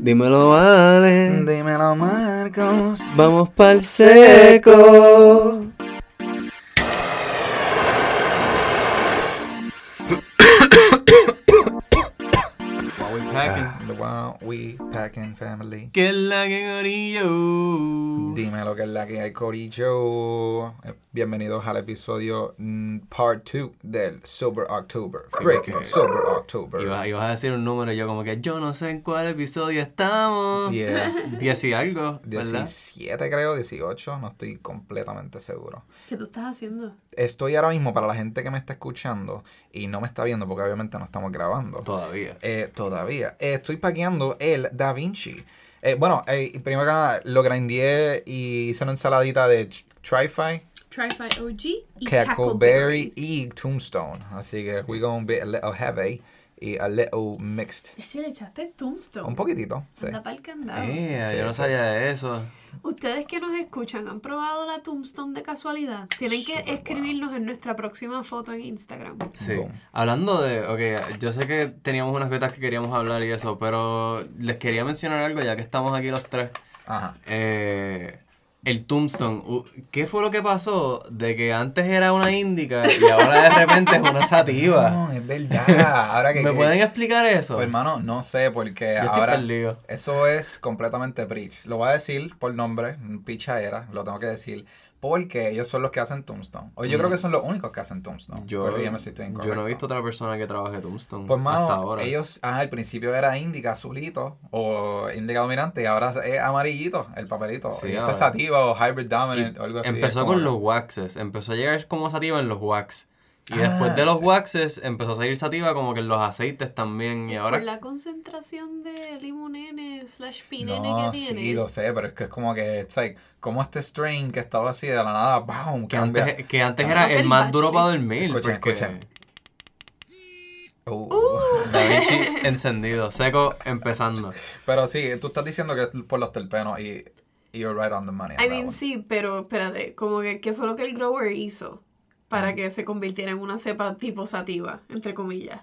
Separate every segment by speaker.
Speaker 1: Dímelo, vale.
Speaker 2: Dímelo, Marcos.
Speaker 1: Vamos pa'l seco. While we packing.
Speaker 2: The Wow We Packing Family.
Speaker 1: ¿Qué es la que gorillo?
Speaker 2: Dime lo que es la que hay, Corillo. Eh, Bienvenidos al episodio mm, Part 2 del Sober October. Breaking
Speaker 1: porque-
Speaker 2: Sober October.
Speaker 1: Ibas, ibas a decir un número y yo como que yo no sé en cuál episodio estamos.
Speaker 2: Yeah.
Speaker 1: Diez y algo, ¿verdad?
Speaker 2: 17 creo, 18, no estoy completamente seguro.
Speaker 3: ¿Qué tú estás haciendo?
Speaker 2: Estoy ahora mismo para la gente que me está escuchando y no me está viendo porque obviamente no estamos grabando.
Speaker 1: Todavía.
Speaker 2: Eh, todavía. Eh, estoy paqueando el Da Vinci. Eh, bueno, eh, primero que nada, lo grandié y hice una ensaladita de Tri-Fi,
Speaker 3: Tri-Fi OG y
Speaker 2: Cackleberry y Tombstone. Así que we gonna be a little heavy y a little mixed.
Speaker 3: Ya se le echaste Tombstone.
Speaker 2: Un poquitito, sí.
Speaker 3: Anda pa'l candado.
Speaker 1: Eh,
Speaker 2: Sí,
Speaker 1: yo no sabía de eso.
Speaker 3: Ustedes que nos escuchan, ¿han probado la Tombstone de casualidad? Tienen que escribirnos en nuestra próxima foto en Instagram.
Speaker 1: Sí.
Speaker 2: Boom.
Speaker 1: Hablando de, ok, yo sé que teníamos unas betas que queríamos hablar y eso, pero les quería mencionar algo ya que estamos aquí los tres.
Speaker 2: Ajá.
Speaker 1: Eh, el Tombstone, ¿qué fue lo que pasó de que antes era una índica y ahora de repente es una sativa?
Speaker 2: No, es verdad. Ahora que
Speaker 1: ¿Me
Speaker 2: que-
Speaker 1: pueden explicar eso?
Speaker 2: Pues, hermano, no sé, porque
Speaker 1: Yo estoy
Speaker 2: ahora
Speaker 1: perdido.
Speaker 2: eso es completamente preach. Lo voy a decir por nombre, picha era, lo tengo que decir, porque ellos son los que hacen Tombstone. O yo
Speaker 1: Mm.
Speaker 2: creo que son los únicos que hacen Tombstone.
Speaker 1: Yo,
Speaker 2: si estoy
Speaker 1: yo no he visto otra persona que trabaje Tombstone
Speaker 2: Pues, mano,
Speaker 1: hasta ahora.
Speaker 2: ellos, ah, al principio era índica azulito o índica dominante y ahora es amarillito el papelito.
Speaker 1: Sí,
Speaker 2: es sativa o hybrid
Speaker 1: Y
Speaker 2: dominant o algo así.
Speaker 1: empezó con los waxes, empezó a llegar como sativa en los wax. Y
Speaker 2: Ah,
Speaker 1: después de los
Speaker 2: sí.
Speaker 1: waxes empezó a salir sativa como que en los aceites también. Y ahora
Speaker 3: Por la concentración de limonene slash pinene
Speaker 2: No,
Speaker 3: que tiene.
Speaker 2: sí, lo sé, pero es que es como que, it's like, como este strain que estaba así de la nada, ¡bam!
Speaker 1: que
Speaker 2: cambia.
Speaker 1: antes, que antes
Speaker 2: Ah.
Speaker 1: era el
Speaker 3: el
Speaker 1: más duro para dormir.
Speaker 2: Escuchen,
Speaker 1: porque
Speaker 2: escuchen. Uh.
Speaker 1: Da Vinci encendido, seco empezando.
Speaker 2: Pero sí, tú estás diciendo que es por los terpenos y y you're right on the money. on
Speaker 3: I mean,
Speaker 2: one.
Speaker 3: sí, pero espérate, como que, ¿qué fue lo que el grower hizo para que se convirtiera en una cepa tipo sativa, entre comillas?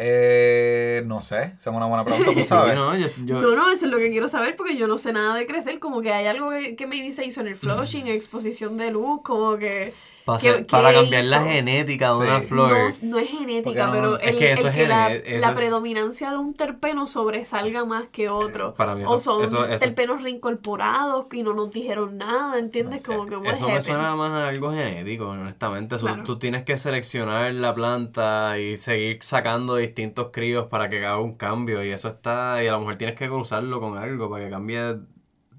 Speaker 2: Eh, no sé, esa es una buena pregunta, tú sabes.
Speaker 1: no, yo- yo-
Speaker 3: No, no, eso es lo que quiero saber porque yo no sé nada de crecer. Como que hay algo que, que maybe se hizo en el flushing, exposición de luz, como que.
Speaker 1: Pa-
Speaker 3: ¿qué-
Speaker 1: para
Speaker 3: qué
Speaker 1: cambiar la genética de
Speaker 2: Sí.
Speaker 1: una flor.
Speaker 3: No, no es genética,
Speaker 2: no-
Speaker 3: pero
Speaker 1: es
Speaker 3: el,
Speaker 1: que eso
Speaker 3: el
Speaker 1: es
Speaker 3: que la, predominancia de un terpeno sobresalga más que otro.
Speaker 1: Para mí
Speaker 3: o son
Speaker 1: eso- eso-
Speaker 3: terpenos reincorporados y no nos dijeron nada, ¿entiendes? Como que
Speaker 1: Eso me suena más a algo genético, honestamente. Eso-
Speaker 3: Claro.
Speaker 1: Tú tienes que seleccionar la planta y seguir sacando distintos críos para que haga un cambio. Y eso está. Y a lo mejor tienes que cruzarlo con algo para que cambie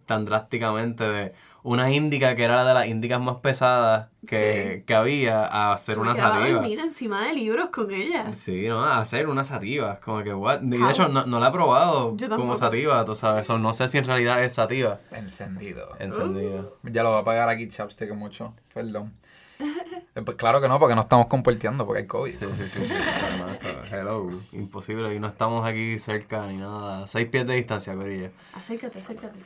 Speaker 1: tan drásticamente de una índica que era la de las índicas más pesadas que, que había a hacer
Speaker 3: Me
Speaker 1: una sativa.
Speaker 3: dormida encima de libros con ella.
Speaker 1: Sí, ¿no? A hacer una sativa. es Como que, what? Y de
Speaker 3: How?
Speaker 1: hecho, no, no la he probado
Speaker 3: Yo
Speaker 1: como sativa, tú sabes. So, no sé si en realidad es sativa.
Speaker 2: Encendido.
Speaker 1: Encendido.
Speaker 2: Ya lo voy a pagar aquí, chapstick, mucho. Perdón. Eh, pues claro que no, porque no estamos compartiendo, porque hay COVID.
Speaker 1: Sí, sí, sí. sí. Además, hello. Imposible. Y no estamos aquí cerca ni nada. Seis pies de distancia, Corilla.
Speaker 3: Acércate, acércate.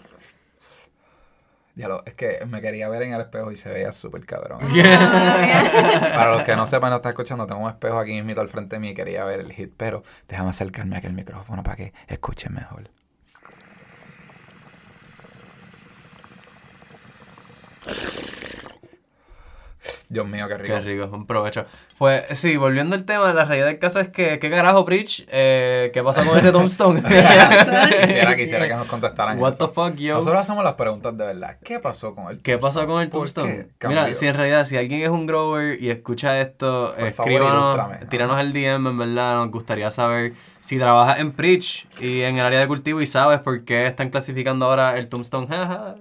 Speaker 2: Ya lo, es que me quería ver en el espejo y se veía súper cabrón.
Speaker 3: Ah,
Speaker 2: Para los que no sepan, no están escuchando, tengo un espejo aquí mismo al frente de mí y quería ver el hit, pero déjame acercarme aquí al micrófono para que escuchen mejor. Dios mío, qué rico.
Speaker 1: Qué rico, un provecho. Pues sí, volviendo al tema, la realidad del caso es que, ¿qué carajo, Preach? Eh, ¿Qué pasó con ese Tombstone?
Speaker 2: quisiera, quisiera que nos contestaran
Speaker 1: What
Speaker 2: eso.
Speaker 1: the fuck, yo?
Speaker 2: Nosotros hacemos las preguntas de verdad. ¿Qué pasó con el
Speaker 1: ¿Qué pasó con el
Speaker 2: ¿Por qué
Speaker 1: Tombstone? Mira, si en realidad, si alguien es un grower y escucha esto,
Speaker 2: Por favor,
Speaker 1: escríbanos,
Speaker 2: ilústrame.
Speaker 1: tíranos el DM, en verdad, nos gustaría saber si trabajas en Preach y en el área de cultivo y sabes por qué están clasificando ahora el Tombstone, jaja.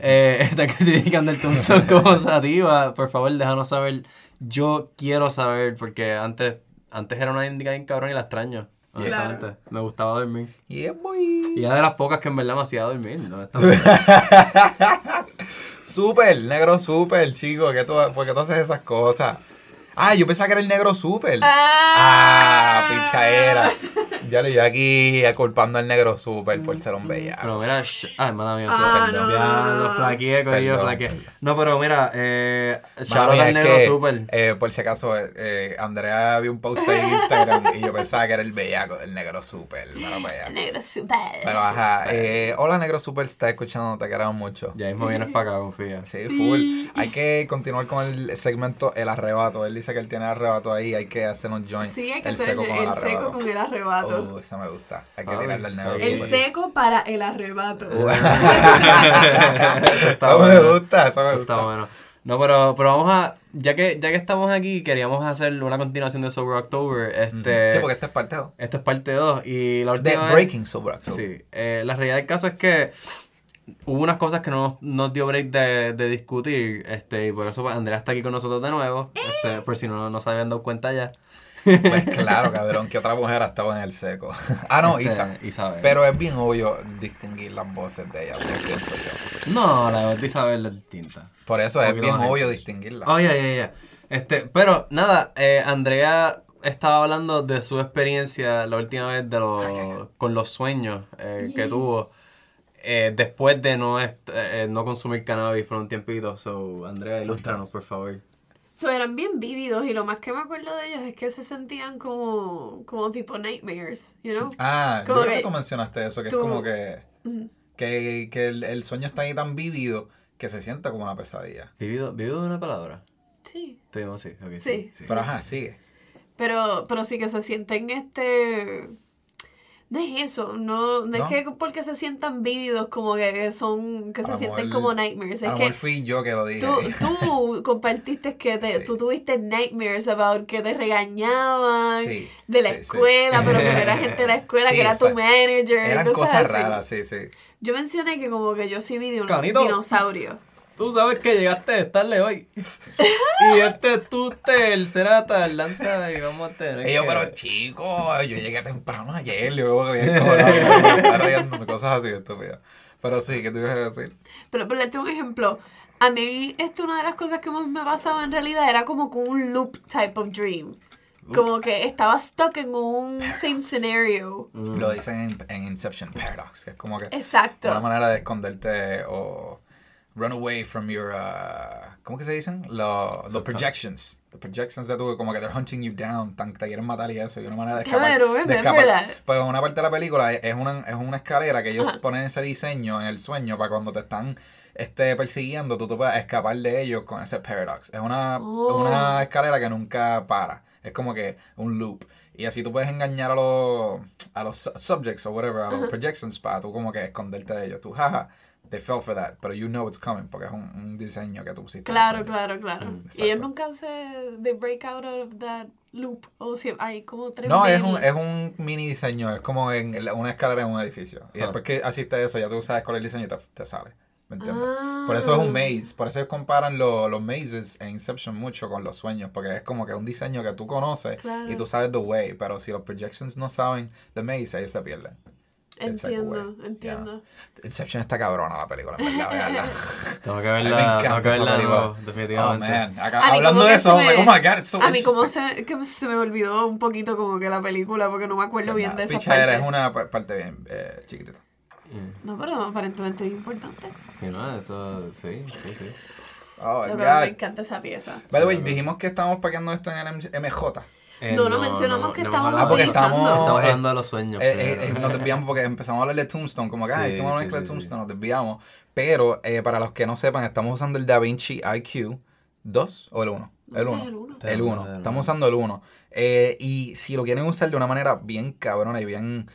Speaker 1: Eh, están clasificando el Tombstone como sativa, por favor, déjanos saber. Yo quiero saber, porque antes, antes era una indica bien cabrón y la extraño. Honestamente, me gustaba dormir.
Speaker 2: Yeah, boy.
Speaker 1: Y es de las pocas que en verdad me hacía dormir. ¿no?
Speaker 2: Super, negro super, chico. ¿qué tú, ¿Por qué tú haces esas cosas? Ah, yo pensaba que era el negro super. Ah, pichaera. Ya le yo aquí culpando al negro super por ser un bellaco.
Speaker 1: Pero mira, ay, mala mía,
Speaker 3: Ah,
Speaker 1: so-
Speaker 3: no,
Speaker 1: ya
Speaker 3: no, no,
Speaker 1: lo
Speaker 3: no.
Speaker 1: flaqueé, coño,
Speaker 2: Perdón,
Speaker 1: flaqueé.
Speaker 2: perdón.
Speaker 1: No, pero mira, eh, shout
Speaker 2: Mano
Speaker 1: out
Speaker 2: mía,
Speaker 1: al negro
Speaker 2: que,
Speaker 1: super.
Speaker 2: eh, por si acaso, eh, eh, Andrea vio un post en Instagram y yo pensaba que era el bellaco del negro super. Bellaco.
Speaker 3: Negro super.
Speaker 2: Pero ajá, eh, hola negro super, está escuchando, te queremos mucho.
Speaker 1: Ya mismo vienes para acá, confía.
Speaker 2: Sí, full. Hay que continuar con el segmento El Arrebato. Él dice que él tiene arrebato ahí, hay que hacer un joint.
Speaker 3: Sí, hay que
Speaker 2: el
Speaker 3: hacer
Speaker 2: seco
Speaker 3: el,
Speaker 2: con el,
Speaker 3: el
Speaker 2: arrebato.
Speaker 3: seco con el arrebato.
Speaker 2: Uh, eso me gusta. Hay que tirarle al negro
Speaker 3: el seco para el arrebato.
Speaker 2: Uh,
Speaker 1: Eso está
Speaker 2: eso me
Speaker 1: bueno.
Speaker 2: gusta, eso me
Speaker 1: Eso
Speaker 2: gusta.
Speaker 1: está bueno. No, pero, pero vamos a. Ya que, ya que estamos aquí, queríamos hacer una continuación de Sober October. Este,
Speaker 2: Sí, porque este es parte 2.
Speaker 1: Esto es parte 2. Y la
Speaker 2: De
Speaker 1: última.
Speaker 2: Breaking Sober October.
Speaker 1: Sí. eh, la realidad del caso es que hubo unas cosas que no nos, dio break de, de discutir. Este, y por eso pues, Andrea está aquí con nosotros de nuevo. Este, por si no, no se habían dado cuenta ya.
Speaker 2: Pues claro, cabrón, que otra mujer ha estado en el seco. ah, no,
Speaker 1: Este,
Speaker 2: Isa.
Speaker 1: Isabel.
Speaker 2: Pero es bien obvio distinguir las voces de ella, pienso yo.
Speaker 1: No, la voz de Isabel es distinta.
Speaker 2: Por eso es bien obvio distinguirla.
Speaker 1: Oh, ya, ya, ya. Este, pero nada, eh, Andrea estaba hablando de su experiencia la última vez de los, con los sueños eh, que tuvo eh, después de no, eh, no consumir cannabis por un tiempito. So, Andrea, ilústranos, por favor.
Speaker 3: So, eran bien vívidos y lo más que me acuerdo de ellos es que se sentían como, como tipo nightmares, you know?
Speaker 2: Ah, yo
Speaker 3: Como
Speaker 2: creo que
Speaker 3: que
Speaker 2: tú mencionaste eso, que
Speaker 3: tú-
Speaker 2: es como que, que, que el, el sueño está ahí tan vívido que se siente como una pesadilla.
Speaker 1: ¿Vivido, vivido de una palabra?
Speaker 3: Sí.
Speaker 1: Estuvimos así,
Speaker 3: Sí.
Speaker 1: sí.
Speaker 2: Pero ajá, sigue.
Speaker 3: Pero, pero sí que se sienten este. No es eso, no, no, es que porque se sientan vívidos como que son, que se sienten como nightmares. Es
Speaker 2: lo
Speaker 3: que
Speaker 2: fui yo que lo dije.
Speaker 3: tú, tú compartiste que te,
Speaker 2: Sí.
Speaker 3: tú tuviste nightmares about que te regañaban
Speaker 2: Sí,
Speaker 3: de la
Speaker 2: sí,
Speaker 3: escuela, pero que no era gente de la escuela, que era tu manager.
Speaker 2: Eran
Speaker 3: cosas,
Speaker 2: raras, sí, sí.
Speaker 3: Yo mencioné que como que yo sí vi de un
Speaker 1: Canito.
Speaker 3: dinosaurio.
Speaker 1: Tú sabes que llegaste tarde hoy. y este es tu tercera tardanza y vamos a tener
Speaker 2: Y yo,
Speaker 1: que-
Speaker 2: pero chico, yo llegué temprano ayer, yo que me estaba riendo, cosas así estúpidas. Pero sí, ¿qué te ibas a decir?
Speaker 3: Pero por darte un ejemplo, a mí esto una de las cosas que más me pasaba en realidad era como con un loop type of dream. Como que estaba stuck en un same scenario.
Speaker 1: Mm.
Speaker 2: Lo dicen en, en Inception Paradox, que es como que
Speaker 3: Exacto.
Speaker 2: una manera de esconderte o run away from your, uh, ¿cómo que se dicen? Los los projections. The projections de tu, como que they're hunting you down, tan, te quieren matar y eso, y una manera de escapar.
Speaker 3: Don't
Speaker 2: de escapar. Pues una parte de la película es una, es una escalera que ellos
Speaker 3: Ajá.
Speaker 2: ponen ese diseño en el sueño para cuando te están este, persiguiendo, tú te puedas escapar de ellos con ese paradox. Es una,
Speaker 3: Oh.
Speaker 2: una escalera que nunca para. Es como que un loop. Y así tú puedes engañar a los, a los su- subjects o whatever, a los projections para tú como que esconderte de ellos. Tú, jaja, they fell for that, but you know it's coming porque es un, un diseño que tú pusiste.
Speaker 3: Claro, claro, claro.
Speaker 2: Mm,
Speaker 3: y ellos
Speaker 2: exacto.
Speaker 3: nunca se they break out of that loop. O si hay como tres
Speaker 2: No, es un, es un mini diseño, es como en una escalera en un edificio. Y
Speaker 1: Ah.
Speaker 2: después que asiste eso, ya tú sabes cuál es el diseño y te, te sale. ¿Me entiendes?
Speaker 3: Ah.
Speaker 2: Por eso es un maze. Por eso ellos comparan lo- los mazes en Inception mucho con los sueños. Porque es como que un diseño que tú conoces
Speaker 3: Claro.
Speaker 2: y tú sabes the way. Pero si los projections no saben the maze, ellos se pierden.
Speaker 3: Entiendo, entiendo.
Speaker 2: Inception está cabrona la película, en verdad, veanla.
Speaker 1: Tengo que verla,
Speaker 2: encanta
Speaker 1: tengo que verla nuevo,
Speaker 2: Oh,
Speaker 1: definitivamente.
Speaker 2: man. Acá- hablando
Speaker 3: como
Speaker 2: de eso,
Speaker 3: se me-
Speaker 2: oh my god, it's so
Speaker 3: A mí como se, que se me olvidó un poquito como que la película porque no me acuerdo bien de esa parte.
Speaker 2: eres una pa- parte bien eh, chiquitita.
Speaker 3: No, pero aparentemente es importante.
Speaker 1: Sí, no, eso, sí, sí, sí.
Speaker 2: Oh my
Speaker 3: Pero me encanta esa pieza.
Speaker 2: By the way, dijimos que estamos paqueando esto en el MJ.
Speaker 1: Eh,
Speaker 3: No, no mencionamos que
Speaker 1: hemos
Speaker 3: estábamos
Speaker 1: hablado-
Speaker 2: Ah, porque estamos-
Speaker 1: Estamos
Speaker 2: eh,
Speaker 1: hablando de los sueños.
Speaker 2: Eh,
Speaker 1: pero-
Speaker 2: eh, eh, nos desviamos porque empezamos a hablar de Tombstone, como que ah,
Speaker 1: Sí,
Speaker 2: hicimos una mezcla de
Speaker 1: sí,
Speaker 2: Tombstone, nos desviamos. Pero eh, para los que no sepan, estamos usando el DaVinci IQ 2 o el 1. El
Speaker 3: No sé,
Speaker 2: 1.
Speaker 3: el uno.
Speaker 2: El 1.
Speaker 1: El
Speaker 2: Estamos usando el 1. y si lo quieren usar de una manera bien cabrona y bien,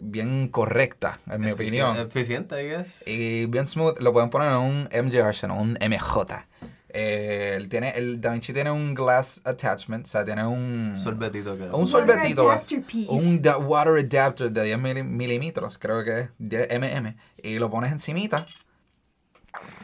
Speaker 2: bien correcta, en mi opinión,
Speaker 1: Eficiente, I guess.
Speaker 2: y bien smooth, lo pueden poner en un MJ Arsenal, un MJ. Eh, él tiene, el DaVinci tiene un glass attachment, o sea, tiene un...
Speaker 1: Sorbetito que.
Speaker 2: Un sorbetito,
Speaker 3: Water
Speaker 2: vas.
Speaker 3: adapter piece.
Speaker 2: un da- water adapter de 10 mili- milímetros, creo que es 10 mm, y lo pones encimita.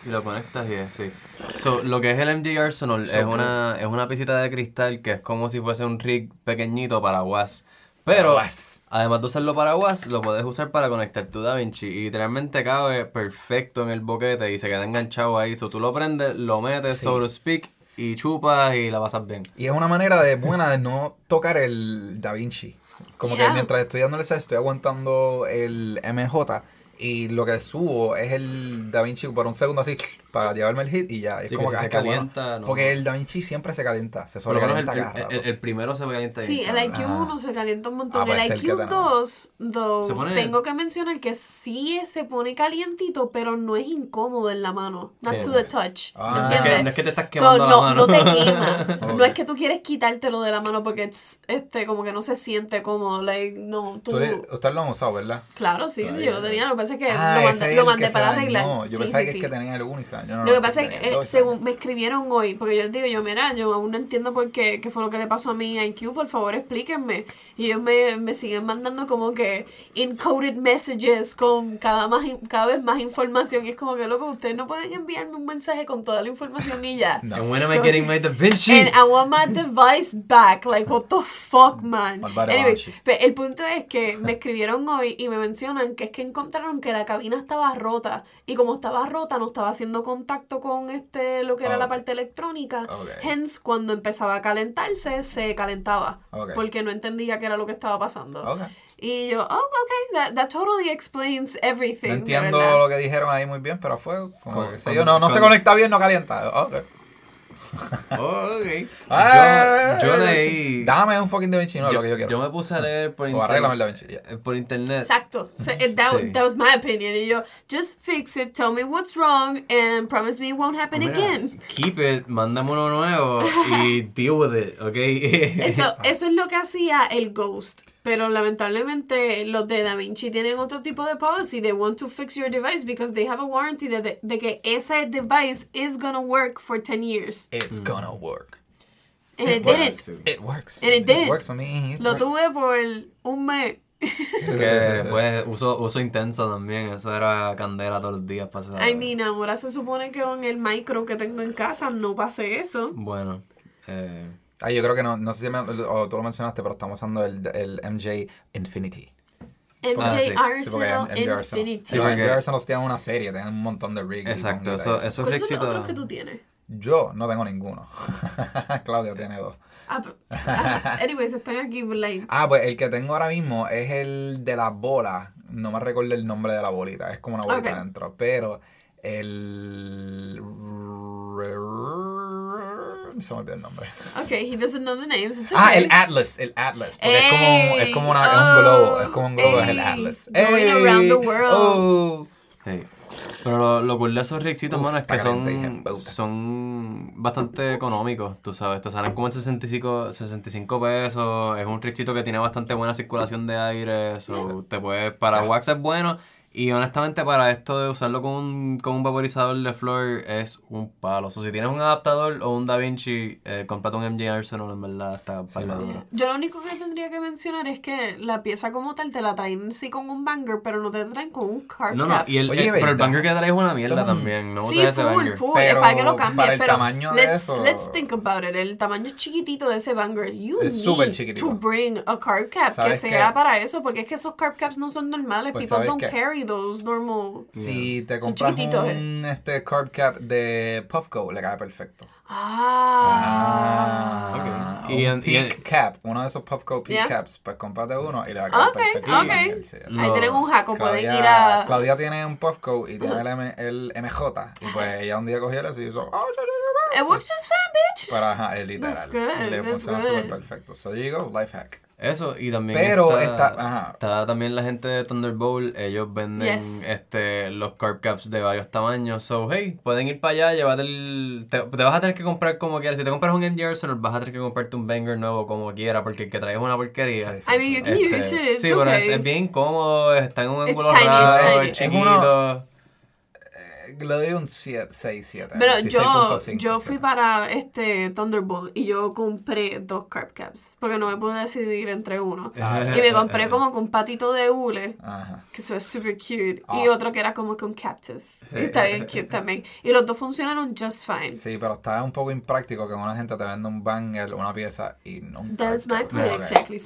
Speaker 1: Y lo conectas y es, sí. So, lo que es el MJ Arsenal
Speaker 2: So
Speaker 1: es, una, es una pisita de cristal que es como si fuese un rig pequeñito para WAS. Pero,
Speaker 2: Para WAS.
Speaker 1: Además de usarlo para WAS, lo puedes usar para conectar tu DaVinci. Y literalmente cabe perfecto en el boquete y se queda enganchado ahí. So, tú lo prendes, lo metes,
Speaker 2: Sí.
Speaker 1: so to speak, y chupas y la pasas bien.
Speaker 2: Y es una manera de buena de no tocar el Da Vinci. Como
Speaker 3: Yeah.
Speaker 2: que mientras estoy dándole ese, estoy aguantando el MJ y lo que subo es el DaVinci por un segundo así para llevarme el hit y ya. Es
Speaker 1: Sí,
Speaker 2: como
Speaker 1: que
Speaker 2: que,
Speaker 1: se
Speaker 2: bueno.
Speaker 1: calienta, no.
Speaker 2: Porque el DaVinci siempre se calienta, se
Speaker 1: el,
Speaker 2: sobrecalienta cada
Speaker 1: el,
Speaker 2: rato.
Speaker 1: el- el primero se calienta
Speaker 3: Sí, el. IQ
Speaker 2: Ajá.
Speaker 3: 1 se calienta un montón.
Speaker 2: Ah, pues
Speaker 3: el
Speaker 2: es el que
Speaker 3: IQ
Speaker 2: tenemos.
Speaker 3: 2, though,
Speaker 1: Se pone-
Speaker 3: tengo que mencionar que sí se pone calientito, pero no es incómodo en la mano. Not
Speaker 1: Sí,
Speaker 3: to the touch.
Speaker 2: Ah.
Speaker 1: No es, que, no es que te estás
Speaker 3: So,
Speaker 1: quemando la
Speaker 3: no,
Speaker 1: mano.
Speaker 3: no te quema.
Speaker 2: Ok.
Speaker 3: No es que tú quieres quitártelo de la mano porque es, este como que no se siente cómodo. Like, no, tú.
Speaker 2: Tú le- Ustedes lo han usado, ¿verdad?
Speaker 3: Claro, sí, sí, yo lo tenía. Lo que pasa es que
Speaker 2: Ah,
Speaker 3: lo mandé, lo mandé para arreglar.
Speaker 2: Yo
Speaker 3: Sí,
Speaker 2: pensaba
Speaker 3: sí,
Speaker 2: que
Speaker 3: sí.
Speaker 2: es que tenía el uno y se dañó. No,
Speaker 3: Lo
Speaker 2: no,
Speaker 3: que pasa es que, eh, según me escribieron hoy, porque yo les digo, yo, mira, yo aún no entiendo por qué, qué fue lo que le pasó a mi IQ, por favor explíquenme. Y ellos me, me siguen mandando como que encoded messages con cada, más, cada vez más información. Y es como que, loco, ustedes no pueden enviarme un mensaje con toda la información y ya.
Speaker 2: No.
Speaker 1: And when am I getting my Da Vinci?
Speaker 3: And I want my device back. Like, what the fuck, man.
Speaker 2: Banshee.
Speaker 3: pe- el punto es que me escribieron hoy y me mencionan que es que encontraron que la cabina estaba rota. Y como estaba rota, no estaba haciendo contacto con este lo que era la
Speaker 2: Ok.
Speaker 3: parte electrónica.
Speaker 2: Ok.
Speaker 3: Hence, cuando empezaba a calentarse, se calentaba.
Speaker 2: Ok.
Speaker 3: Porque no entendía qué era lo que estaba pasando. Y yo, oh, ok, that, that totally explains everything.
Speaker 2: No entiendo lo que dijeron ahí muy bien, pero a fuego. Como que sé
Speaker 1: cuando-
Speaker 2: yo, no, no se conecta bien, no calienta.
Speaker 1: Oh, ok.
Speaker 2: Ah,
Speaker 1: yo, yo leí...
Speaker 2: Dame un fucking Da Vinci, no
Speaker 1: yo,
Speaker 2: lo que yo quiero.
Speaker 1: yo me puse a leer por,
Speaker 2: o arréglame el Da
Speaker 1: internet,
Speaker 2: Vinci. ya.
Speaker 1: eh, por internet.
Speaker 3: Exacto. So, that,
Speaker 1: Sí.
Speaker 3: that was my opinion. Y yo, just fix it, tell me what's wrong, and promise me it won't happen
Speaker 1: Mira,
Speaker 3: again.
Speaker 1: Keep it, mándame uno nuevo y deal with it, ¿ok?
Speaker 3: Eso, eso es lo que hacía el Ghost. Pero lamentablemente los de DaVinci tienen otro tipo de policy. They want to fix your device because they have a warranty de, de, de que ese device is gonna work for 10 years.
Speaker 2: It's gonna work.
Speaker 3: And it
Speaker 2: works.
Speaker 3: didn't.
Speaker 2: It works.
Speaker 3: And it didn't.
Speaker 2: works for me. it
Speaker 3: Lo
Speaker 2: works.
Speaker 3: tuve por un mes.
Speaker 1: que pues uso, uso intenso también, eso era candela todos los días para
Speaker 3: I mean, ahora se supone que con el micro que tengo en casa no pase eso.
Speaker 1: Bueno, eh,
Speaker 2: Ah, yo creo que no, no sé si me, o tú lo mencionaste, pero estamos usando el, el MJ Infinity.
Speaker 3: MJ
Speaker 1: Ah, sí.
Speaker 2: Sí, porque
Speaker 3: Arsenal
Speaker 2: MJ.
Speaker 3: Infinity.
Speaker 2: Sí, porque MJ Arsenal tienen una serie, tienen un montón de rigs. y
Speaker 1: exacto, eso,
Speaker 3: ¿Cuáles son los
Speaker 1: rixitos...
Speaker 3: otros que tú tienes?
Speaker 2: Yo no tengo ninguno. Claudia tiene dos.
Speaker 3: Ah, ah, anyways, están aquí, like.
Speaker 2: Ah, pues el que tengo ahora mismo es el de las bolas. No me recuerdo el nombre de la bolita. Es como una bolita
Speaker 3: Ok.
Speaker 2: adentro. Pero el. Se me olvidó el nombre.
Speaker 3: Okay, he doesn't know the names. It's
Speaker 2: Ah,
Speaker 3: okay.
Speaker 2: el Atlas. El Atlas. Porque es como, es como una, es un
Speaker 3: Ey,
Speaker 2: globo. Es como un globo, es el
Speaker 3: ey,
Speaker 2: Atlas.
Speaker 3: going
Speaker 2: Ey,
Speaker 3: around the world.
Speaker 2: oh.
Speaker 1: Sí. Pero lo, lo cool de esos rixitos,
Speaker 2: Uf,
Speaker 1: mano, es que son, son bastante económicos, tú sabes, te salen como en 65, 65 pesos, es un rixito que tiene bastante buena circulación de aire, so, te puedes, para wax es bueno, y honestamente para esto de usarlo con un, con un vaporizador de flor es un palo, so, si tienes un adaptador o un DaVinci, eh, comprate un MJ Arsenal, en verdad, está la dura.
Speaker 3: Yo lo único que tendría que mencionar es que la pieza como tal te la traen sí con un banger, pero no te traen con un card
Speaker 1: No, no,
Speaker 3: cap.
Speaker 1: y el,
Speaker 2: Oye,
Speaker 1: el- pero el banger que traes es una mierda
Speaker 2: Son-
Speaker 1: también, no
Speaker 3: Sí,
Speaker 1: uses ese
Speaker 3: full,
Speaker 1: banger.
Speaker 3: full.
Speaker 2: Pero
Speaker 3: es para que lo cambies.
Speaker 2: para el
Speaker 3: pero
Speaker 2: tamaño de
Speaker 3: let's,
Speaker 2: eso-
Speaker 3: let's think about it. El tamaño chiquitito de ese banger. You
Speaker 2: Es
Speaker 3: need
Speaker 2: súper chiquitito.
Speaker 3: to bring a card cap que
Speaker 2: ¿Sabes
Speaker 3: sea
Speaker 2: qué?
Speaker 3: para eso, porque es que esos card caps no son normales.
Speaker 2: Pues,
Speaker 3: People
Speaker 2: ¿sabes
Speaker 3: don't
Speaker 2: qué?
Speaker 3: carry those normal.
Speaker 2: Si te compras
Speaker 3: chiquititos, eh.
Speaker 2: un este, carb cap de Puffco, le cae perfecto.
Speaker 3: Ah.
Speaker 1: ok.
Speaker 2: un
Speaker 1: Y en- y
Speaker 2: peak
Speaker 1: en-
Speaker 2: cap, uno de esos Puffco peak
Speaker 3: Yeah.
Speaker 2: caps, pues cómprate uno y le va a caer
Speaker 3: Ok,
Speaker 2: perfecto.
Speaker 3: ok.
Speaker 2: Y- sí, así.
Speaker 3: Ahí tienen un jaco, pueden
Speaker 2: Claudia,
Speaker 3: ir a...
Speaker 2: Claudia tiene un Puffco y tiene el, M- el MJ. Y pues ella un día cogió eso y hizo. "Oh,
Speaker 3: It works just fine, bitch.
Speaker 2: ya". Para ajá, es literal.
Speaker 3: That's good,
Speaker 2: Le
Speaker 3: that's
Speaker 2: funciona súper perfecto. So there you go, life hack.
Speaker 1: Eso, y también
Speaker 2: Pero
Speaker 1: está,
Speaker 2: esta- ajá.
Speaker 1: está también la gente de Thunderbolt, ellos venden
Speaker 3: Yes.
Speaker 1: este los carb caps de varios tamaños. So, hey, pueden ir para allá, llévate el... Te, te vas a tener que comprar como quieras. Si te compras un MJ Arsenal, vas a tener que comprarte un banger nuevo como quieras, porque el que traes es una porquería.
Speaker 2: Sí, sí.
Speaker 3: I mean, you can
Speaker 1: Este,
Speaker 3: use it. It's
Speaker 1: sí, pero es, es bien incómodo, está en un ángulo raro, es chiquito.
Speaker 2: Le doy un 7, 6, 7.
Speaker 3: Pero yo, yo fui para este Thunderbolt y yo compré dos carb caps porque no me pude decidir entre uno.
Speaker 2: Ah,
Speaker 3: Y me compré como con un patito de hule
Speaker 2: Ajá.
Speaker 3: que se ve super cute
Speaker 2: Ah.
Speaker 3: y otro que era como con cactus. Y está bien cute también. Y los dos funcionaron just fine.
Speaker 2: Sí, pero está un poco impráctico que una gente te venda un banger, una pieza y no un
Speaker 3: That's my point,
Speaker 2: que
Speaker 3: exactly.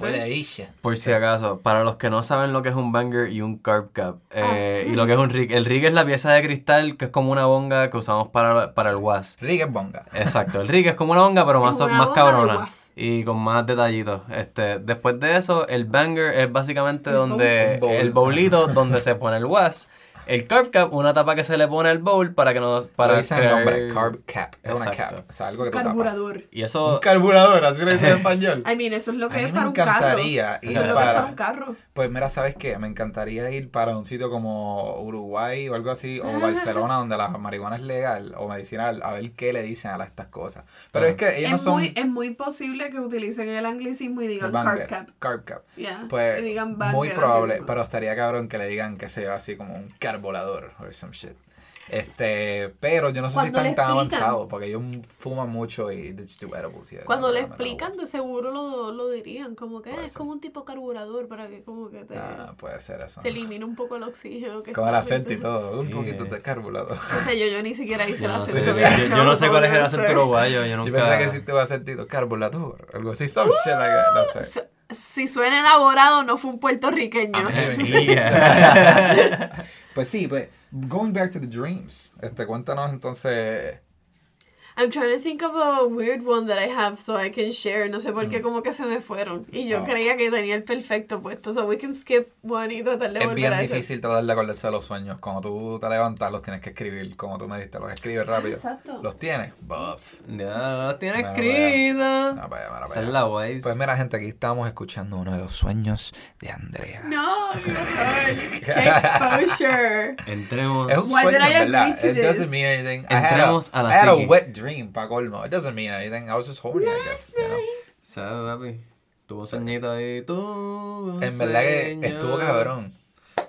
Speaker 1: Por si acaso, para los que no saben lo que es un banger y un carb cap, eh, y lo que es un rig, el rig es la pieza de cristal Que es como una bonga que usamos para, para el was.
Speaker 2: Rick es bonga.
Speaker 1: Exacto, el Rig es como una bonga, pero más, más cabrona. Y con más detallitos. Este, después de eso, el banger es básicamente
Speaker 3: El
Speaker 1: donde
Speaker 2: bowl.
Speaker 1: el bowlito donde se pone el was. El carb cap, una tapa que se le pone al bowl para que nos para
Speaker 2: Para dice el
Speaker 1: crear-
Speaker 2: nombre, carb cap. Es una
Speaker 1: Exacto.
Speaker 2: cap. O sea, algo que tú tapas.
Speaker 3: Carburador.
Speaker 1: Y
Speaker 2: Un
Speaker 1: eso
Speaker 2: carburador, así le dice en español.
Speaker 3: I mean, eso es lo
Speaker 2: A
Speaker 3: que
Speaker 2: mí
Speaker 3: es
Speaker 2: me
Speaker 3: para un carro.
Speaker 2: encantaría ir
Speaker 3: Eso es lo que es
Speaker 2: para-
Speaker 3: para un carro.
Speaker 2: Pues mira, ¿sabes qué? Me encantaría ir para un sitio como Uruguay o algo así, o Barcelona, donde la marihuana es legal o medicinal, a ver qué le dicen a estas cosas. Pero
Speaker 1: Ah.
Speaker 2: es que ellos no
Speaker 3: Es
Speaker 2: son...
Speaker 3: muy, es muy posible que utilicen el anglicismo y
Speaker 2: el
Speaker 3: digan
Speaker 2: banger,
Speaker 3: carb cap.
Speaker 2: carb cap.
Speaker 3: Yeah.
Speaker 2: Pues
Speaker 3: y digan
Speaker 2: muy probable, pero estaría cabrón que le digan que se lleva así como un carbulador o some shit. Este, pero yo no sé si están tan avanzados porque ellos fuman mucho y they just do edibles, yeah,
Speaker 3: Cuando
Speaker 2: no,
Speaker 3: le explican, de seguro lo, lo dirían. Como que
Speaker 2: Puede
Speaker 3: "Ah, es
Speaker 2: ser.
Speaker 3: como un tipo carburador para que como que te,
Speaker 2: Ah, puede ser eso.
Speaker 3: te elimine un poco el oxígeno. Que
Speaker 2: Con el acento y todo, un
Speaker 1: Yeah.
Speaker 2: poquito de carbulador.
Speaker 3: O sea, yo, yo ni siquiera hice
Speaker 1: yo
Speaker 3: el
Speaker 1: no, sé,
Speaker 3: acento.
Speaker 1: yo, yo- yo no sé cuál es el acento uruguayo, yo
Speaker 2: Yo
Speaker 1: nunca...
Speaker 2: pensaba que sí te iba a sentido carbulador, algo así, some shit like that, no sé.
Speaker 3: Si- Si suena elaborado, no fue un puertorriqueño.
Speaker 2: Pues sí, pues, going back to the dreams, este, cuéntanos entonces,
Speaker 3: I'm trying to think of a weird one that I have so I can share. No sé por qué como que se me fueron. Y yo
Speaker 2: Oh.
Speaker 3: creía que tenía el perfecto puesto. So we can skip one y tratar de
Speaker 2: es
Speaker 3: volver
Speaker 2: bien
Speaker 3: a
Speaker 2: difícil tratar de acordarse de los sueños, cuando tú te levantas los tienes que escribir, como tú me dijiste, los escribes rápido.
Speaker 3: Exacto.
Speaker 2: ¿Los tienes? Bobs.
Speaker 1: Ya lo tiene
Speaker 2: Bueno,
Speaker 1: escrito.
Speaker 2: Mira para allá, mira para
Speaker 1: Esa es la Waze.
Speaker 2: Pues mira, gente, aquí estamos escuchando uno de los sueños de Andrea.
Speaker 3: No. ¡Qué exposure!
Speaker 1: Entremos.
Speaker 2: Es un
Speaker 3: Why
Speaker 2: sueño,
Speaker 3: did I
Speaker 2: ¿verdad?
Speaker 3: agree to
Speaker 2: It doesn't
Speaker 3: this?
Speaker 2: mean anything. I had a,
Speaker 1: Entremos a la
Speaker 2: I had a
Speaker 1: psiqui.
Speaker 2: wet dream, pa' colmo. It doesn't mean anything. I was just horny, I guess. you know.
Speaker 1: ¿Sabes, papi? Tuvo sueñito ahí. Tuvo un
Speaker 2: En verdad que estuvo cabrón.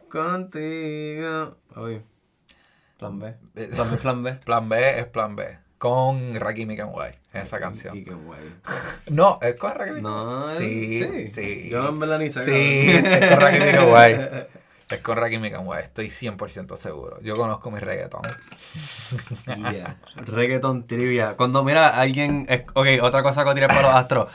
Speaker 1: Contigo. Oye. Plan B.
Speaker 2: Eh,
Speaker 1: Plan B, plan B.
Speaker 2: Plan B es plan B. Con Rakim Kenway, esa canción.
Speaker 1: Y guay.
Speaker 2: No, es con Rakim
Speaker 1: No,
Speaker 2: Sí,
Speaker 1: sí.
Speaker 2: sí.
Speaker 1: Yo en verdad ni sé.
Speaker 2: Sí, es con Rakim Kenway. Es con Rakim Kenway, estoy 100% seguro. Yo conozco mi reggaetón.
Speaker 1: Yeah. Reggaeton trivia. Cuando mira alguien. Ok, otra cosa que a tirar para los astros.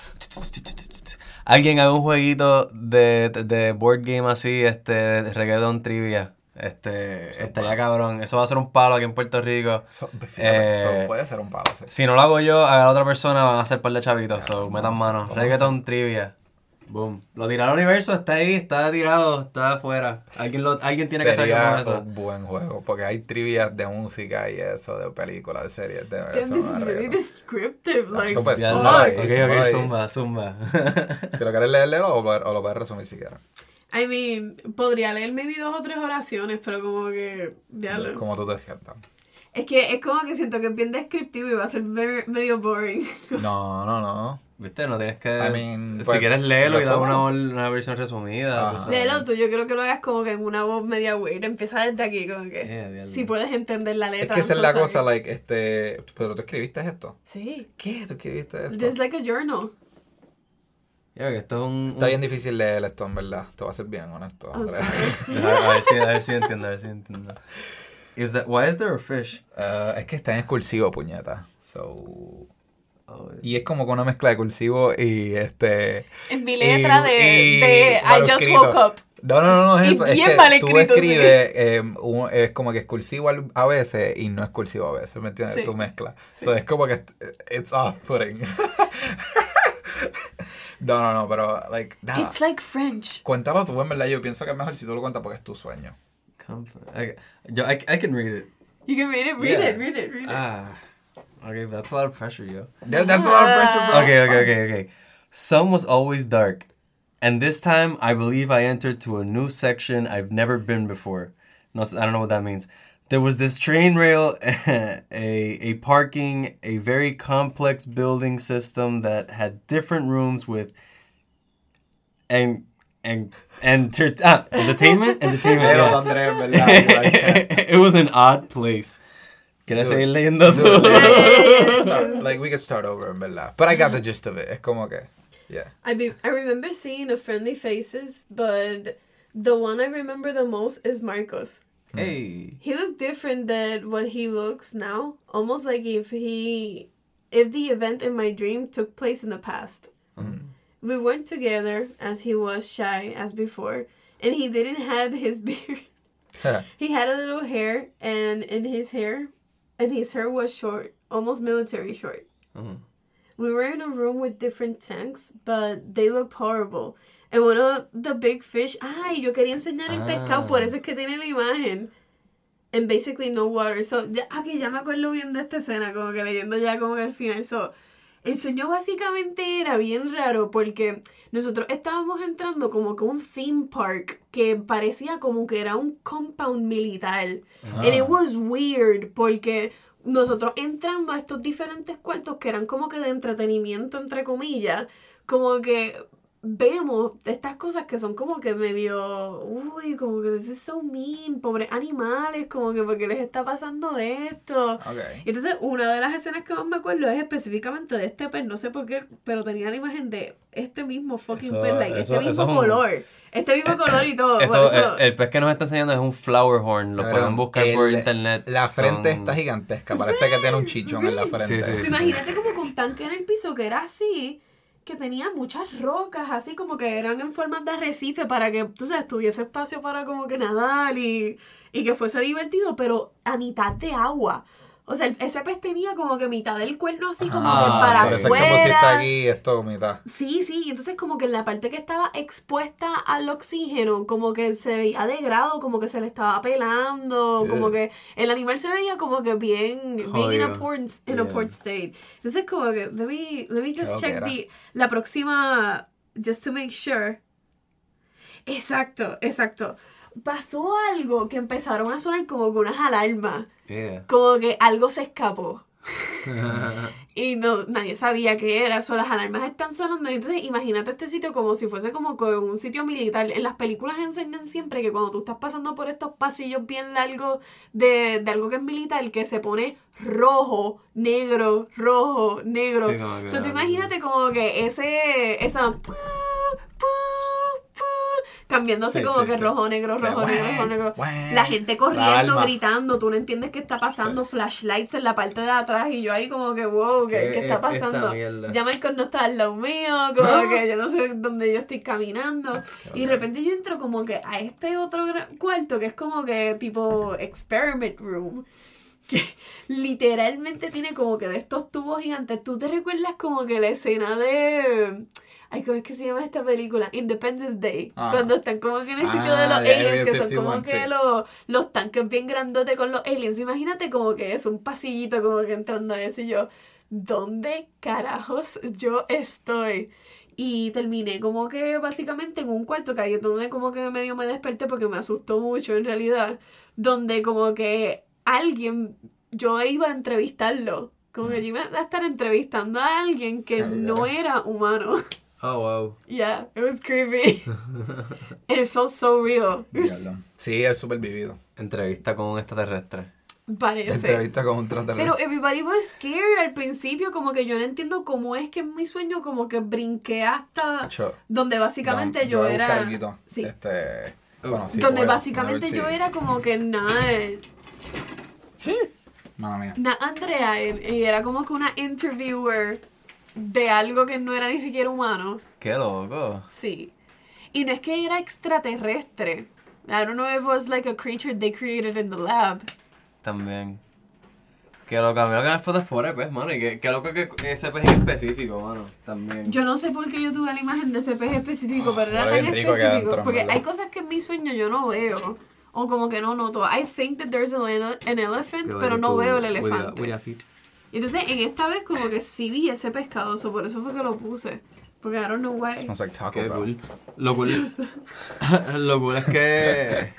Speaker 1: Alguien haga un jueguito de, de board game así, este, reggaeton trivia. Este,
Speaker 2: Eso
Speaker 1: estaría cabrón. Eso va a ser un palo aquí en Puerto Rico.
Speaker 2: So, fíjate,
Speaker 1: Eh,
Speaker 2: so puede ser un palo. sí.
Speaker 1: Si no lo hago yo, haga la otra persona, van a hacer par de chavitos. So, metan
Speaker 2: a
Speaker 1: mano.
Speaker 2: a
Speaker 1: Reggaeton trivia. Boom. Lo tiró al universo, está ahí, está tirado, está afuera. Alguien, lo, alguien tiene que salir
Speaker 2: Sería
Speaker 1: con eso.
Speaker 2: un buen juego, porque hay trivias de música y eso, de películas, de series, de
Speaker 3: Damn, this is really descriptive. Like,
Speaker 2: pues, zumba
Speaker 1: lo-
Speaker 2: ahí,
Speaker 1: ok, ok, zumba, zumba.
Speaker 2: Si lo quieres leer, léelo o, o lo puedes resumir si quieres.
Speaker 3: I mean, podría leer maybe dos o tres oraciones, pero como que. Ya lo-
Speaker 2: Como tú te sientas.
Speaker 3: Es que es como que siento que es bien descriptivo y va a ser medio boring.
Speaker 2: No, no, no.
Speaker 1: ¿Viste? No tienes que.
Speaker 2: I mean,
Speaker 1: si
Speaker 2: pues,
Speaker 1: quieres leerlo y dar una, una versión resumida. Sabes.
Speaker 3: Léelo tú, yo creo que lo hagas como que en una voz media weird. Empieza desde aquí, como que.
Speaker 1: Yeah,
Speaker 3: si puedes entender la letra.
Speaker 2: Es que esa es la cosa, like, este... Pero tú escribiste esto.
Speaker 3: Sí.
Speaker 2: ¿Qué? ¿Tú escribiste esto?
Speaker 3: Just like a journal.
Speaker 1: Ya, que esto es un.
Speaker 2: Está
Speaker 1: un-
Speaker 2: bien difícil leer esto, en verdad. Te va a ser bien honesto.
Speaker 3: Sorry.
Speaker 1: A, a ver si, a ver si entiendo, a ver si entiendo. Is that, why is there a fish?
Speaker 2: Ah, es que está en cursivo, puñeta. So...
Speaker 1: Oh,
Speaker 2: Y es como con una mezcla de cursivo y este...
Speaker 3: En mi letra
Speaker 2: y-
Speaker 3: de,
Speaker 2: y
Speaker 3: de I just
Speaker 2: escrito.
Speaker 3: woke up.
Speaker 2: No, no, no, no es
Speaker 3: Y
Speaker 2: eso. Es que
Speaker 3: mal
Speaker 2: tú
Speaker 3: escrito, sí.
Speaker 2: escribes, eh, un- es como que es cursivo al- a veces y no es cursivo a veces, ¿me entiendes?
Speaker 3: Sí.
Speaker 2: Tu mezcla.
Speaker 3: Sí.
Speaker 2: So, es como que it's off-putting. no, no, no, pero, like, nada.
Speaker 3: It's like French.
Speaker 2: Cuéntalo tú, en verdad. Yo pienso que es mejor si tú lo cuentas porque es tu sueño.
Speaker 1: Comfort. I, yo, I, I can read it.
Speaker 3: You can read it, read
Speaker 1: Yeah.
Speaker 3: it, read it, read it.
Speaker 1: Ah. Okay, that's a lot of pressure, yo.
Speaker 2: That- That's a lot of pressure, bro.
Speaker 1: Okay, okay, okay, okay. Sun was always dark. And this time, I believe I entered to a new section I've never been before. No, I don't know what that means. There was this train rail, a, a parking, a very complex building system that had different rooms with and and and ah, entertainment, entertainment.
Speaker 2: Pero,
Speaker 1: yeah.
Speaker 2: Andrés, en verdad, like
Speaker 1: it was an odd place. Can
Speaker 2: Dude.
Speaker 1: seguir leyendo
Speaker 3: Yeah, yeah.
Speaker 2: Start, like, we could start over, en verdad. But I got the gist of it. Es como que, yeah.
Speaker 3: I be I remember seeing a friendly faces, but the one I remember the most is Marcos.
Speaker 1: Hey.
Speaker 3: He looked different than what he looks now. Almost like if he if the event in my dream took place in the past.
Speaker 2: Mm.
Speaker 3: We weren't together as he was shy as before, and he didn't have his beard. he had a little hair, and in his hair, and his hair was short, almost military short.
Speaker 1: Ujú.
Speaker 3: We were in a room with different tanks, but they looked horrible. And one of the big fish, ay, yo quería enseñar el pescado, por eso es que tiene la imagen. And basically no water. So, ya, aquí ya me acuerdo bien de esta escena, como que leyendo ya como que al final. So, el sueño básicamente era bien raro porque nosotros estábamos entrando como que un theme park que parecía como que era un compound militar.
Speaker 2: Ah.
Speaker 3: And it was weird porque nosotros entrando a estos diferentes cuartos que eran como que de entretenimiento, entre comillas, como que vemos estas cosas que son como que medio, uy, como que this is so mean, pobres animales, como que porque les está pasando esto.
Speaker 2: Ok.
Speaker 3: Y entonces una de las escenas que más me acuerdo es específicamente de este pez, no sé por qué, pero tenía la imagen de este mismo fucking
Speaker 1: Eso-
Speaker 3: pez, like,
Speaker 1: eso-
Speaker 3: este mismo
Speaker 1: es un-
Speaker 3: color, este mismo color y todo.
Speaker 1: Eso, el, el pez que nos está enseñando es un flower horn. Lo pueden buscar por internet.
Speaker 2: La frente
Speaker 1: Son-
Speaker 2: está gigantesca. Parece que tiene un chichón en la frente.
Speaker 1: Sí, sí.
Speaker 3: Imagínate como con un tanque en el piso que era así, que tenía muchas rocas, así como que eran en forma de arrecife para que, tú sabes, tuviese espacio para como que nadar y, y que fuese divertido, pero a mitad de agua. O sea, ese pez tenía como que mitad del cuerno así como
Speaker 1: Ah,
Speaker 3: que para
Speaker 2: Por eso es que pusiste
Speaker 3: afuera.
Speaker 2: aquí esto mitad.
Speaker 3: Sí, sí, entonces como que en la parte que estaba expuesta al oxígeno, como que se veía de grado, como que se le estaba pelando, como que el animal se veía como que bien, bien in a poor, in a
Speaker 1: Yeah.
Speaker 3: poor state. Entonces como que, let me, let me just check the, la próxima, just to make sure. Exacto, exacto. Pasó algo que empezaron a sonar como que unas alarmas,
Speaker 1: Yeah.
Speaker 3: como que algo se escapó. Y no, nadie sabía qué era, so, las alarmas están sonando. Entonces, imagínate este sitio como si fuese como un sitio militar. En las películas enseñan siempre que cuando tú estás pasando por estos pasillos bien largos de, de algo que es militar, que se pone rojo, negro, rojo, negro.
Speaker 1: Sí, como que-
Speaker 3: So, tú imagínate como que ese, esa... Cambiándose
Speaker 2: Sí,
Speaker 3: como
Speaker 2: sí,
Speaker 3: que
Speaker 2: sí.
Speaker 3: rojo, negro, rojo, negro, rojo, negro. La gente corriendo, gritando, tú no entiendes qué está pasando, flashlights en la parte de atrás y yo ahí como que, wow, ¿qué,
Speaker 1: ¿Qué
Speaker 3: está pasando? Ya Michael no está al lado mío, como que yo no sé dónde yo estoy caminando. Y de repente yo entro como que a este otro cuarto que es como que tipo experiment room. Que literalmente tiene como que de estos tubos gigantes. ¿Tú te recuerdas como que la escena de... Ay, ¿cómo es que se llama esta película? Independence Day.
Speaker 2: Ah.
Speaker 3: Cuando están como que en el sitio
Speaker 2: Ah,
Speaker 3: de los aliens,
Speaker 2: Area
Speaker 3: que son
Speaker 2: 51,
Speaker 3: como que los, los tanques bien grandotes con los aliens. Imagínate como que es un pasillito como que entrando a eso y yo, ¿dónde carajos yo estoy? Y terminé como que básicamente en un cuarto que ahí donde como que medio me desperté porque me asustó mucho en realidad. Donde como que alguien, yo iba a entrevistarlo. Como que yo iba a estar entrevistando a alguien que
Speaker 2: Ah,
Speaker 3: no era humano.
Speaker 1: Oh, wow.
Speaker 3: Yeah, it was creepy. And it felt so real.
Speaker 2: Diablo. Sí, es súper vivido.
Speaker 1: Entrevista con un extraterrestre.
Speaker 3: Parece.
Speaker 2: Entrevista con un
Speaker 3: Pero
Speaker 2: extraterrestre.
Speaker 3: everybody was scared al principio, como que yo no entiendo cómo es que en mi sueño como que brinqué hasta
Speaker 2: Acho,
Speaker 3: donde básicamente yo
Speaker 2: voy a buscar
Speaker 3: era...
Speaker 2: alguito.
Speaker 3: Sí.
Speaker 2: Este, bueno, sí
Speaker 3: donde
Speaker 2: puedo,
Speaker 3: básicamente
Speaker 2: a ver
Speaker 3: yo
Speaker 2: si-
Speaker 3: era como que nada,
Speaker 2: Mala mía.
Speaker 3: nada Andrea, y y era como que una interviewer de algo que no era ni siquiera humano.
Speaker 1: Qué loco.
Speaker 3: Sí. Y no es que era extraterrestre. I don't know if it was like a creature they created in the lab.
Speaker 1: También. Qué loco. A mí lo que me explota es fuera, pues, mano. Y qué, qué loco que ese pez en específico, mano. También.
Speaker 3: Yo no sé por qué yo tuve la imagen de ese pez específico, pero era tan específico. porque hay cosas que en mi sueño yo no veo. O como que no noto. I think that there's an, ele- an elephant, pero no veo el elefante. Y entonces en esta vez como que sí vi ese pescado, so por eso fue que lo puse. Porque I don't know why.
Speaker 2: Smells like Taco
Speaker 1: Qué
Speaker 2: Bell.
Speaker 1: cool. Lo cool, lo cool es que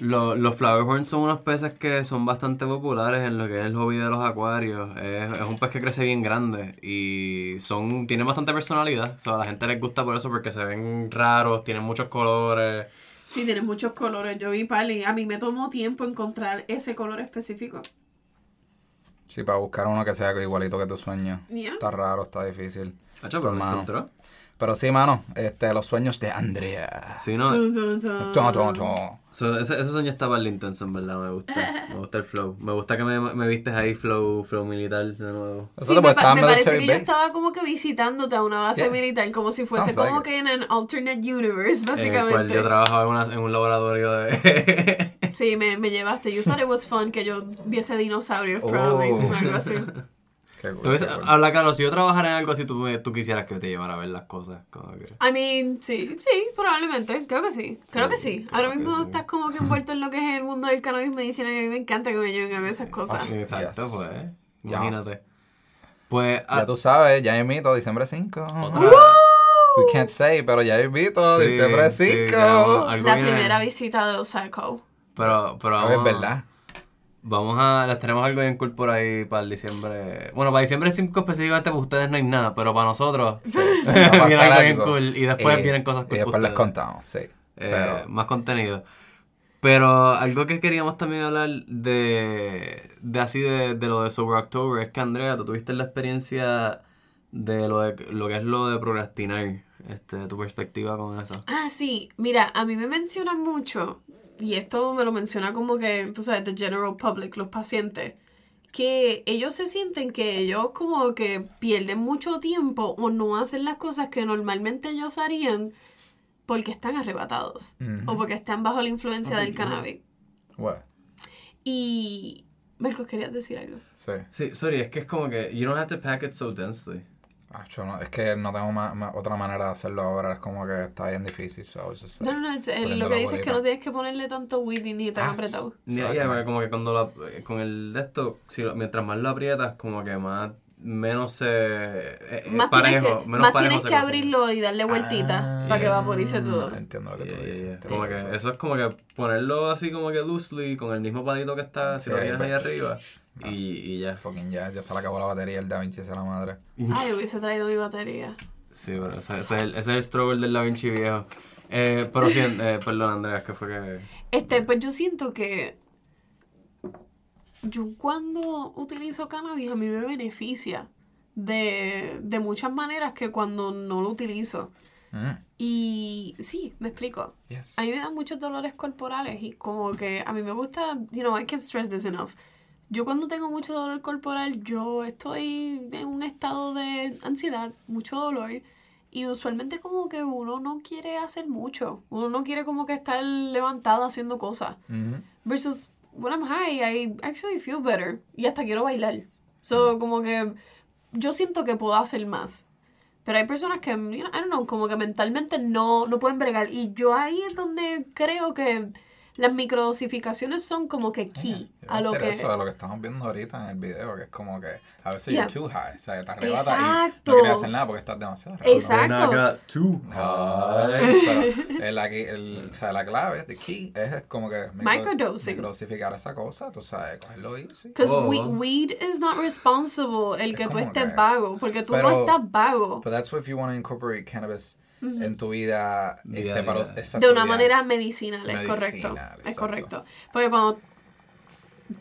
Speaker 1: lo- los flowerhorns son unos peces que son bastante populares en lo que es el hobby de los acuarios. Es, es un pez que crece bien grande y son tienen bastante personalidad. O sea, a la gente les gusta por eso porque se ven raros, tienen muchos colores.
Speaker 3: Sí, tiene muchos colores. Yo vi pali. A mí me tomó tiempo encontrar ese color específico.
Speaker 2: Sí, para buscar uno que sea igualito que tu sueño.
Speaker 3: Yeah.
Speaker 2: Está raro, está difícil.
Speaker 1: Hacho, pero lo
Speaker 2: Hermano.
Speaker 1: encontró.
Speaker 2: Pero sí, mano, este, los sueños de Andrea.
Speaker 1: Sí, no.
Speaker 3: Tun, tun, tun.
Speaker 1: So, ese, ese sueño está para el intenso, en verdad, me gusta. Me gusta el flow. Me gusta que me, me vistes ahí, flow, flow militar de nuevo.
Speaker 3: Sí, me, pa- me parece que yo estaba como que visitándote a una base
Speaker 2: Yeah.
Speaker 3: militar, como si fuese
Speaker 2: Sounds like
Speaker 3: como
Speaker 2: it.
Speaker 3: que en an alternate universe,
Speaker 1: En el cual
Speaker 3: básicamente.
Speaker 1: yo trabajaba en, una- en un laboratorio de...
Speaker 3: Sí, me, me llevaste. You thought it was fun que yo viese dinosaurios, probably,
Speaker 2: Oh.
Speaker 3: algo así.
Speaker 2: Cool.
Speaker 1: habla claro, si yo trabajara en algo así, tú, tú quisieras que te llevara a ver las cosas. Como que...
Speaker 3: I mean, sí, sí, probablemente. Creo que sí. Creo que
Speaker 1: Sí,
Speaker 3: sí. Ahora
Speaker 1: que
Speaker 3: mismo
Speaker 1: sí.
Speaker 3: estás como que envuelto en lo que es el mundo del cannabis medicinal y a mí me encanta que me lleven a ver esas cosas.
Speaker 1: Exacto,
Speaker 2: Yes.
Speaker 1: pues.
Speaker 2: Yes.
Speaker 1: Imagínate. Pues,
Speaker 2: Ya
Speaker 1: ah,
Speaker 2: tú sabes, ya invito, diciembre 5.
Speaker 1: otra-
Speaker 2: We can't say, pero ya invito,
Speaker 1: Sí,
Speaker 2: diciembre
Speaker 1: sí,
Speaker 2: 5.
Speaker 1: digamos, algo
Speaker 3: La primera visita de Psycho.
Speaker 1: Pero, pero
Speaker 2: A
Speaker 1: vamos,
Speaker 2: ver, ¿verdad?
Speaker 1: Vamos a, les tenemos algo bien cool por ahí para el diciembre. Bueno, para diciembre 5 específicamente para ustedes no hay nada, pero para nosotros
Speaker 2: Sí, sí, va a pasar
Speaker 1: viene algo bien cool. Y después
Speaker 2: Eh,
Speaker 1: vienen cosas cool
Speaker 2: Y después
Speaker 1: para
Speaker 2: les contamos, sí.
Speaker 1: Eh,
Speaker 2: Pero,
Speaker 1: más contenido. Pero algo que queríamos también hablar de, de así de, de lo de Sober October es que Andrea, tú tuviste la experiencia de lo, de lo que es lo de procrastinar, este, tu perspectiva con eso.
Speaker 3: Ah, sí. Mira, a mí me mencionan mucho, y esto me lo menciona como que, tú sabes, the general public, los pacientes, que ellos se sienten que ellos como que pierden mucho tiempo o no hacen las cosas que normalmente ellos harían porque están arrebatados o porque están bajo la influencia del cannabis.
Speaker 2: what?
Speaker 3: Y... Marcos, ¿querías decir algo?
Speaker 2: Sí.
Speaker 1: Sí, sorry, es que es como que you don't have to pack it so densely.
Speaker 2: Ah, yo no, es que no tengo ma- ma- otra manera de hacerlo ahora, es como que está bien difícil. So
Speaker 3: No, no, no, es- eh,
Speaker 2: poniendo
Speaker 3: lo que dices es que no tienes que ponerle tanto weed ni tan
Speaker 2: Ah,
Speaker 3: apretado.
Speaker 1: Ya, porque como que cuando la, eh, con el de esto, si lo- mientras más lo aprietas, como que más, menos se, eh, eh,
Speaker 3: Más
Speaker 1: parejo,
Speaker 3: que,
Speaker 1: menos
Speaker 3: más
Speaker 1: parejo
Speaker 3: tienes que
Speaker 1: cocina.
Speaker 3: abrirlo y darle vueltita
Speaker 2: Ah,
Speaker 3: para que vaporice todo.
Speaker 2: Entiendo lo que tú
Speaker 1: Yeah, yeah,
Speaker 2: dices.
Speaker 1: yeah. Como que
Speaker 2: tú
Speaker 1: eso es como que ponerlo así como que loosely, con el mismo palito que está, si lo tienes ahí arriba,
Speaker 2: Ah.
Speaker 1: y, y ya.
Speaker 2: Fucking ya, ya se le acabó la batería el Da Vinci esa la madre.
Speaker 3: Ay, hubiese traído mi batería.
Speaker 1: Sí, bueno, ese, ese es el, ese es el struggle del Da Vinci viejo. Eh, pero sí, eh, perdón Andrea, que fue que...
Speaker 3: Este, pues yo siento que yo cuando utilizo cannabis a mí me beneficia de, de muchas maneras que cuando no lo utilizo.
Speaker 2: Mm,
Speaker 3: Y sí, me explico.
Speaker 2: yes.
Speaker 3: A mí me dan muchos dolores corporales y como que a mí me gusta, you know, I can't stress this enough. Yo cuando tengo mucho dolor corporal, yo estoy en un estado de ansiedad, mucho dolor. Y usualmente como que uno no quiere hacer mucho. Uno no quiere como que estar levantado haciendo cosas. Versus when I'm high, I actually feel better. Y hasta quiero bailar. So, como que yo siento que puedo hacer más. Pero hay personas que, you know, I don't know, como que mentalmente no, no pueden bregar. Y yo ahí es donde creo que las microdosificaciones son como que key
Speaker 2: Iba
Speaker 3: a lo que...
Speaker 2: eso de lo que estamos viendo ahorita en el video, que es como que a veces
Speaker 3: Yeah.
Speaker 2: you're too high, o sea, te arrebata y
Speaker 3: Exacto.
Speaker 2: no quieres hacer nada porque estás demasiado arrebatado.
Speaker 3: Exacto.
Speaker 1: two.
Speaker 2: Ay, pero el, aquí- el- o sea, la clave, the key, es como que
Speaker 3: Microdosing.
Speaker 2: microdosificar esa cosa, tú sabes, cogerlo easy.
Speaker 3: Because
Speaker 1: Oh,
Speaker 3: we- weed is not responsible el
Speaker 2: Es
Speaker 3: que tú estés
Speaker 2: que-
Speaker 3: vago. Porque tú no
Speaker 2: Pero-
Speaker 3: estás vago.
Speaker 2: But that's what if you want to incorporate cannabis en tu vida,
Speaker 1: Día
Speaker 2: este, para
Speaker 3: De una
Speaker 2: día.
Speaker 3: manera medicinal, es
Speaker 2: Medicinal,
Speaker 3: correcto. Es
Speaker 2: exacto.
Speaker 3: correcto. Porque cuando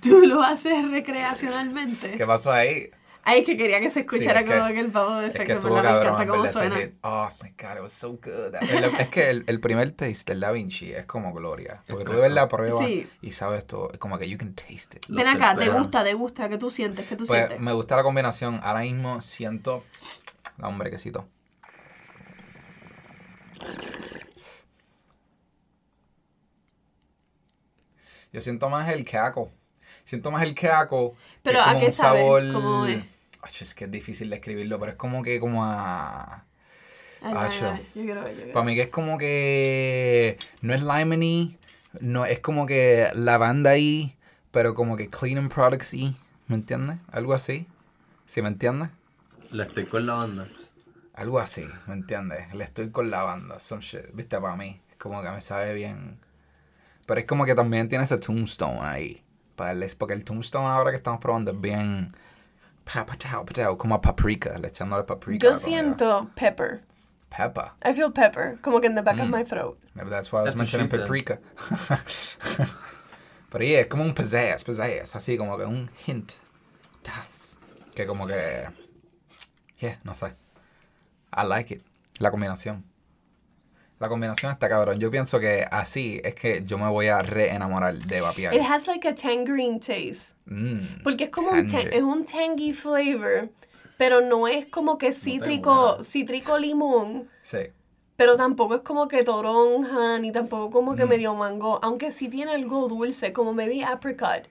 Speaker 3: tú lo haces recreacionalmente.
Speaker 2: ¿Qué pasó ahí?
Speaker 3: Ay, es que quería que se escuchara
Speaker 2: Sí, es que-
Speaker 3: como que el pavo de
Speaker 2: Es que
Speaker 3: efecto,
Speaker 2: estuvo
Speaker 3: ¿verdad? Me encanta
Speaker 2: en
Speaker 3: cómo suena.
Speaker 2: hit. Oh my god, it was so good. El- es que el, el primer taste del Da Vinci es como gloria. Porque tú ves la prueba
Speaker 3: Sí.
Speaker 2: y sabes todo. Es como que you can taste it.
Speaker 3: Ven acá, te gusta, te gusta, que tú sientes, que tú
Speaker 2: Pues
Speaker 3: sientes.
Speaker 2: me gusta la combinación. Ahora mismo siento. La hombrequecito. Yo siento más el queaco. Siento más el queaco. que
Speaker 3: Pero,
Speaker 2: es
Speaker 3: ¿a qué sabe?
Speaker 2: sabor-
Speaker 3: ¿Cómo es?
Speaker 2: Que es difícil describirlo, pero es como que como a.
Speaker 3: Ay, ay,
Speaker 2: Acho.
Speaker 3: ay, yo quiero ver, yo quiero
Speaker 2: Para mí que es como que no es lemony, no es como que lavanda y, pero como que cleaning products y, ¿me entiendes? Algo así. ¿Sí me entiendes?
Speaker 1: Le estoy con la banda.
Speaker 2: Algo así, ¿me entiendes? Le estoy con lavanda, some shit, viste, para mí. Es como que me sabe bien. Pero es como que también tiene ese tombstone ahí. Para darles, porque el tombstone ahora que estamos probando es bien pa- patao, patao, como a paprika, le echándole paprika.
Speaker 3: Yo
Speaker 2: la
Speaker 3: siento pepper.
Speaker 2: Pepper.
Speaker 3: I feel pepper, como que in the back
Speaker 2: Mm.
Speaker 3: of my throat.
Speaker 2: Maybe that's why I was
Speaker 1: That's
Speaker 2: mentioning paprika. Pero yeah, es como un pizzazz, pizzazz, así como que un hint. Das. Que como que... Yeah, no sé. I like it. La combinación. La combinación está cabrón. Yo pienso que así es que yo me voy a reenamorar de vapear.
Speaker 3: It has like a tangerine taste.
Speaker 2: Mm.
Speaker 3: Porque es como un, es un tangy flavor, pero no es como que cítrico,
Speaker 2: buena.
Speaker 3: cítrico limón,
Speaker 2: Sí.
Speaker 3: pero tampoco es como que toronja, ni tampoco como
Speaker 2: Mm.
Speaker 3: que medio mango, aunque sí tiene algo dulce, como maybe apricot,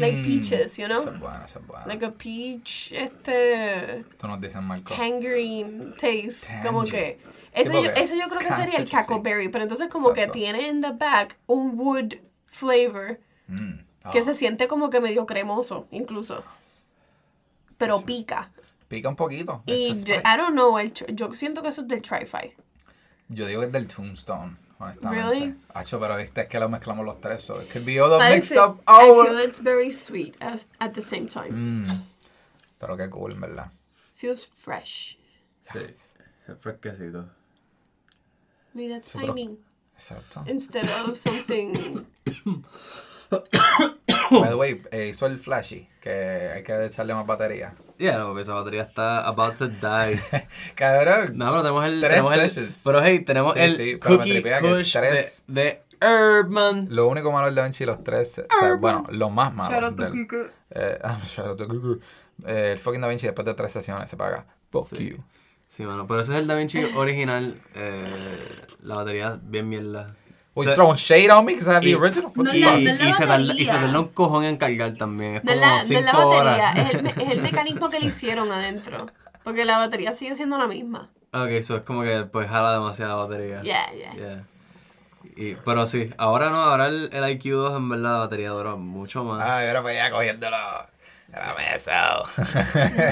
Speaker 3: like
Speaker 2: Mm.
Speaker 3: peaches, you know?
Speaker 2: Esa es buena, esa es buena.
Speaker 3: Like a peach, este,
Speaker 2: Tú nos dices, Marco.
Speaker 3: tangerine taste, como que... Eso,
Speaker 2: Sí,
Speaker 3: yo, eso creo que sería el cackleberry, pero entonces como que tiene en the back un wood flavor
Speaker 2: Mm.
Speaker 3: que
Speaker 2: Ah,
Speaker 3: se siente como que medio cremoso, incluso. Pero pica.
Speaker 2: Pica un poquito.
Speaker 3: Y yo. I don't know, el, yo siento que eso es del Tri-Fi.
Speaker 2: Yo digo que es del Tombstone, honestamente.
Speaker 3: Really?
Speaker 2: Hacho, pero viste, es que lo mezclamos los tres, so it could be all the
Speaker 3: I
Speaker 2: mixed
Speaker 3: feel,
Speaker 2: up.
Speaker 3: I
Speaker 2: Oh.
Speaker 3: feel it's very sweet as, at the same time.
Speaker 2: Mm. Pero qué cool, verdad.
Speaker 3: Feels fresh.
Speaker 1: Sí, es fresquecito.
Speaker 3: Maybe that's
Speaker 2: Nosotros-
Speaker 3: timing.
Speaker 2: Exacto.
Speaker 3: Instead of something.
Speaker 2: By the way, eh, hizo el flashy, que hay que echarle más batería.
Speaker 1: Yeah, no, porque esa batería está about to die.
Speaker 2: Cabrón.
Speaker 1: No, pero tenemos el.
Speaker 2: Tres
Speaker 1: tenemos el
Speaker 2: sessions.
Speaker 1: pero hey, tenemos
Speaker 2: Sí,
Speaker 1: el
Speaker 2: sí, pero me
Speaker 1: Cookie
Speaker 2: tripea que
Speaker 1: Kush
Speaker 2: tres-
Speaker 1: de, de Herman.
Speaker 2: Lo único malo del Da Vinci, los tres, o sea, bueno, lo más malo.
Speaker 3: Shout out to
Speaker 2: del-
Speaker 3: Kike.
Speaker 2: eh, shout out to. Eh, el fucking Da Vinci después de tres sesiones se paga. Fuck
Speaker 1: Sí.
Speaker 2: you.
Speaker 1: Sí, mano, pero ese es el Da Vinci original. Eh, la batería bien mierda.
Speaker 2: We
Speaker 1: O sea,
Speaker 2: throwing shade on me because I have the
Speaker 1: y-
Speaker 2: original?
Speaker 3: No,
Speaker 1: y,
Speaker 3: de
Speaker 1: y se tarda, y se tarda un cojón en cargar también. Es
Speaker 3: De
Speaker 1: como
Speaker 3: la, de
Speaker 1: 5
Speaker 3: la batería,
Speaker 1: horas.
Speaker 3: es el, es el mecanismo que le hicieron adentro. Porque la batería sigue siendo la misma.
Speaker 1: Ok, eso es como que pues jala demasiada batería.
Speaker 3: Yeah, yeah.
Speaker 1: Yeah. Y, pero sí, ahora no, ahora el, el IQ2 en verdad la batería dura mucho más.
Speaker 2: Ay, ahora para allá cogiéndolo. Dame eso.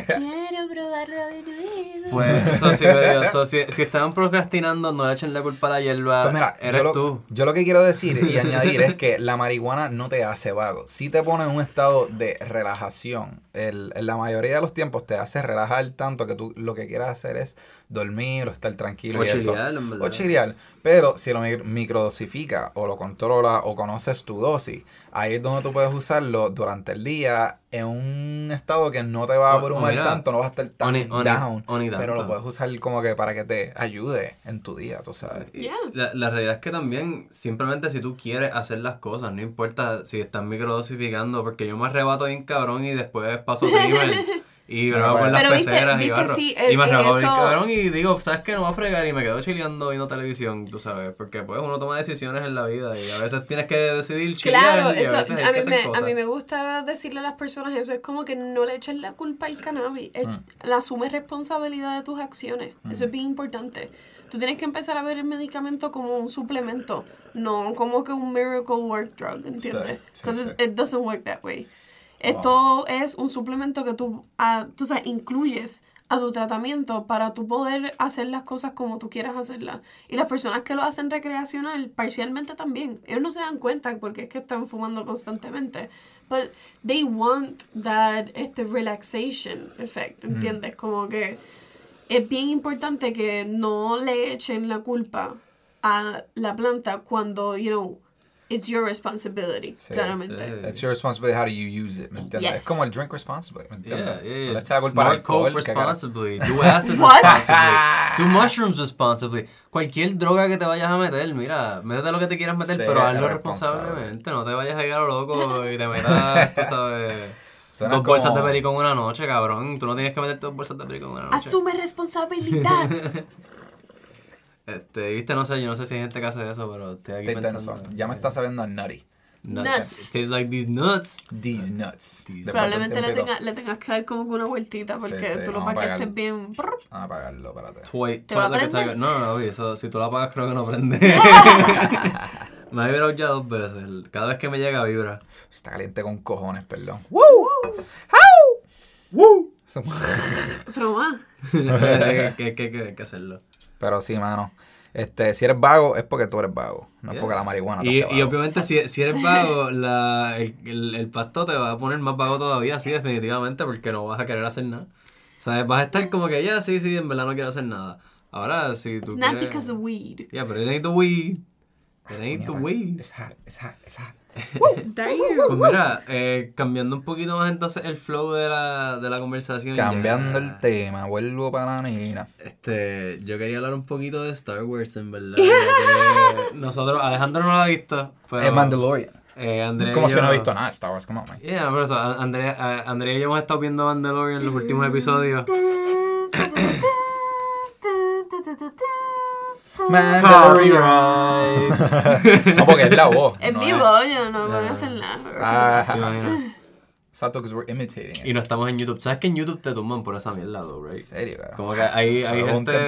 Speaker 3: Quiero probarlo de nuevo.
Speaker 1: Pues eso sí, pero yo, so, si, si estaban procrastinando, no le echen la culpa a la hierba.
Speaker 2: Pues mira,
Speaker 1: eres
Speaker 2: yo lo,
Speaker 1: tú.
Speaker 2: yo lo que quiero decir y añadir es que la marihuana no te hace vago. Sí te pone en un estado de relajación. El, en la mayoría de los tiempos te hace relajar tanto que tú lo que quieras hacer es dormir o estar tranquilo.
Speaker 1: O
Speaker 2: y eso.
Speaker 1: en verdad.
Speaker 2: O chilear. Pero si lo mi- microdosifica o lo controla o conoces tu dosis, ahí es donde tú puedes usarlo durante el día en un estado que no te va a
Speaker 1: O- o
Speaker 2: abrumar tanto, no vas a estar tan down. pero lo puedes usar como que para que te ayude en tu día, tú sabes.
Speaker 3: Yeah.
Speaker 1: La, la realidad es que también, simplemente si tú quieres hacer las cosas, no importa si estás microdosificando, porque yo me arrebato bien cabrón y después paso trimmer y
Speaker 2: Pero
Speaker 1: bravo con las
Speaker 3: Pero viste-
Speaker 1: peceras y
Speaker 3: viste,
Speaker 1: barro.
Speaker 3: sí,
Speaker 1: y me arrebato bien
Speaker 3: eso-
Speaker 1: cabrón y digo, ¿sabes qué? No voy a fregar y me quedo chileando viendo televisión, tú sabes, porque pues uno toma decisiones en la vida y a veces tienes que decidir chilear
Speaker 3: Claro,
Speaker 1: y
Speaker 3: eso,
Speaker 1: a veces hay
Speaker 3: a
Speaker 1: que
Speaker 3: mí,
Speaker 1: hacer
Speaker 3: me, a mí me gusta decirle a las personas eso, es como que no le echen la culpa al cannabis, es-
Speaker 2: Mm.
Speaker 3: la asume responsabilidad de tus acciones, eso es bien importante. Tú tienes que empezar a ver el medicamento como un suplemento, no como que un miracle work drug, ¿entiendes?
Speaker 2: Sí, sí,
Speaker 3: Because
Speaker 2: sí.
Speaker 3: it doesn't work that way. Esto es un suplemento que tú, ah, tú sabes, incluyes a tu tratamiento para tú poder hacer las cosas como tú quieras hacerlas. Y las personas que lo hacen recreacional, parcialmente también. Ellos no se dan cuenta porque es que están fumando constantemente. But they want that este relaxation effect, ¿entiendes? Como que es bien importante que no le echen la culpa a la planta cuando, you know, it's your responsibility,
Speaker 2: Sí.
Speaker 3: claramente.
Speaker 1: Eh,
Speaker 2: It's your responsibility how do you use it, ¿me entiendes?
Speaker 3: Yes.
Speaker 2: Es como el drink responsibly, ¿me entiendes?
Speaker 1: Yeah, yeah, yeah.
Speaker 2: le eches la culpa al
Speaker 1: Snort coke
Speaker 2: alcohol, que cara-
Speaker 1: responsibly. Do acid
Speaker 3: What?
Speaker 1: responsibly. Do mushrooms responsibly. Cualquier droga que te vayas a meter, mira, métete lo que te quieras meter,
Speaker 2: Sé
Speaker 1: pero hazlo
Speaker 2: responsable.
Speaker 1: responsablemente. No te vayas a ir a lo loco y te metas, tú sabes,
Speaker 2: Suena
Speaker 1: dos bolsas
Speaker 2: como-
Speaker 1: de perico en una noche, cabrón. Tú no tienes que meterte dos bolsas de perico en una noche.
Speaker 3: Asume responsabilidad.
Speaker 1: Este, viste, no sé, yo no sé si hay gente que hace eso, pero estoy aquí pensando.
Speaker 2: Ya me está sabiendo a nutty.
Speaker 1: Nuts.
Speaker 3: Nuts.
Speaker 1: It tastes like these nuts.
Speaker 2: These nuts.
Speaker 1: These-
Speaker 2: Después
Speaker 3: Probablemente le, tenga- le tengas que dar como que una vueltita porque
Speaker 2: sí,
Speaker 3: tú lo
Speaker 2: vamos a pagar.
Speaker 3: bien. brr.
Speaker 2: Vamos a apagarlo, espérate.
Speaker 1: Toy,
Speaker 3: ¿Te va a
Speaker 1: like a
Speaker 3: prender?
Speaker 1: tiger. No, no, no, oye, eso, si tú la apagas creo que no prende. Me ha vibrado ya dos veces. Cada vez que me llega vibra.
Speaker 2: Está caliente con cojones, perdón. ¡Woo! ¡How! ¡Woo! Eso-
Speaker 3: Pero más.
Speaker 1: que, que, que, que hay que hacerlo.
Speaker 2: Pero sí, mano. Este, si eres vago, es porque tú eres vago. No es
Speaker 1: Yeah.
Speaker 2: porque la marihuana te
Speaker 1: Y,
Speaker 2: hace
Speaker 1: y
Speaker 2: vago.
Speaker 1: obviamente si, si eres vago, la, el, el, el pasto te va a poner más vago todavía, sí, definitivamente, porque no vas a querer hacer nada. O sea, vas a estar como que, ya, sí, sí, en verdad no quiero hacer nada. Ahora, si tú
Speaker 3: It's not
Speaker 1: quieres...
Speaker 3: because of weed.
Speaker 1: Yeah, but it ain't the weed. It ain't the weed.
Speaker 2: It's hot, it's hot, it's hot.
Speaker 1: Pues mira, eh, cambiando un poquito más entonces el flow de la, de la conversación.
Speaker 2: Cambiando
Speaker 1: ya.
Speaker 2: el tema, vuelvo para la nena.
Speaker 1: Este, yo quería hablar un poquito de Star Wars, en verdad. que nosotros, Alejandro no lo ha visto, pero...
Speaker 2: Es Mandalorian.
Speaker 1: Eh, Andrea
Speaker 2: Como
Speaker 1: y
Speaker 2: si no he visto nada de Star Wars, come on, man.
Speaker 1: Yeah, por eso, Andrea, Andrea y yo hemos estado viendo Mandalorian en los últimos episodios. Copyright.
Speaker 2: no, porque es la voz.
Speaker 3: Es
Speaker 2: no
Speaker 3: mi
Speaker 2: es-
Speaker 3: voz, yo no puedo hacer nada.
Speaker 2: Ah. Exacto, because we're imitating it.
Speaker 1: Y no estamos en YouTube. ¿Sabes que en YouTube te tumban por esa mierda, though,
Speaker 2: En
Speaker 1: right?
Speaker 2: serio, cara.
Speaker 1: Como que hay, hay gente...
Speaker 2: que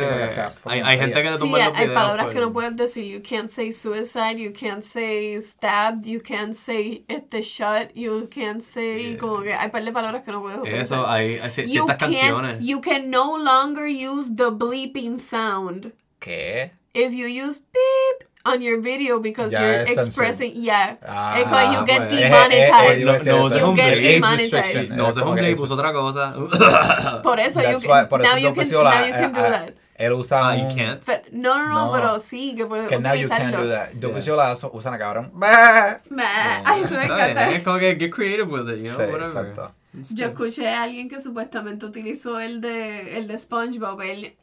Speaker 1: Hay, hay gente que te
Speaker 3: Sí,
Speaker 1: los
Speaker 3: hay
Speaker 1: videos
Speaker 3: palabras
Speaker 1: por-
Speaker 3: que no puedes decir. You can't say suicide, you can't say stabbed, you can't say este shot, you can't say...
Speaker 1: Yeah.
Speaker 3: Como que hay par de palabras que no puedes utilizar.
Speaker 1: Eso, hay, hay ci-
Speaker 3: You
Speaker 1: ciertas canciones.
Speaker 3: You can no longer use the bleeping sound
Speaker 2: ¿Qué?
Speaker 3: If you use beep on your video because
Speaker 2: Ya
Speaker 3: you're
Speaker 2: es censored.
Speaker 3: expressing... Yeah.
Speaker 2: Ah,
Speaker 3: it's like you get
Speaker 1: pues.
Speaker 2: Eh, eh, eh,
Speaker 3: demonetized.
Speaker 2: iba a decir
Speaker 1: No, no
Speaker 2: eso.
Speaker 1: uses un
Speaker 3: You get demonetized.
Speaker 1: No
Speaker 2: Es
Speaker 1: uses
Speaker 2: como
Speaker 1: un
Speaker 2: que
Speaker 1: play,
Speaker 2: eso-
Speaker 1: puso otra cosa.
Speaker 3: Por eso,
Speaker 2: That's
Speaker 3: you
Speaker 2: why- por
Speaker 3: now,
Speaker 2: eso
Speaker 3: you
Speaker 2: yo
Speaker 3: can,
Speaker 2: pusieron la-
Speaker 3: now you can do
Speaker 2: eh, eh,
Speaker 3: that.
Speaker 2: Él usa
Speaker 1: Ah, you can't.
Speaker 3: But, no, no, no,
Speaker 2: No.
Speaker 3: pero sí, que puedes
Speaker 2: Que now you can't do that. Yo
Speaker 1: Yeah.
Speaker 2: pusieron la usan a cabrón. Bah.
Speaker 3: Nah, Ay, eso me encanta.
Speaker 1: Es como que get creative with it, you know,
Speaker 2: Sí,
Speaker 1: whatever.
Speaker 2: exacto.
Speaker 3: Yo
Speaker 1: still-
Speaker 3: escuché a alguien que supuestamente utilizó el de, el de SpongeBob, el,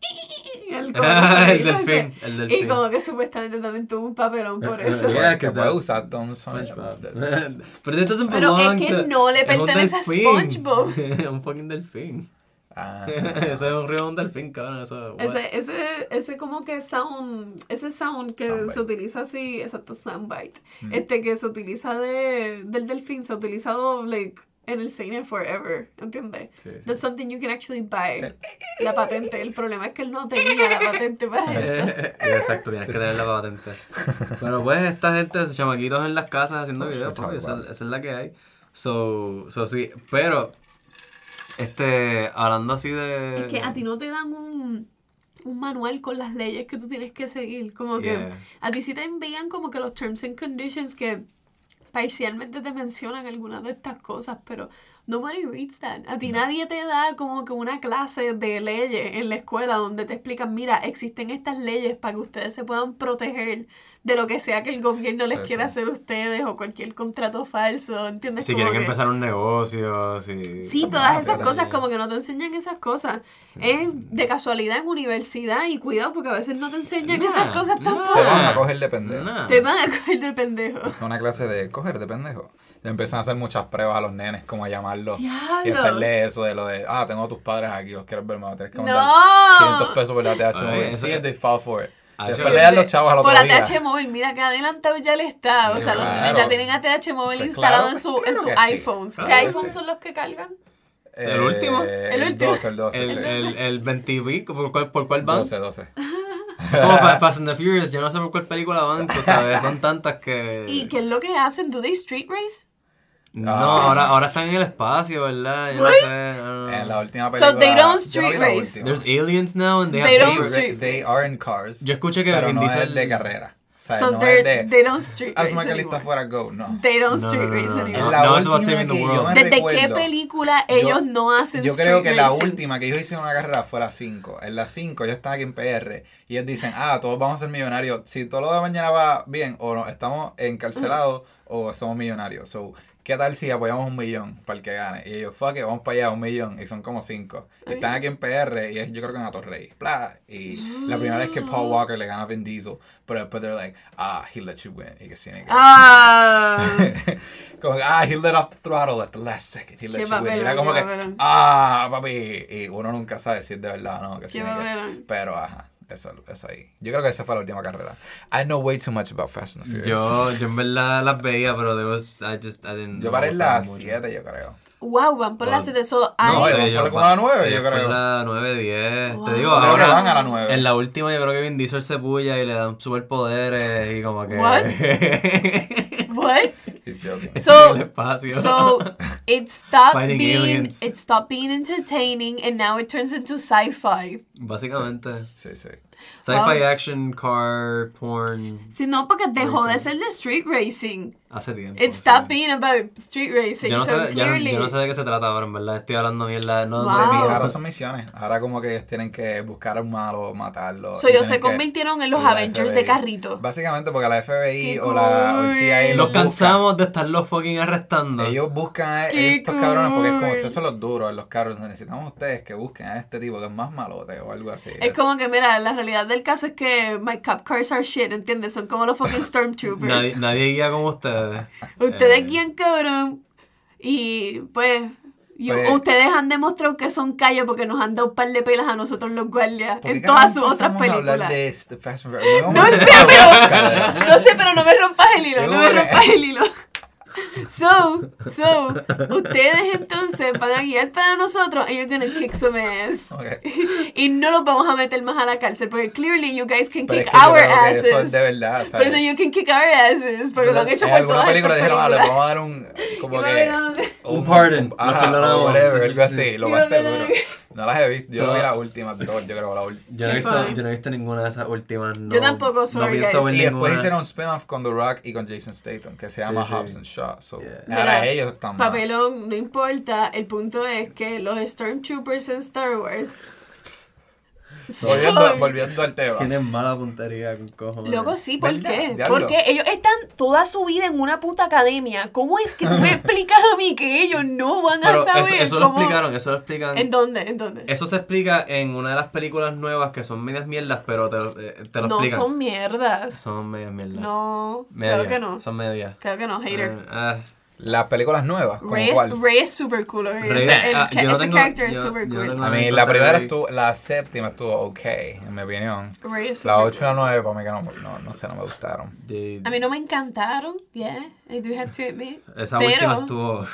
Speaker 3: el,
Speaker 1: Ah, el delfín,
Speaker 3: ese.
Speaker 1: el
Speaker 3: Y como que supuestamente también tuvo un papelón por eso.
Speaker 1: Yeah,
Speaker 2: Que
Speaker 1: 'cause
Speaker 2: puede
Speaker 1: that's
Speaker 2: usar un sonido.
Speaker 1: SpongeBob. Pero it doesn't
Speaker 3: Pero es que
Speaker 1: to-
Speaker 3: no le pertenece a. SpongeBob.
Speaker 1: un fucking delfín.
Speaker 2: Ah.
Speaker 1: Ese es un río de un delfín, cabrón. Eso?
Speaker 3: Ese, ese, ese como que sound, ese sound que
Speaker 2: Soundbite.
Speaker 3: se utiliza así, exacto, soundbite,
Speaker 2: Mm.
Speaker 3: este que se utiliza de, del delfín, se ha utilizado like, en el cine forever, ¿entiendes?
Speaker 1: Sí, sí.
Speaker 3: That's something you can actually buy. La patente, el problema es que él no tenía la patente para eso.
Speaker 1: Exacto, tienes que tener la patente. Pero pues esta gente, esos chamaquitos en las casas haciendo
Speaker 2: Oh,
Speaker 1: videos, papi, esa, esa es la que hay. So, so sí, pero, este, hablando así de...
Speaker 3: Es que a ti no te dan un, un manual con las leyes que tú tienes que seguir. Como que
Speaker 1: Yeah.
Speaker 3: a ti sí te envían como que los terms and conditions que parcialmente te mencionan algunas de estas cosas, pero nobody reads that. A ti nadie te da como que una clase de leyes en la escuela donde te explican, mira, existen estas leyes para que ustedes se puedan proteger de lo que sea que el gobierno les
Speaker 2: Sí,
Speaker 3: quiera
Speaker 2: sí.
Speaker 3: hacer a ustedes o cualquier contrato falso, ¿entiendes?
Speaker 1: Si
Speaker 3: Como
Speaker 1: quieren
Speaker 3: que-
Speaker 1: empezar un negocio, si...
Speaker 3: Sí, todas esas cosas,
Speaker 1: también.
Speaker 3: como que no te enseñan esas cosas. Es de casualidad en universidad y cuidado porque a veces no te enseñan
Speaker 1: Nah,
Speaker 3: esas cosas
Speaker 1: nah.
Speaker 3: tampoco.
Speaker 2: Te van a coger de pendejo.
Speaker 1: Nah.
Speaker 3: Te van a coger del pendejo.
Speaker 2: Es una clase de coger de pendejo. Y empiezan a hacer muchas pruebas a los nenes, como a llamarlos. Y hacerle eso de lo de, ah, tengo a tus padres aquí, los quieres ver, me vas a tener que mandar
Speaker 3: No.
Speaker 2: 500 pesos por la TH móvil. Sí, they fall for it.
Speaker 1: Ah,
Speaker 2: Después le dan los chavos al otro
Speaker 3: Por
Speaker 2: día.
Speaker 3: ATH móvil, mira que adelantado ya le está. O sea, los ya tienen ATH móvil
Speaker 2: Pues
Speaker 3: instalado
Speaker 2: claro,
Speaker 3: en, su,
Speaker 2: pues
Speaker 3: en sus
Speaker 2: claro que sí.
Speaker 3: iPhones.
Speaker 2: Claro
Speaker 3: ¿Qué iPhones
Speaker 2: sí.
Speaker 3: son los que cargan?
Speaker 1: ¿El último?
Speaker 2: Eh,
Speaker 3: El último.
Speaker 2: 12, el 12,
Speaker 1: El,
Speaker 2: sí.
Speaker 1: el, el 20 y pico, ¿por cuál, por cuál van?
Speaker 2: 12, 12.
Speaker 1: Como Fa- Fast and the Furious, yo no sé por cuál película van, tú sabes, son tantas que...
Speaker 3: ¿Y qué es lo que hacen? ¿Do they street race?
Speaker 1: No,
Speaker 2: Ah.
Speaker 1: ahora, ahora están en el espacio, ¿verdad? Yo no sé. Know.
Speaker 2: En la última
Speaker 3: So
Speaker 2: película.
Speaker 3: they don't
Speaker 2: yo no
Speaker 3: street
Speaker 2: la
Speaker 3: race.
Speaker 1: There's aliens now and they have
Speaker 3: They
Speaker 2: Sí,
Speaker 3: don't street
Speaker 2: they are in cars.
Speaker 1: Yo escuché que
Speaker 2: pero no
Speaker 1: Diesel...
Speaker 2: es de carrera. O sea,
Speaker 3: So
Speaker 2: no
Speaker 3: they're-
Speaker 2: es de.
Speaker 3: they don't street
Speaker 2: Haz
Speaker 3: race
Speaker 2: que lista fuera Go. No.
Speaker 3: They don't
Speaker 1: No,
Speaker 3: street
Speaker 1: no, no,
Speaker 3: race
Speaker 1: no.
Speaker 3: anymore.
Speaker 2: La
Speaker 1: No,
Speaker 2: última
Speaker 1: saving the
Speaker 2: que yo
Speaker 3: ¿Desde qué
Speaker 2: recuerdo,
Speaker 3: película
Speaker 2: yo-
Speaker 3: ellos no hacen
Speaker 2: Yo creo que la última que ellos hicieron una carrera fue la 5. En la 5 ellos están aquí en PR y ellos dicen, ah, todos vamos a ser millonarios. Si todo lo de mañana va bien o no, estamos encarcelados o somos millonarios. So, ¿qué tal si apoyamos un millón para el que gane? Y ellos, fuck it, vamos para allá, un millón. Y son como 5. Y están aquí en PR y es yo creo que en Atorrey. Bla. Y la primera vez que Paul Walker le gana a Vin Diesel. Pero después they're like, ah, he let you win. Y que sí, que-
Speaker 3: Ah,
Speaker 2: como ah, he let off the throttle at the last second. He let you win. Y era como que, ah, papi. Y uno nunca sabe si es de verdad o no. Que sí, pero, ajá, eso, eso ahí. Yo creo que esa fue la última carrera. I know way too much about Fast and the Furious.
Speaker 1: Yo, yo en verdad las veía, pero there was, I just, I didn't
Speaker 2: Yo paré en
Speaker 1: me
Speaker 2: la
Speaker 1: gustaban mucho.
Speaker 2: 7, yo creo.
Speaker 3: wow, van por la
Speaker 1: Bueno.
Speaker 3: 7 eso.
Speaker 1: No,
Speaker 3: ay,
Speaker 2: No, van como a la nueve,
Speaker 1: ellos
Speaker 2: yo creo.
Speaker 1: por la 9, 10.
Speaker 3: Wow.
Speaker 1: Te digo,
Speaker 3: Yo
Speaker 2: creo
Speaker 1: ahora
Speaker 2: que van a la 9.
Speaker 1: En la última yo creo que Vin Diesel se puya y le dan superpoderes y como que...
Speaker 3: What? What?
Speaker 2: He's joking.
Speaker 3: So- So it stopped
Speaker 1: Fighting
Speaker 3: being
Speaker 1: aliens.
Speaker 3: it stopped being entertaining and now it turns into sci-fi.
Speaker 1: Básicamente.
Speaker 2: Sí, sí.
Speaker 1: Sci-fi
Speaker 3: wow.
Speaker 1: action, car, porn.
Speaker 3: Sí, no, porque dejó de
Speaker 1: Racing.
Speaker 3: ser de street racing.
Speaker 1: Hace tiempo.
Speaker 3: It
Speaker 1: sí.
Speaker 3: stopped being about street racing.
Speaker 1: Yo no,
Speaker 3: so
Speaker 1: sé, no-
Speaker 3: clearly,
Speaker 1: yo no sé de qué se trata ahora, en verdad. Estoy hablando mierda. No,
Speaker 3: Wow.
Speaker 1: de mi-
Speaker 2: Ahora son misiones. Ahora como que ellos tienen que buscar a un malo, matarlo.
Speaker 3: So ellos se convirtieron en los Avengers de carrito.
Speaker 2: Básicamente porque la FBI
Speaker 3: Qué
Speaker 2: o, la, o el CIA
Speaker 3: cool.
Speaker 1: Los cansamos de estarlos fucking arrestando.
Speaker 2: Ellos buscan a
Speaker 3: Qué
Speaker 2: estos cabrones porque es como
Speaker 3: cool.
Speaker 2: ustedes son los duros en los carros. Necesitamos ustedes que busquen a este tipo que es más malote o algo así.
Speaker 3: Es como que, mira, la realidad del caso es que my cop cars are shit, ¿entiendes? Son como los fucking stormtroopers.
Speaker 1: Nadie, nadie guía como ustedes.
Speaker 3: Ustedes
Speaker 2: Eh.
Speaker 3: guían cabrón y pues, y
Speaker 2: Pues-
Speaker 3: ustedes han demostrado que son callos porque nos han dado un par de pelas a nosotros los guardias
Speaker 2: ¿Por qué
Speaker 3: en todas sus otras películas.
Speaker 2: de este?
Speaker 3: No sé, pero no sé, pero no me rompas el hilo, no me rompas el hilo. So, so, ustedes entonces van a guiar para nosotros and you're gonna kick some ass.
Speaker 2: Ok.
Speaker 3: Y no los vamos a meter más a la cárcel porque clearly you guys can
Speaker 2: Pero
Speaker 3: kick
Speaker 2: es que
Speaker 3: our
Speaker 2: que eso es
Speaker 3: asses.
Speaker 2: de verdad,
Speaker 3: Por
Speaker 2: ¿sabes?
Speaker 3: eso you can kick our asses porque lo han hecho
Speaker 2: en
Speaker 3: por
Speaker 2: alguna
Speaker 3: todas
Speaker 2: película dijeron, ah, le vamos a dar un, como que...
Speaker 1: Un pardon,
Speaker 2: ajá, o whatever, algo
Speaker 1: sí.
Speaker 2: así, lo más
Speaker 3: va a ver,
Speaker 2: seguro. No las he visto, yo no vi últimas dos, yo creo, la última.
Speaker 1: Yo no, he visto, yo no he visto ninguna de esas últimas. No,
Speaker 3: Yo tampoco,
Speaker 1: no
Speaker 3: sorry,
Speaker 1: pienso
Speaker 3: guys.
Speaker 2: Y después hicieron un spin-off con The Rock y con Jason Statham, que se llama
Speaker 1: sí.
Speaker 2: Hobbs and Shaw. So,
Speaker 1: Yeah.
Speaker 2: Ahora
Speaker 3: Mira,
Speaker 2: ellos están mal.
Speaker 3: Papelón, no importa. El punto es que los Stormtroopers en Star Wars.
Speaker 2: Volviendo, al tema.
Speaker 1: Tienen mala puntería con cojones.
Speaker 3: Luego sí, ¿por
Speaker 2: ¿Verdad?
Speaker 3: qué?
Speaker 2: Diablo.
Speaker 3: Porque ellos están toda su vida en una puta academia. ¿Cómo es que tú me explicas a mí que ellos no van a
Speaker 1: Pero
Speaker 3: saber
Speaker 1: eso, eso lo explicaron, eso lo explican.
Speaker 3: ¿En dónde? ¿En dónde?
Speaker 1: Eso se explica en una de las películas nuevas que son medias mierdas, pero te, lo- eh, te lo
Speaker 3: no
Speaker 1: explican.
Speaker 3: son mierdas.
Speaker 1: Son medias mierdas.
Speaker 3: No,
Speaker 1: Medias.
Speaker 3: claro que no.
Speaker 1: Son medias.
Speaker 3: Claro que no, hater.
Speaker 1: Ah,
Speaker 2: Las películas nuevas, ¿como
Speaker 3: Rey,
Speaker 2: cuál?
Speaker 3: Ray es super cool. Ray. Ese el
Speaker 1: ah, no
Speaker 3: ese
Speaker 1: tengo-
Speaker 3: character es
Speaker 1: yo-
Speaker 3: super
Speaker 1: yo
Speaker 3: cool.
Speaker 2: A mí la primera estuvo, la séptima estuvo ok, en mi opinión.
Speaker 3: Ray es super
Speaker 2: La 8 y la
Speaker 3: cool.
Speaker 2: 9 para mí que no, no, no sé, no me gustaron.
Speaker 1: de-
Speaker 3: A mí no me encantaron, yeah, I do have to admit.
Speaker 1: esa
Speaker 3: pero-
Speaker 1: última estuvo.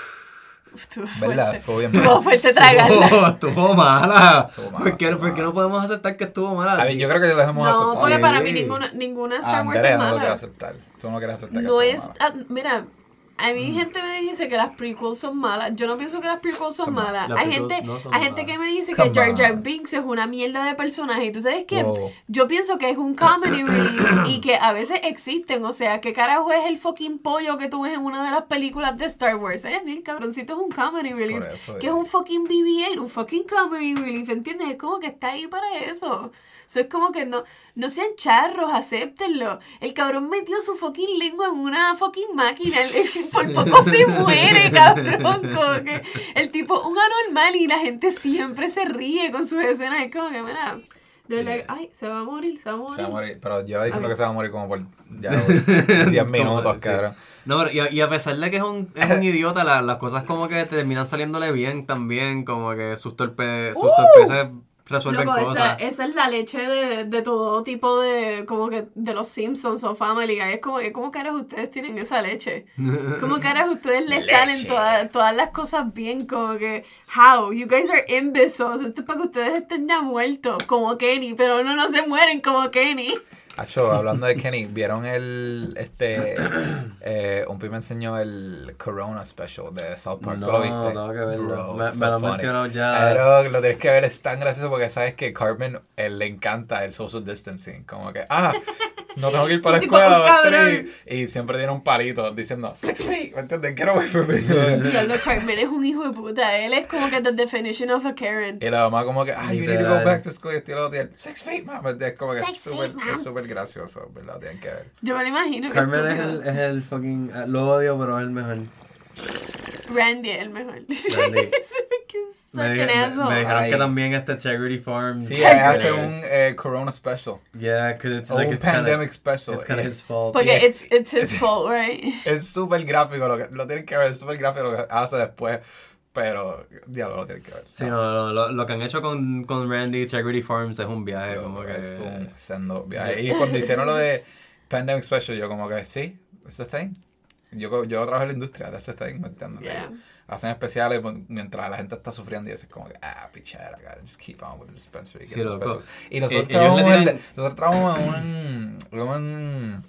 Speaker 3: Estuvo
Speaker 2: ¿Verdad?
Speaker 3: fuerte.
Speaker 2: Estuvo bien
Speaker 3: Estuvo
Speaker 2: mal.
Speaker 3: fuerte tragarla.
Speaker 1: Estuvo, estuvo mala.
Speaker 2: Estuvo mala,
Speaker 1: ¿Por, qué,
Speaker 2: estuvo
Speaker 1: por qué no
Speaker 2: mala.
Speaker 1: podemos aceptar que estuvo mala?
Speaker 2: A mí, yo creo que debemos
Speaker 3: No,
Speaker 2: aceptar.
Speaker 3: porque para mí ninguna, ninguna Star Wars
Speaker 2: Andrea
Speaker 3: es
Speaker 2: no lo quiere
Speaker 3: mala.
Speaker 2: aceptar. Tú no quieres aceptar que
Speaker 3: No
Speaker 2: estuvo
Speaker 3: es.
Speaker 2: mala.
Speaker 3: ah, mira, a mí gente me dice que las prequels son malas. Yo no pienso que las prequels son
Speaker 2: Come
Speaker 3: malas.
Speaker 1: Las
Speaker 3: Hay gente,
Speaker 1: no
Speaker 3: hay gente que me dice
Speaker 2: Come
Speaker 3: que Jar Jar. Binks es una mierda de personaje. Y tú sabes que
Speaker 2: Wow.
Speaker 3: yo pienso que es un comedy relief y que a veces existen. O sea, ¿qué carajo es el fucking pollo que tú ves en una de las películas de Star Wars? Es bien cabroncito, es un comedy relief.
Speaker 2: Eso
Speaker 3: Que es un fucking BB-8, un fucking comedy relief, ¿entiendes? Es como que está ahí para eso. Eso es como que no, no sean charros, acéptenlo. El cabrón metió su fucking lengua en una fucking máquina. el- por poco se muere, cabrón. Como que el tipo, un anormal y la gente siempre se ríe con sus escenas. Es como que, mira, de que, ay, se va a morir, se va a morir.
Speaker 2: Se va a morir. Pero lleva diciendo que se va a morir como por ya 10 minutos,
Speaker 1: Sí.
Speaker 2: cabrón.
Speaker 1: No, pero y a, y a pesar de que es un, es un idiota, la- las cosas como que terminan saliéndole bien también, como que sus, torpe, sus
Speaker 3: ¡Uh!
Speaker 1: torpezas resuelven
Speaker 3: Loco, esa,
Speaker 1: cosas.
Speaker 3: esa es la leche de, de todo tipo de, como que, de los Simpsons o Family Guy. Es como que, ¿cómo caras ustedes tienen esa leche? ¿Cómo caras ustedes le salen todas, todas las cosas bien? Como que, how? You guys are imbeciles. Esto es para que ustedes estén ya muertos, como Kenny. Pero no, no se mueren como Kenny.
Speaker 2: Acho, hablando de Kenny, ¿vieron el, este, eh, un pibe me enseñó el Corona Special de South Park, ¿tú
Speaker 1: No,
Speaker 2: lo viste?
Speaker 1: tengo que verlo.
Speaker 2: Bro,
Speaker 1: Me-
Speaker 2: it's
Speaker 1: me lo han mencionado ya.
Speaker 2: Pero lo tienes que ver, es tan gracioso porque sabes que Cartman, él le encanta el social distancing, como que, ah, no tengo que ir para la escuela, ahí. y siempre tiene un palito diciendo, six feet, ¿me entiendes? Get away from me.
Speaker 3: Diablo, Carmen es un hijo de puta. Él es como que the definition of a Karen.
Speaker 2: Y la mamá como que, ah, you need to go back to school. Y tiene, six feet, mamá. Es como que es súper súper gracioso, ¿verdad? Tienen que ver.
Speaker 3: Yo me lo imagino. que
Speaker 1: Carmen es el, es el fucking. ah, Lo odio, pero es el mejor.
Speaker 3: Randy es el mejor.
Speaker 1: Randy. Me, me- me dijeron
Speaker 2: Ay.
Speaker 1: que también este Charity Farms.
Speaker 2: Sí, hace un eh, Corona Special.
Speaker 1: Yeah, because it's
Speaker 2: O
Speaker 1: like
Speaker 2: un
Speaker 1: it's kind
Speaker 2: pandemic
Speaker 1: of
Speaker 2: special.
Speaker 1: it's kind of
Speaker 2: Y
Speaker 1: his fault.
Speaker 3: Porque
Speaker 2: Y
Speaker 3: it's, it's his fault, right?
Speaker 2: Es súper gráfico, lo, que, lo tienen que ver, es súper gráfico lo que hace después. Pero, diablo, lo tienen que ver.
Speaker 1: Sí, no, no, lo, lo que han hecho con, con Randy Charity Farms es un viaje, como que.
Speaker 2: Es un sendo viaje. Y cuando hicieron lo de Pandemic Special, yo como que, sí, it's a thing. Yo, yo trabajo en la industria, that's a thing, ¿me entiendes?
Speaker 3: Yeah.
Speaker 2: Hacen especiales pues, mientras la gente está sufriendo y eso es como que, ah, pichera, cara, just keep on with the dispensary.
Speaker 1: Sí, loco.
Speaker 2: Y nosotros
Speaker 1: Eh, ellos le
Speaker 2: trabajamos, en,
Speaker 1: tiran-
Speaker 2: nosotros trabajamos en un, en un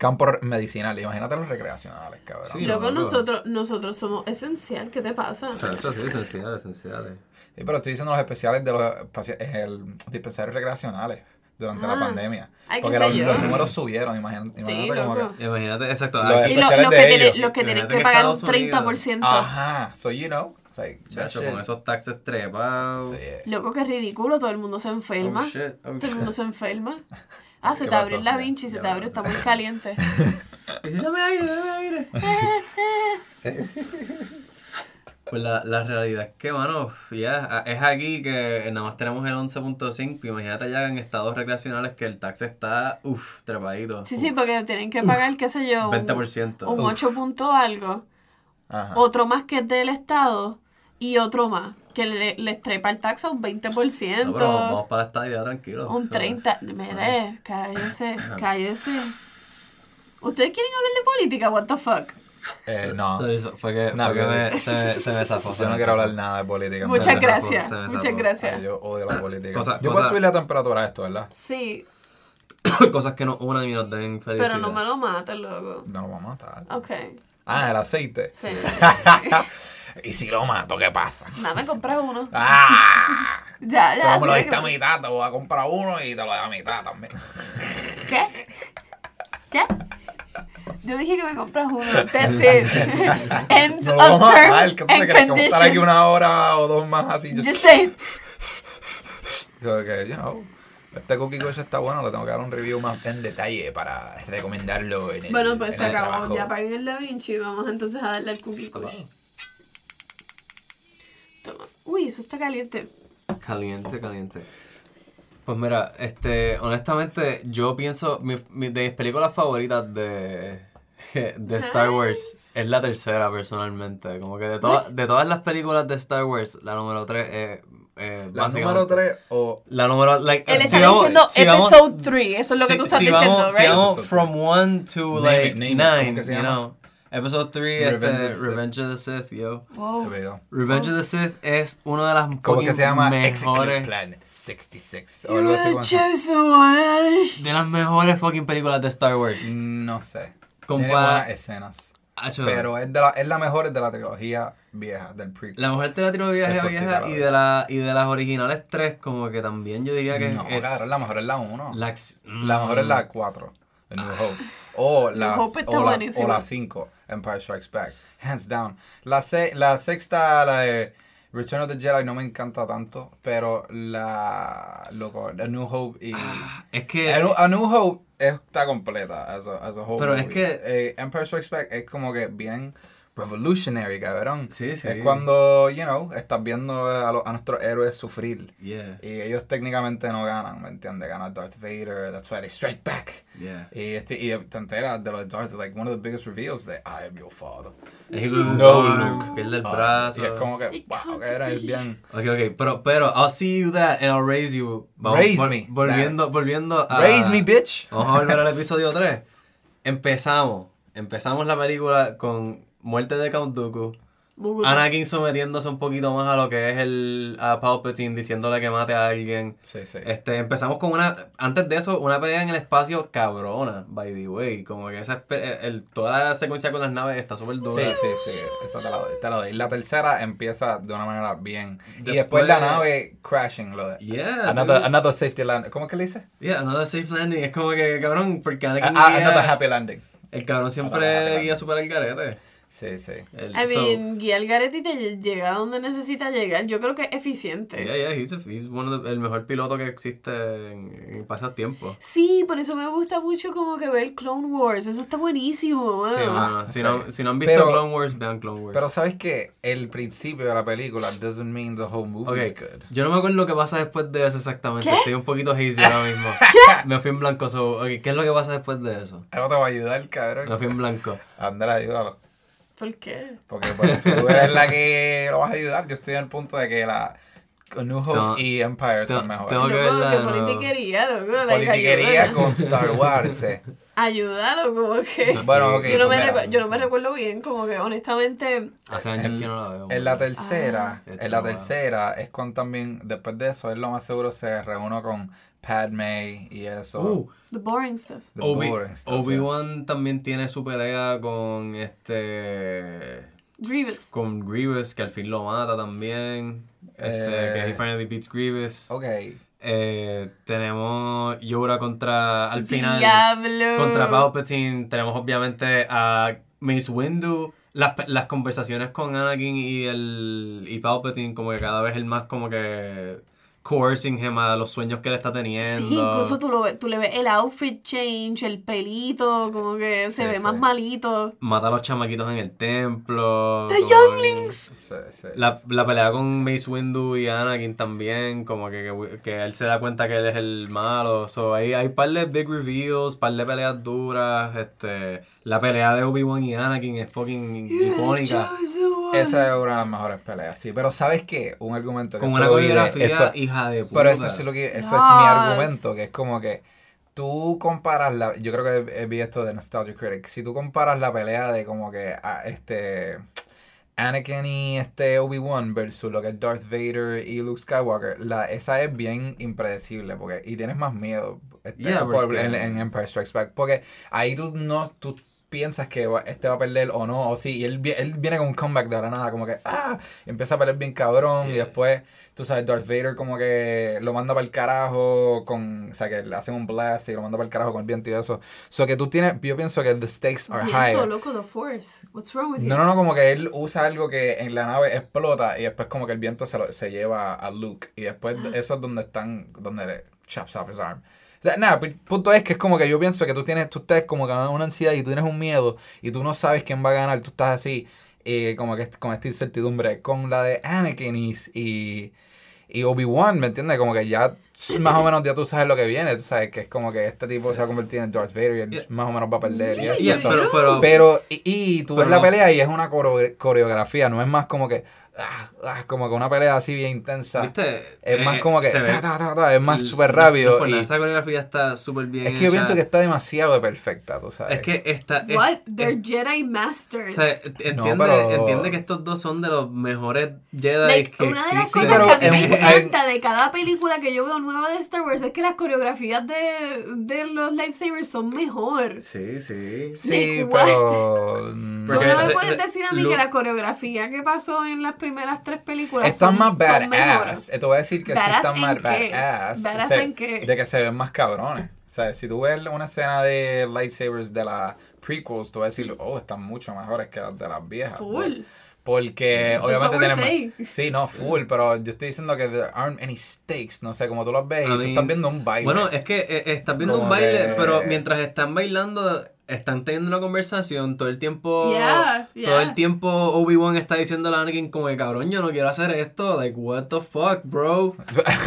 Speaker 2: campo re- medicinal. Imagínate los recreacionales, cabrón.
Speaker 1: Sí,
Speaker 3: Luego
Speaker 1: loco.
Speaker 3: nosotros, nosotros somos esencial. ¿Qué te pasa?
Speaker 1: Chacho, sí, esenciales, esenciales.
Speaker 2: Sí, pero estoy diciendo los especiales de los el, dispensarios recreacionales. durante
Speaker 3: Ah.
Speaker 2: la pandemia. Porque los, los números subieron, imagínate,
Speaker 3: Sí,
Speaker 2: imagínate como que...
Speaker 1: Imagínate, exacto.
Speaker 3: Sí, lo- los
Speaker 2: de
Speaker 3: que, tienen, los que que
Speaker 1: que
Speaker 3: pagar un
Speaker 1: Estados Unidos-
Speaker 3: 30%.
Speaker 2: Ajá, so you know, like,
Speaker 1: Chacho, con esos taxes trepados.
Speaker 2: Sí.
Speaker 3: Loco, que ridículo, todo el mundo se enferma.
Speaker 1: Oh, shit. Oh,
Speaker 3: Todo el mundo se enferma. Ah, se
Speaker 2: ¿Qué
Speaker 3: te abrió
Speaker 2: pasó?
Speaker 3: la
Speaker 2: Ya,
Speaker 3: vinci, se te abrió, está muy caliente.
Speaker 1: Dame aire, dame aire. Pues la, la realidad es que, mano, ya, es aquí que nada más tenemos el 11.5. Imagínate ya en estados recreacionales que el tax está, uff, trepadito.
Speaker 3: Sí, sí, porque tienen que pagar, qué sé yo, un,
Speaker 1: 20%.
Speaker 3: un
Speaker 1: Uf.
Speaker 3: 8 punto algo,
Speaker 2: Ajá.
Speaker 3: otro más que es del Estado y otro más, que le, les trepa el tax a un 20%,
Speaker 1: No, pero vamos para la estadía tranquilo.
Speaker 3: un 30%. Mire, cállese, cállese. ¿Ustedes quieren hablar de política? What the fuck?
Speaker 2: Eh, no,
Speaker 1: Fue que,
Speaker 2: No,
Speaker 1: fue que me, se, me, se me zafó.
Speaker 2: yo no quiero hablar nada de política.
Speaker 3: Muchas
Speaker 1: zafó,
Speaker 3: gracias, muchas gracias.
Speaker 2: Ay, yo odio la política.
Speaker 1: Cosa-
Speaker 2: yo
Speaker 1: cosa-
Speaker 2: puedo subir la temperatura a esto, ¿verdad?
Speaker 3: Sí,
Speaker 1: Cosas que nos unan y nos den felicidad.
Speaker 3: pero no me lo mates, loco.
Speaker 2: No lo vamos a matar.
Speaker 3: Ok,
Speaker 2: Ah, el aceite.
Speaker 3: sí.
Speaker 2: y si lo mato, ¿qué pasa?
Speaker 3: Nada, me compras uno.
Speaker 2: ¡Ah!
Speaker 3: Ya, ya.
Speaker 2: Como me lo diste a mitad, te voy a comprar uno y te lo doy a mitad también.
Speaker 3: ¿Qué? ¿Qué? Yo dije que me compras uno. That's it. End
Speaker 2: No lo vamos
Speaker 3: of
Speaker 2: a
Speaker 3: terms
Speaker 2: ¿Qué
Speaker 3: and?
Speaker 2: Que a estar aquí
Speaker 3: conditions.
Speaker 2: una hora o dos más así. Just,
Speaker 3: Just say.
Speaker 2: Que, you know, este Cookie Kush está bueno. Le tengo que dar un review más en detalle para recomendarlo en el
Speaker 3: Bueno, pues se acabó. Ya paguen el Da Vinci. Vamos entonces a darle al cookie kush. Toma. Uy, eso está caliente.
Speaker 1: Caliente, caliente. Pues mira, este, honestamente, yo pienso, mi, mi- de mis películas favoritas de, de Star Wars es la tercera, personalmente. Como que de, todas de todas las películas de Star Wars, la número 3 es... eh,
Speaker 2: La
Speaker 1: básicamente-
Speaker 2: número 3 o...
Speaker 1: La número, like,
Speaker 3: Él
Speaker 1: eh,
Speaker 3: está
Speaker 1: si vamos-
Speaker 3: diciendo
Speaker 1: si vamos-
Speaker 3: episode 3. Eso es lo que
Speaker 1: si-
Speaker 3: tú estás
Speaker 1: si
Speaker 3: diciendo,
Speaker 1: vamos,
Speaker 3: right?
Speaker 1: Si vamos from 1 to
Speaker 2: Name
Speaker 1: like
Speaker 2: it, name it. ¿Cómo
Speaker 1: 9,
Speaker 2: que se
Speaker 1: you know. Episode 3,
Speaker 2: Revenge
Speaker 1: este,
Speaker 2: of the Sith.
Speaker 1: Revenge of the Sith, yo.
Speaker 3: Wow.
Speaker 2: Te veo.
Speaker 1: Revenge of the Sith es una de las
Speaker 2: ¿Cómo que
Speaker 1: fucking
Speaker 2: se llama?
Speaker 1: Mejores...
Speaker 2: Plan 66. O
Speaker 3: You
Speaker 2: algo así.
Speaker 1: De las mejores fucking películas de Star Wars.
Speaker 2: No sé.
Speaker 1: Compa-
Speaker 2: Tiene buenas escenas.
Speaker 1: Acho,
Speaker 2: Pero es, de la, es la mejor de la trilogía vieja, del prequel.
Speaker 1: la mejor de la trilogía
Speaker 2: Eso sí,
Speaker 1: vieja
Speaker 2: claro.
Speaker 1: y, de la, y de las originales tres, como que también yo diría que
Speaker 2: no,
Speaker 1: es
Speaker 2: cabrón, la mejor es la 1.
Speaker 1: la,
Speaker 2: La, mejor es la 4, The New Hope. O la 5, Empire Strikes Back. Hands down. La, se- la sexta, la de Return of the Jedi, no me encanta tanto. Pero la. Loco, The New Hope y.
Speaker 1: Es que...
Speaker 2: A New, A Hope está completa as a, as a whole
Speaker 1: Pero es que-
Speaker 2: Eh, Empire Strikes Back es como que bien revolutionary, cabrón.
Speaker 1: Sí, sí.
Speaker 2: Es cuando, you know, estás viendo a, los- a nuestros héroes sufrir.
Speaker 1: Yeah,
Speaker 2: Y ellos técnicamente no ganan, ¿me entiendes? Gana Darth Vader, that's why they strike back.
Speaker 1: yeah.
Speaker 2: Y, este, y te enteras de lo de Darth, like one of the biggest reveals de I am your father.
Speaker 1: And he loses his
Speaker 2: No, Luke.
Speaker 1: pierde el
Speaker 2: Ah,
Speaker 1: brazo.
Speaker 2: y es como que, wow, que era
Speaker 3: be.
Speaker 2: es bien.
Speaker 1: Ok, ok, pero, pero, I'll see you that and I'll raise you.
Speaker 2: Raise
Speaker 1: vol-
Speaker 2: me.
Speaker 1: Volviendo, volviendo a...
Speaker 2: Raise me, bitch.
Speaker 1: Vamos a volver al episodio 3. Empezamos, empezamos la película con muerte de Count Dooku. Anakin sometiéndose un poquito más a lo que es el a Palpatine diciéndole que mate a alguien.
Speaker 2: Sí, sí.
Speaker 1: Este, empezamos con una, antes de eso, una pelea en el espacio cabrona, by the way. Como que esa, espe- el, toda la secuencia con las naves está súper dura.
Speaker 2: Sí, sí, sí, eso te lo doy, te lo doy. La tercera empieza de una manera bien. y
Speaker 1: Después-
Speaker 2: después la nave crashing, lo de...
Speaker 1: Yeah,
Speaker 2: Another, another safety land. ¿Cómo es que le dice?
Speaker 1: Yeah, another safe landing. Es como que, cabrón, porque Anakin
Speaker 2: Ah,
Speaker 1: guía-
Speaker 2: another happy landing.
Speaker 1: el cabrón siempre
Speaker 2: landing.
Speaker 1: guía super al garete.
Speaker 2: Sí, sí.
Speaker 1: El-
Speaker 3: I
Speaker 1: so-
Speaker 3: mean, guía al garete y te llega a donde necesita llegar. Yo creo que es eficiente.
Speaker 1: Yeah, yeah, he's, a- he's one of the- el mejor piloto que existe en, en pasado tiempo.
Speaker 3: Sí, por eso me gusta mucho como que ver Clone Wars. Eso está buenísimo.
Speaker 1: Sí,
Speaker 3: mano.
Speaker 1: si,
Speaker 2: sí.
Speaker 1: no, si no han visto
Speaker 2: Pero-
Speaker 1: Clone Wars, vean Clone Wars.
Speaker 2: Pero sabes que el principio de la película doesn't mean the whole movie is
Speaker 1: Ok,
Speaker 2: good.
Speaker 1: yo no me acuerdo lo que pasa después de eso exactamente.
Speaker 3: ¿Qué?
Speaker 1: Estoy un poquito hazy ahora mismo. Me fui en blanco. So, ok, ¿Qué es lo que pasa después de eso?
Speaker 2: No te va a ayudar,
Speaker 1: Me
Speaker 2: cabrón.
Speaker 1: fui en blanco.
Speaker 2: Andrea, ayúdalo.
Speaker 3: ¿Por qué?
Speaker 2: Porque pues, tú eres la que lo vas a ayudar. Yo estoy en el punto de que la New Hope y Empire están mejor.
Speaker 1: tengo que
Speaker 3: Loco,
Speaker 1: verla
Speaker 3: que politiquería, loco.
Speaker 2: Politiquería con Star Wars. eh.
Speaker 3: Ayúdalo, como que...
Speaker 2: Bueno, ok.
Speaker 3: yo, no me
Speaker 2: pues
Speaker 3: yo no me recuerdo bien, como que honestamente...
Speaker 1: Hace años
Speaker 2: En,
Speaker 1: que no la veo.
Speaker 2: en la tercera,
Speaker 1: Ah.
Speaker 2: en la tercera es con también, después de eso, él lo más seguro se reúne con Padme y eso.
Speaker 1: Uh,
Speaker 3: The boring stuff.
Speaker 2: The
Speaker 1: Obi-
Speaker 2: boring stuff,
Speaker 1: Obi-Wan también tiene su pelea con este.
Speaker 3: Grievous.
Speaker 1: con Grievous, que al fin lo mata también. Este,
Speaker 2: Eh,
Speaker 1: que he finally beats Grievous.
Speaker 2: Ok,
Speaker 1: Eh, tenemos Yoda contra, al final,
Speaker 3: Diablo.
Speaker 1: contra Palpatine. Tenemos obviamente a Mace Windu. Las, las conversaciones con Anakin y el y Palpatine, como que cada vez el más como que coercing him a los sueños que él está teniendo.
Speaker 3: Sí, incluso tú, lo ves, tú le ves el outfit change, el pelito, como que se
Speaker 2: Sí,
Speaker 3: ve
Speaker 2: sí.
Speaker 3: más malito.
Speaker 1: Mata a los chamaquitos en el templo.
Speaker 3: The
Speaker 1: que-
Speaker 3: younglings.
Speaker 2: Sí, sí.
Speaker 1: La, la pelea con Mace Windu y Anakin también, como que, que, que él se da cuenta que él es el malo. So, ahí hay par de big reveals, par de peleas duras. Este, la pelea de Obi-Wan y Anakin es fucking icónica.
Speaker 2: Esa es una de las mejores peleas, sí. Pero ¿sabes qué? Un argumento que
Speaker 1: Con una coreografía
Speaker 2: esto-
Speaker 1: hija de puta.
Speaker 2: Pero eso es lo que eso es mi argumento, que es como que tú comparas la yo creo que vi esto de Nostalgia Critic, si tú comparas la pelea de como que a, este Anakin y este Obi-Wan versus lo que es Darth Vader y Luke Skywalker, la, esa es bien impredecible porque y tienes más miedo este,
Speaker 1: Yeah,
Speaker 2: por-
Speaker 1: porque-
Speaker 2: en, en Empire Strikes Back porque ahí tú no tú piensas que este va a perder o no, o sí, y él, él viene con un comeback de la nada, como que, ah, empieza a pelear bien cabrón, y después, tú sabes, Darth Vader como que lo manda para el carajo con, o sea, que le hacen un blast y lo manda para el carajo con el viento y eso. So que tú tienes, yo pienso que the stakes are
Speaker 3: Viento,
Speaker 2: higher.
Speaker 3: loco, the force. What's wrong with you?
Speaker 2: No, no, no, como que él usa algo que en la nave explota y después como que el viento se, lo- se lleva a Luke y después eso es donde están, donde le chops off his arm. O sea, nada, el punto es que es como que yo pienso que tú tienes, tú estás como que una ansiedad y tú tienes un miedo y tú no sabes quién va a ganar, tú estás así, eh, como que con esta incertidumbre. Con la de Anakin y, y, y Obi-Wan, ¿me entiendes? Como que ya más o menos ya tú sabes lo que viene, tú sabes que es como que este tipo se va a convertir en Darth Vader y él
Speaker 1: Yeah.
Speaker 2: más o menos va a perder. y
Speaker 3: Yeah,
Speaker 1: pero, pero,
Speaker 2: Pero, y, y tú
Speaker 1: Pero
Speaker 2: ves la
Speaker 1: no.
Speaker 2: pelea y es una coreo- coreografía, no es más como que, ah, ah, como que una pelea así bien intensa.
Speaker 1: ¿viste?
Speaker 2: Es
Speaker 1: Eh,
Speaker 2: más como que,
Speaker 1: se ve-
Speaker 2: ta, ta, ta, ta, es más súper
Speaker 1: no
Speaker 2: rápido.
Speaker 1: por
Speaker 2: y
Speaker 1: nada, esa coreografía está súper bien
Speaker 2: es que yo pienso que está demasiado de perfecta, tú sabes.
Speaker 1: Es que esta... es-
Speaker 3: What?
Speaker 1: es-
Speaker 3: They're Jedi Masters.
Speaker 1: O sea, entiende,
Speaker 2: pero-
Speaker 1: entiende que estos dos son de los mejores Jedi
Speaker 3: Like,
Speaker 1: que
Speaker 3: una de las
Speaker 1: existen.
Speaker 3: Cosas que a mí me
Speaker 2: en- en-
Speaker 3: encanta de cada película que yo veo nueva de Star Wars es que las coreografías de, de los lightsabers son mejor.
Speaker 1: Sí, sí.
Speaker 2: sí,
Speaker 3: like, what?
Speaker 2: pero...
Speaker 3: ¿Tú no me puedes decir a mí que la coreografía que pasó en las primeras tres películas
Speaker 2: Están
Speaker 3: son,
Speaker 2: más badass. Eh, Te voy a decir que sí
Speaker 3: ¿Badass
Speaker 2: están
Speaker 3: en
Speaker 2: más
Speaker 3: qué?
Speaker 2: badass.
Speaker 3: ¿Badass
Speaker 2: se-
Speaker 3: en qué?
Speaker 2: De que se ven más cabrones. O sea, si tú ves una escena de lightsabers de las prequels, tú vas a decir, oh, están mucho mejores que las de las viejas.
Speaker 3: Full.
Speaker 2: Porque obviamente tenemos. Sí, no, full, pero yo estoy diciendo que there aren't any stakes. No sé, como tú los ves y tú estás viendo un baile.
Speaker 1: Bueno, es que eh, estás viendo
Speaker 2: Como
Speaker 1: un baile,
Speaker 2: que-
Speaker 1: pero mientras están bailando, están teniendo una conversación todo el tiempo.
Speaker 3: Yeah,
Speaker 1: Todo el tiempo Obi-Wan está diciendo a Anakin como que cabrón, yo no quiero hacer esto. Like, what the fuck, bro?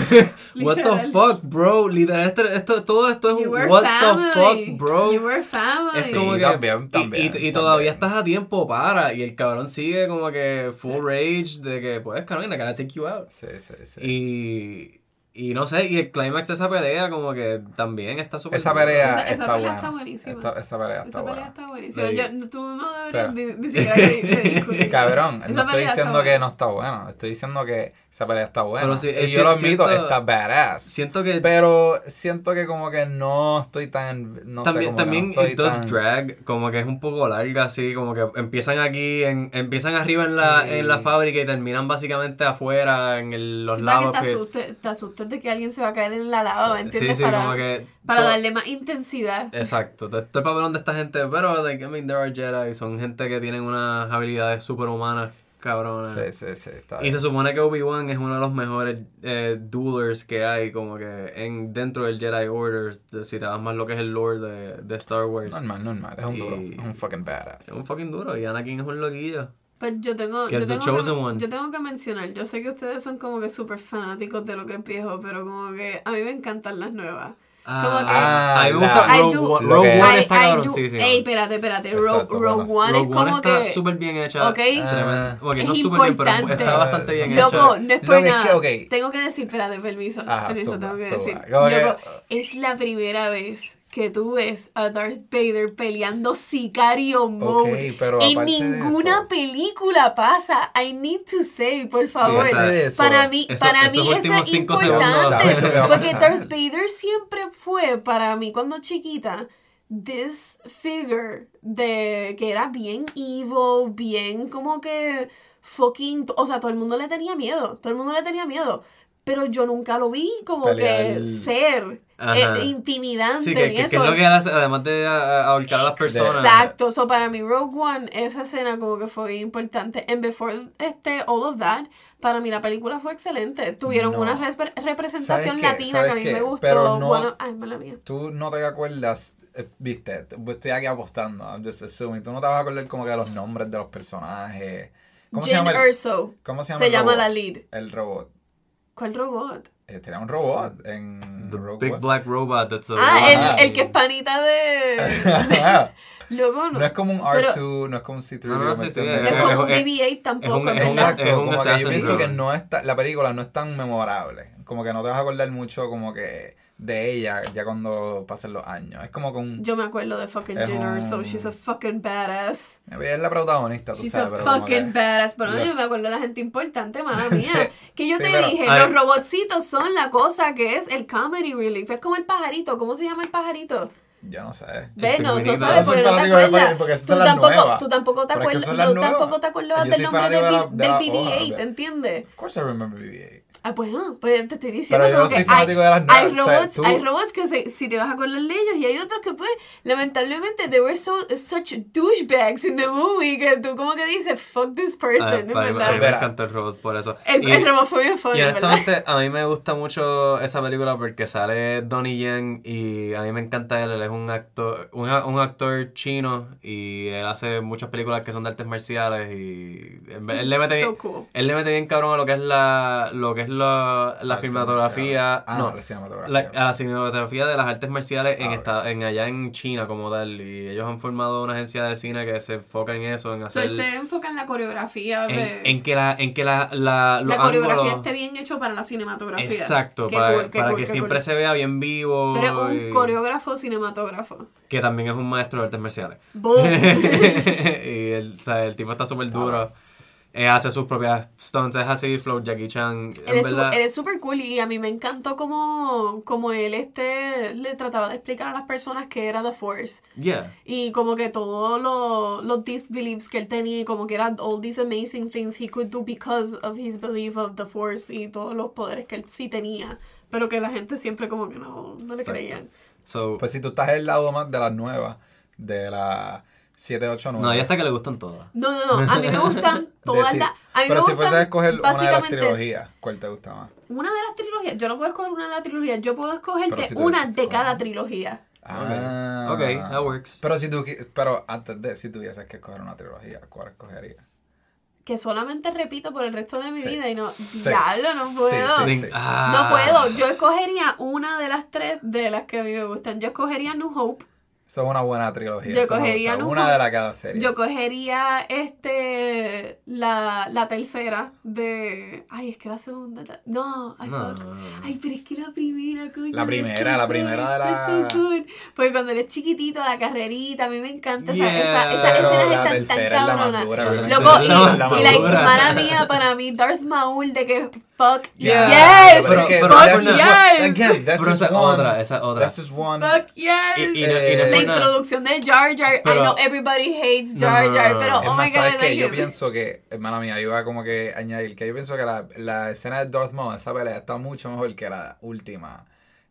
Speaker 1: what the fuck, bro? Literal, esto, esto- todo esto es un
Speaker 3: were
Speaker 1: what
Speaker 3: family.
Speaker 1: the fuck, bro?
Speaker 3: You were family.
Speaker 1: Es
Speaker 2: Sí,
Speaker 1: como que.
Speaker 2: también,
Speaker 1: y-
Speaker 2: también,
Speaker 1: y, y
Speaker 2: también.
Speaker 1: todavía estás a tiempo para. Y el cabrón sigue como que full rage de que, pues, cabrón, I gotta take you out.
Speaker 2: Sí, sí, sí.
Speaker 1: Y. Y no sé, y el clímax de esa pelea, como que también está súper.
Speaker 2: esa pelea
Speaker 3: Esa- esa
Speaker 2: está
Speaker 3: pelea
Speaker 2: buena.
Speaker 3: está buenísima.
Speaker 2: Esta- esa pelea está
Speaker 3: Esa pelea está buenísima. Yo- tú no deberías ni, ni siquiera discutir.
Speaker 2: Cabrón,
Speaker 3: Esa
Speaker 2: no estoy diciendo que
Speaker 3: buena.
Speaker 2: no está buena. Estoy diciendo que esa pelea está buena.
Speaker 1: Pero sí,
Speaker 2: y
Speaker 1: eh,
Speaker 2: yo lo
Speaker 1: si-
Speaker 2: admito,
Speaker 1: siento-
Speaker 2: está badass.
Speaker 1: Siento que
Speaker 2: Pero siento que como que no estoy tan. No
Speaker 1: también,
Speaker 2: sé, como
Speaker 1: también
Speaker 2: que no
Speaker 1: it
Speaker 2: estoy
Speaker 1: does
Speaker 2: tan...
Speaker 1: drag, como que es un poco larga, así, como que empiezan aquí, en, empiezan arriba en la, en la fábrica y terminan básicamente afuera en el, los
Speaker 3: Sí, que
Speaker 1: lava
Speaker 3: te de que alguien se va a caer en la lava,
Speaker 1: Sí,
Speaker 3: ¿entiendes?
Speaker 1: sí,
Speaker 3: para
Speaker 1: como que
Speaker 3: para
Speaker 1: to-
Speaker 3: darle más intensidad.
Speaker 1: Exacto, todo el papelón de esta gente, pero, like, I mean, there are Jedi, son gente que tienen unas habilidades superhumanas, cabronas.
Speaker 2: Sí, sí, sí. Está
Speaker 1: Y
Speaker 2: bien.
Speaker 1: se supone que Obi-Wan es uno de los mejores eh, duelers que hay, como que en dentro del Jedi Order, si te das más lo que es el lore de, de Star Wars.
Speaker 2: Normal, normal. Es un duro.
Speaker 1: Y-
Speaker 2: Es un fucking badass.
Speaker 1: Es un fucking duro, y Anakin es un loquillo.
Speaker 3: Pues yo tengo,
Speaker 1: Que
Speaker 3: yo tengo,
Speaker 1: chosen
Speaker 3: que,
Speaker 1: one.
Speaker 3: yo tengo que mencionar, yo sé que ustedes son como que súper fanáticos de lo que es viejo, pero como que a mí me encantan las nuevas. Como que-
Speaker 2: Ah,
Speaker 1: a mí me
Speaker 2: la-
Speaker 1: gusta
Speaker 3: I
Speaker 1: Rogue
Speaker 3: do-
Speaker 1: One. Rogue One
Speaker 3: I-
Speaker 1: está
Speaker 3: I do-
Speaker 1: cabroncísima.
Speaker 3: Ey, espérate, espérate. Rogue,
Speaker 2: Exacto,
Speaker 3: Rogue
Speaker 2: bueno.
Speaker 3: One
Speaker 1: Rogue
Speaker 3: es como
Speaker 1: One está
Speaker 3: que.
Speaker 1: súper bien hecha.
Speaker 3: Ok.
Speaker 1: Tremenda. Ok,
Speaker 3: Es
Speaker 1: no súper bien, pero
Speaker 3: importante.
Speaker 1: está bastante bien hecha.
Speaker 3: Loco, no es por
Speaker 2: Lo que es
Speaker 3: nada.
Speaker 2: que, ok.
Speaker 3: Tengo que decir, espérate, permiso.
Speaker 2: Ajá,
Speaker 3: permiso,
Speaker 2: zumba,
Speaker 3: tengo que
Speaker 2: zumba.
Speaker 3: decir. Loco, es la primera vez que tú ves a Darth Vader peleando sicario mode.
Speaker 2: Ok, pero
Speaker 3: en ninguna
Speaker 2: eso-
Speaker 3: película pasa. I need to say, por favor.
Speaker 2: de eso.
Speaker 3: para mí,
Speaker 1: Eso-
Speaker 3: para mí eso es importante. Porque. Darth Vader siempre fue para mí cuando chiquita this figure de que era bien evil, bien como que fucking, o sea, todo el mundo le tenía miedo, todo el mundo le tenía miedo. pero yo nunca lo vi como
Speaker 2: Pelear.
Speaker 3: que ser. Eh, intimidante.
Speaker 1: Sí, que,
Speaker 3: ni
Speaker 1: que, que
Speaker 3: eso.
Speaker 1: es lo que hace, además de a- a- ahorcar a las personas.
Speaker 3: Exacto, so para mí Rogue One, esa escena como que fue importante. En Before este, All of That, para mí la película fue excelente. Tuvieron
Speaker 2: No.
Speaker 3: una repre- representación latina que a
Speaker 2: ¿Sabes
Speaker 3: mí
Speaker 2: qué?
Speaker 3: me gustó.
Speaker 2: Pero no-
Speaker 3: Bueno, ay, mala mía.
Speaker 2: Tú no te acuerdas, eh, viste, estoy aquí apostando, I'm just assuming, tú no te vas a acordar como que de los nombres de los personajes. ¿Cómo se llama el,
Speaker 3: Erso
Speaker 2: ¿cómo se llama
Speaker 3: se
Speaker 2: el
Speaker 3: llama
Speaker 2: robot?
Speaker 3: la lead.
Speaker 2: El robot.
Speaker 3: ¿Cuál robot?
Speaker 2: Eh, tenía un robot en
Speaker 1: The
Speaker 2: Rogue
Speaker 1: big
Speaker 2: One.
Speaker 1: black robot that's a
Speaker 3: Ah,
Speaker 2: Ah.
Speaker 3: el, el que es panita de... Luego no.
Speaker 2: no es como un
Speaker 3: Pero-
Speaker 2: R2, no es como un C3.
Speaker 1: No, no,
Speaker 2: ¿me
Speaker 1: sí, sí,
Speaker 3: es
Speaker 1: es-
Speaker 3: como un
Speaker 1: es-
Speaker 3: BB-8 tampoco.
Speaker 1: es un-
Speaker 3: ¿verdad?
Speaker 2: Exacto,
Speaker 1: es un
Speaker 2: como que yo pienso que no está, la película no es tan memorable. Como que no te vas a acordar mucho como que de ella ya cuando pasen los años. Es como un...
Speaker 3: Yo me acuerdo de fucking
Speaker 2: Es
Speaker 3: Jen Erso.
Speaker 2: un-
Speaker 3: She's a fucking badass.
Speaker 2: Ella es la protagonista, tú
Speaker 3: She's
Speaker 2: sabes,
Speaker 3: a
Speaker 2: pero como que...
Speaker 3: fucking badass. Pero
Speaker 2: Ya.
Speaker 3: yo me acuerdo de la gente importante, mala mía. Que yo
Speaker 2: Sí,
Speaker 3: te
Speaker 2: pero-
Speaker 3: dije,
Speaker 1: Ay.
Speaker 3: los robotcitos son la cosa que es el comedy relief. Es como el pajarito. ¿Cómo se llama el pajarito?
Speaker 2: Yo no sé.
Speaker 3: Ve, no, sabes
Speaker 2: Yo
Speaker 3: porque no te acuerdas.
Speaker 2: porque esas
Speaker 3: Tú
Speaker 2: son las
Speaker 3: tampoco,
Speaker 2: nuevas.
Speaker 3: tú tampoco te acuerdas, tú tampoco te
Speaker 2: Yo
Speaker 3: del nombre
Speaker 2: de la-
Speaker 3: del, del BB-8,
Speaker 2: hoja,
Speaker 3: ¿entiendes?
Speaker 2: Of course I remember BB-8.
Speaker 3: Ah, bueno, pues te estoy diciendo
Speaker 2: Pero yo
Speaker 3: como
Speaker 2: no soy
Speaker 3: que
Speaker 2: fanático
Speaker 3: hay,
Speaker 2: de las
Speaker 3: hay
Speaker 2: nuevas, o sea,
Speaker 3: robots, hay robots que se, si te vas a acordar de ellos y hay otros que pues lamentablemente they were so such douchebags in the movie que tú como que dices fuck this person, en
Speaker 1: para mí- a mí
Speaker 3: verdad.
Speaker 1: me
Speaker 2: Verá.
Speaker 1: encanta el robot por eso.
Speaker 3: El,
Speaker 1: Y-
Speaker 3: el robot fue bien funny,
Speaker 1: Y
Speaker 3: ¿verdad?
Speaker 1: honestamente, a mí me gusta mucho esa película porque sale Donnie Yen y a mí me encanta él. Él es un actor, un, un actor chino y él hace muchas películas que son de artes marciales y él, él le mete
Speaker 3: So
Speaker 1: bien,
Speaker 3: cool.
Speaker 1: él le mete bien cabrón a lo que es la, lo que es la, la
Speaker 2: marcial. Ah,
Speaker 1: no,
Speaker 2: la cinematografía.
Speaker 1: la- a la cinematografía de las artes marciales en,
Speaker 2: Ah,
Speaker 1: esta, en allá en China como tal y ellos han formado una agencia de cine que se enfoca en eso, en hacer
Speaker 3: se enfoca en la coreografía de...
Speaker 1: en, en que la en que la, la, los
Speaker 3: la coreografía
Speaker 1: ángulos-
Speaker 3: esté bien hecho para la cinematografía.
Speaker 1: Exacto, para,
Speaker 3: qué
Speaker 1: para que siempre se vea bien vivo.
Speaker 3: So, eres un
Speaker 1: y-
Speaker 3: coreógrafo cinematógrafo.
Speaker 1: que también es un maestro de artes marciales. Y el, o sea, el tipo está súper duro. Eh, hace sus propias stunts, es así, flow Jackie Chan.
Speaker 3: Él es, su-
Speaker 1: verdad,
Speaker 3: él es súper cool y a mí me encantó como, como él este le trataba de explicar a las personas que era The Force.
Speaker 1: yeah.
Speaker 3: Y como que todos los los disbeliefs que él tenía, y como que eran all these amazing things he could do because of his belief of the Force y todos los poderes que él sí tenía, pero que la gente siempre como que no, no le
Speaker 2: Exacto.
Speaker 3: creían.
Speaker 1: So,
Speaker 2: Pues si tú estás del lado más de las nuevas, de la 789.
Speaker 1: no, ya hasta que le gustan todas.
Speaker 3: No, no, no, a mí me gustan todas
Speaker 2: Decir-
Speaker 3: las... A mí
Speaker 2: Pero
Speaker 3: me
Speaker 2: si
Speaker 3: gustan
Speaker 2: fueses a escoger una de las trilogías, ¿cuál te gusta más?
Speaker 3: Una de las trilogías, yo no puedo escoger una de las trilogías, yo puedo escogerte
Speaker 2: si
Speaker 3: una de cada trilogía.
Speaker 2: Ah.
Speaker 1: Ok, that works.
Speaker 2: Pero si tú, pero antes de, si tuvieses que escoger una trilogía, ¿cuál escogerías?
Speaker 3: Que solamente repito por el resto de mi
Speaker 2: Sí.
Speaker 3: vida y no, diablo, no puedo.
Speaker 2: sí, sí.
Speaker 1: ah.
Speaker 3: No puedo. Yo escogería una de las tres de las que a mí me gustan. Yo escogería New Hope.
Speaker 2: Eso es una buena trilogía.
Speaker 3: Yo cogería
Speaker 2: gusta. Una de la cada serie.
Speaker 3: Yo cogería este la, la tercera de. Ay, es que la segunda. No, ay,
Speaker 1: No.
Speaker 3: fuck. Ay, pero es que la primera, coño.
Speaker 2: La primera, la primera de la-
Speaker 3: es so good. Porque cuando él es chiquitito, la carrerita, a mí me encanta esa,
Speaker 1: Yeah.
Speaker 3: esa, esa,
Speaker 2: Pero
Speaker 3: escenas
Speaker 2: la
Speaker 3: están tan
Speaker 2: tercera es la más
Speaker 3: cabronas.
Speaker 1: La
Speaker 2: la
Speaker 3: Loco, y,
Speaker 1: la
Speaker 3: y mala mía, para mí, Darth Maul, de que fuck
Speaker 2: Yeah.
Speaker 3: yes,
Speaker 2: Pero que-
Speaker 1: Pero-
Speaker 3: fuck
Speaker 1: pero-
Speaker 3: yes,
Speaker 2: Again, that's
Speaker 1: Pero
Speaker 2: just
Speaker 1: esa es
Speaker 2: one.
Speaker 1: otra, esa es otra.
Speaker 2: That's just one.
Speaker 3: fuck yes.
Speaker 1: Y, y y no
Speaker 3: la introducción de Jar Jar, I
Speaker 1: Pero-
Speaker 3: know everybody hates Jar
Speaker 1: no, no,
Speaker 3: Jar,
Speaker 1: no,
Speaker 3: pero oh my god,
Speaker 2: ¿sabes
Speaker 3: I
Speaker 2: qué?
Speaker 3: like
Speaker 2: Yo
Speaker 3: him.
Speaker 2: pienso que, hermana mía, iba como que añadir que yo pienso que la, la escena de Darth Maul, esa pelea, está mucho mejor que la última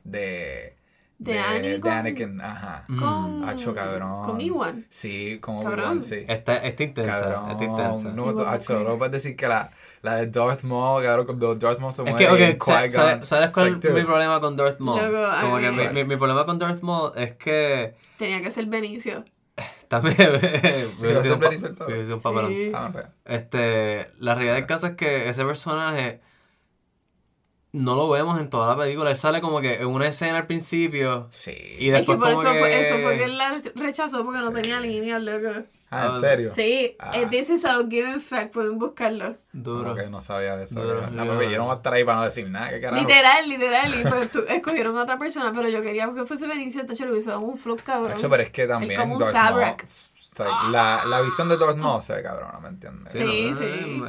Speaker 2: de...
Speaker 3: ¿De Anakin?
Speaker 2: de Anakin, ajá.
Speaker 3: con,
Speaker 2: Hacho, cabrón.
Speaker 3: con Ewan.
Speaker 2: Sí,
Speaker 3: Cabrón.
Speaker 2: Obi-Wan, sí.
Speaker 1: Está, está intensa,
Speaker 2: Cabrón,
Speaker 1: está intensa.
Speaker 2: no,
Speaker 3: que
Speaker 2: hacho, no puedes decir que la, la de Darth Maul, cabrón, cuando Darth Maul se
Speaker 1: Es
Speaker 2: muere
Speaker 1: que,
Speaker 2: en
Speaker 1: ok, sa-
Speaker 2: Qui-Gon,
Speaker 1: ¿sabes, ¿sabes cuál
Speaker 2: it's like,
Speaker 1: es mi problema con Darth Maul?
Speaker 3: Loco, a
Speaker 1: Como que mi, mi, mi problema con Darth Maul es que
Speaker 3: Tenía que ser Benicio.
Speaker 1: también
Speaker 2: Iba a
Speaker 1: hubiese
Speaker 2: ser
Speaker 1: sido un pa-
Speaker 2: Benicio el
Speaker 1: hubiese sido un papelón.
Speaker 3: Sí.
Speaker 2: Ah, pues.
Speaker 1: Este, la realidad del caso es que ese personaje no lo vemos en toda la película. Él sale como que en una escena al principio
Speaker 2: Sí.
Speaker 1: y
Speaker 3: Es que
Speaker 1: después
Speaker 3: por
Speaker 1: como
Speaker 3: eso,
Speaker 1: que...
Speaker 3: fue, eso fue que él la rechazó porque no
Speaker 2: Sí.
Speaker 3: tenía líneas, loco.
Speaker 2: Ah, ¿en serio?
Speaker 3: Sí,
Speaker 2: Ah.
Speaker 3: eh, this is a given fact, pueden buscarlo.
Speaker 1: Duro.
Speaker 2: Como que no sabía de eso.
Speaker 1: Duro.
Speaker 2: No, porque yo no voy a estar ahí para no decir nada. ¿Qué carajo?
Speaker 3: Literal, literal. Y pues tú- escogieron a otra persona, pero yo quería que fuese Benicio, entonces le hubiese dado un flow cabrón.
Speaker 2: Hacho, pero es que también
Speaker 3: como un
Speaker 2: Darth Maul,
Speaker 3: Zabrak.
Speaker 2: s- s- la, la visión de Darth Maul se ve cabrona, ¿me entiendes?
Speaker 3: Sí,
Speaker 1: no,
Speaker 3: sí.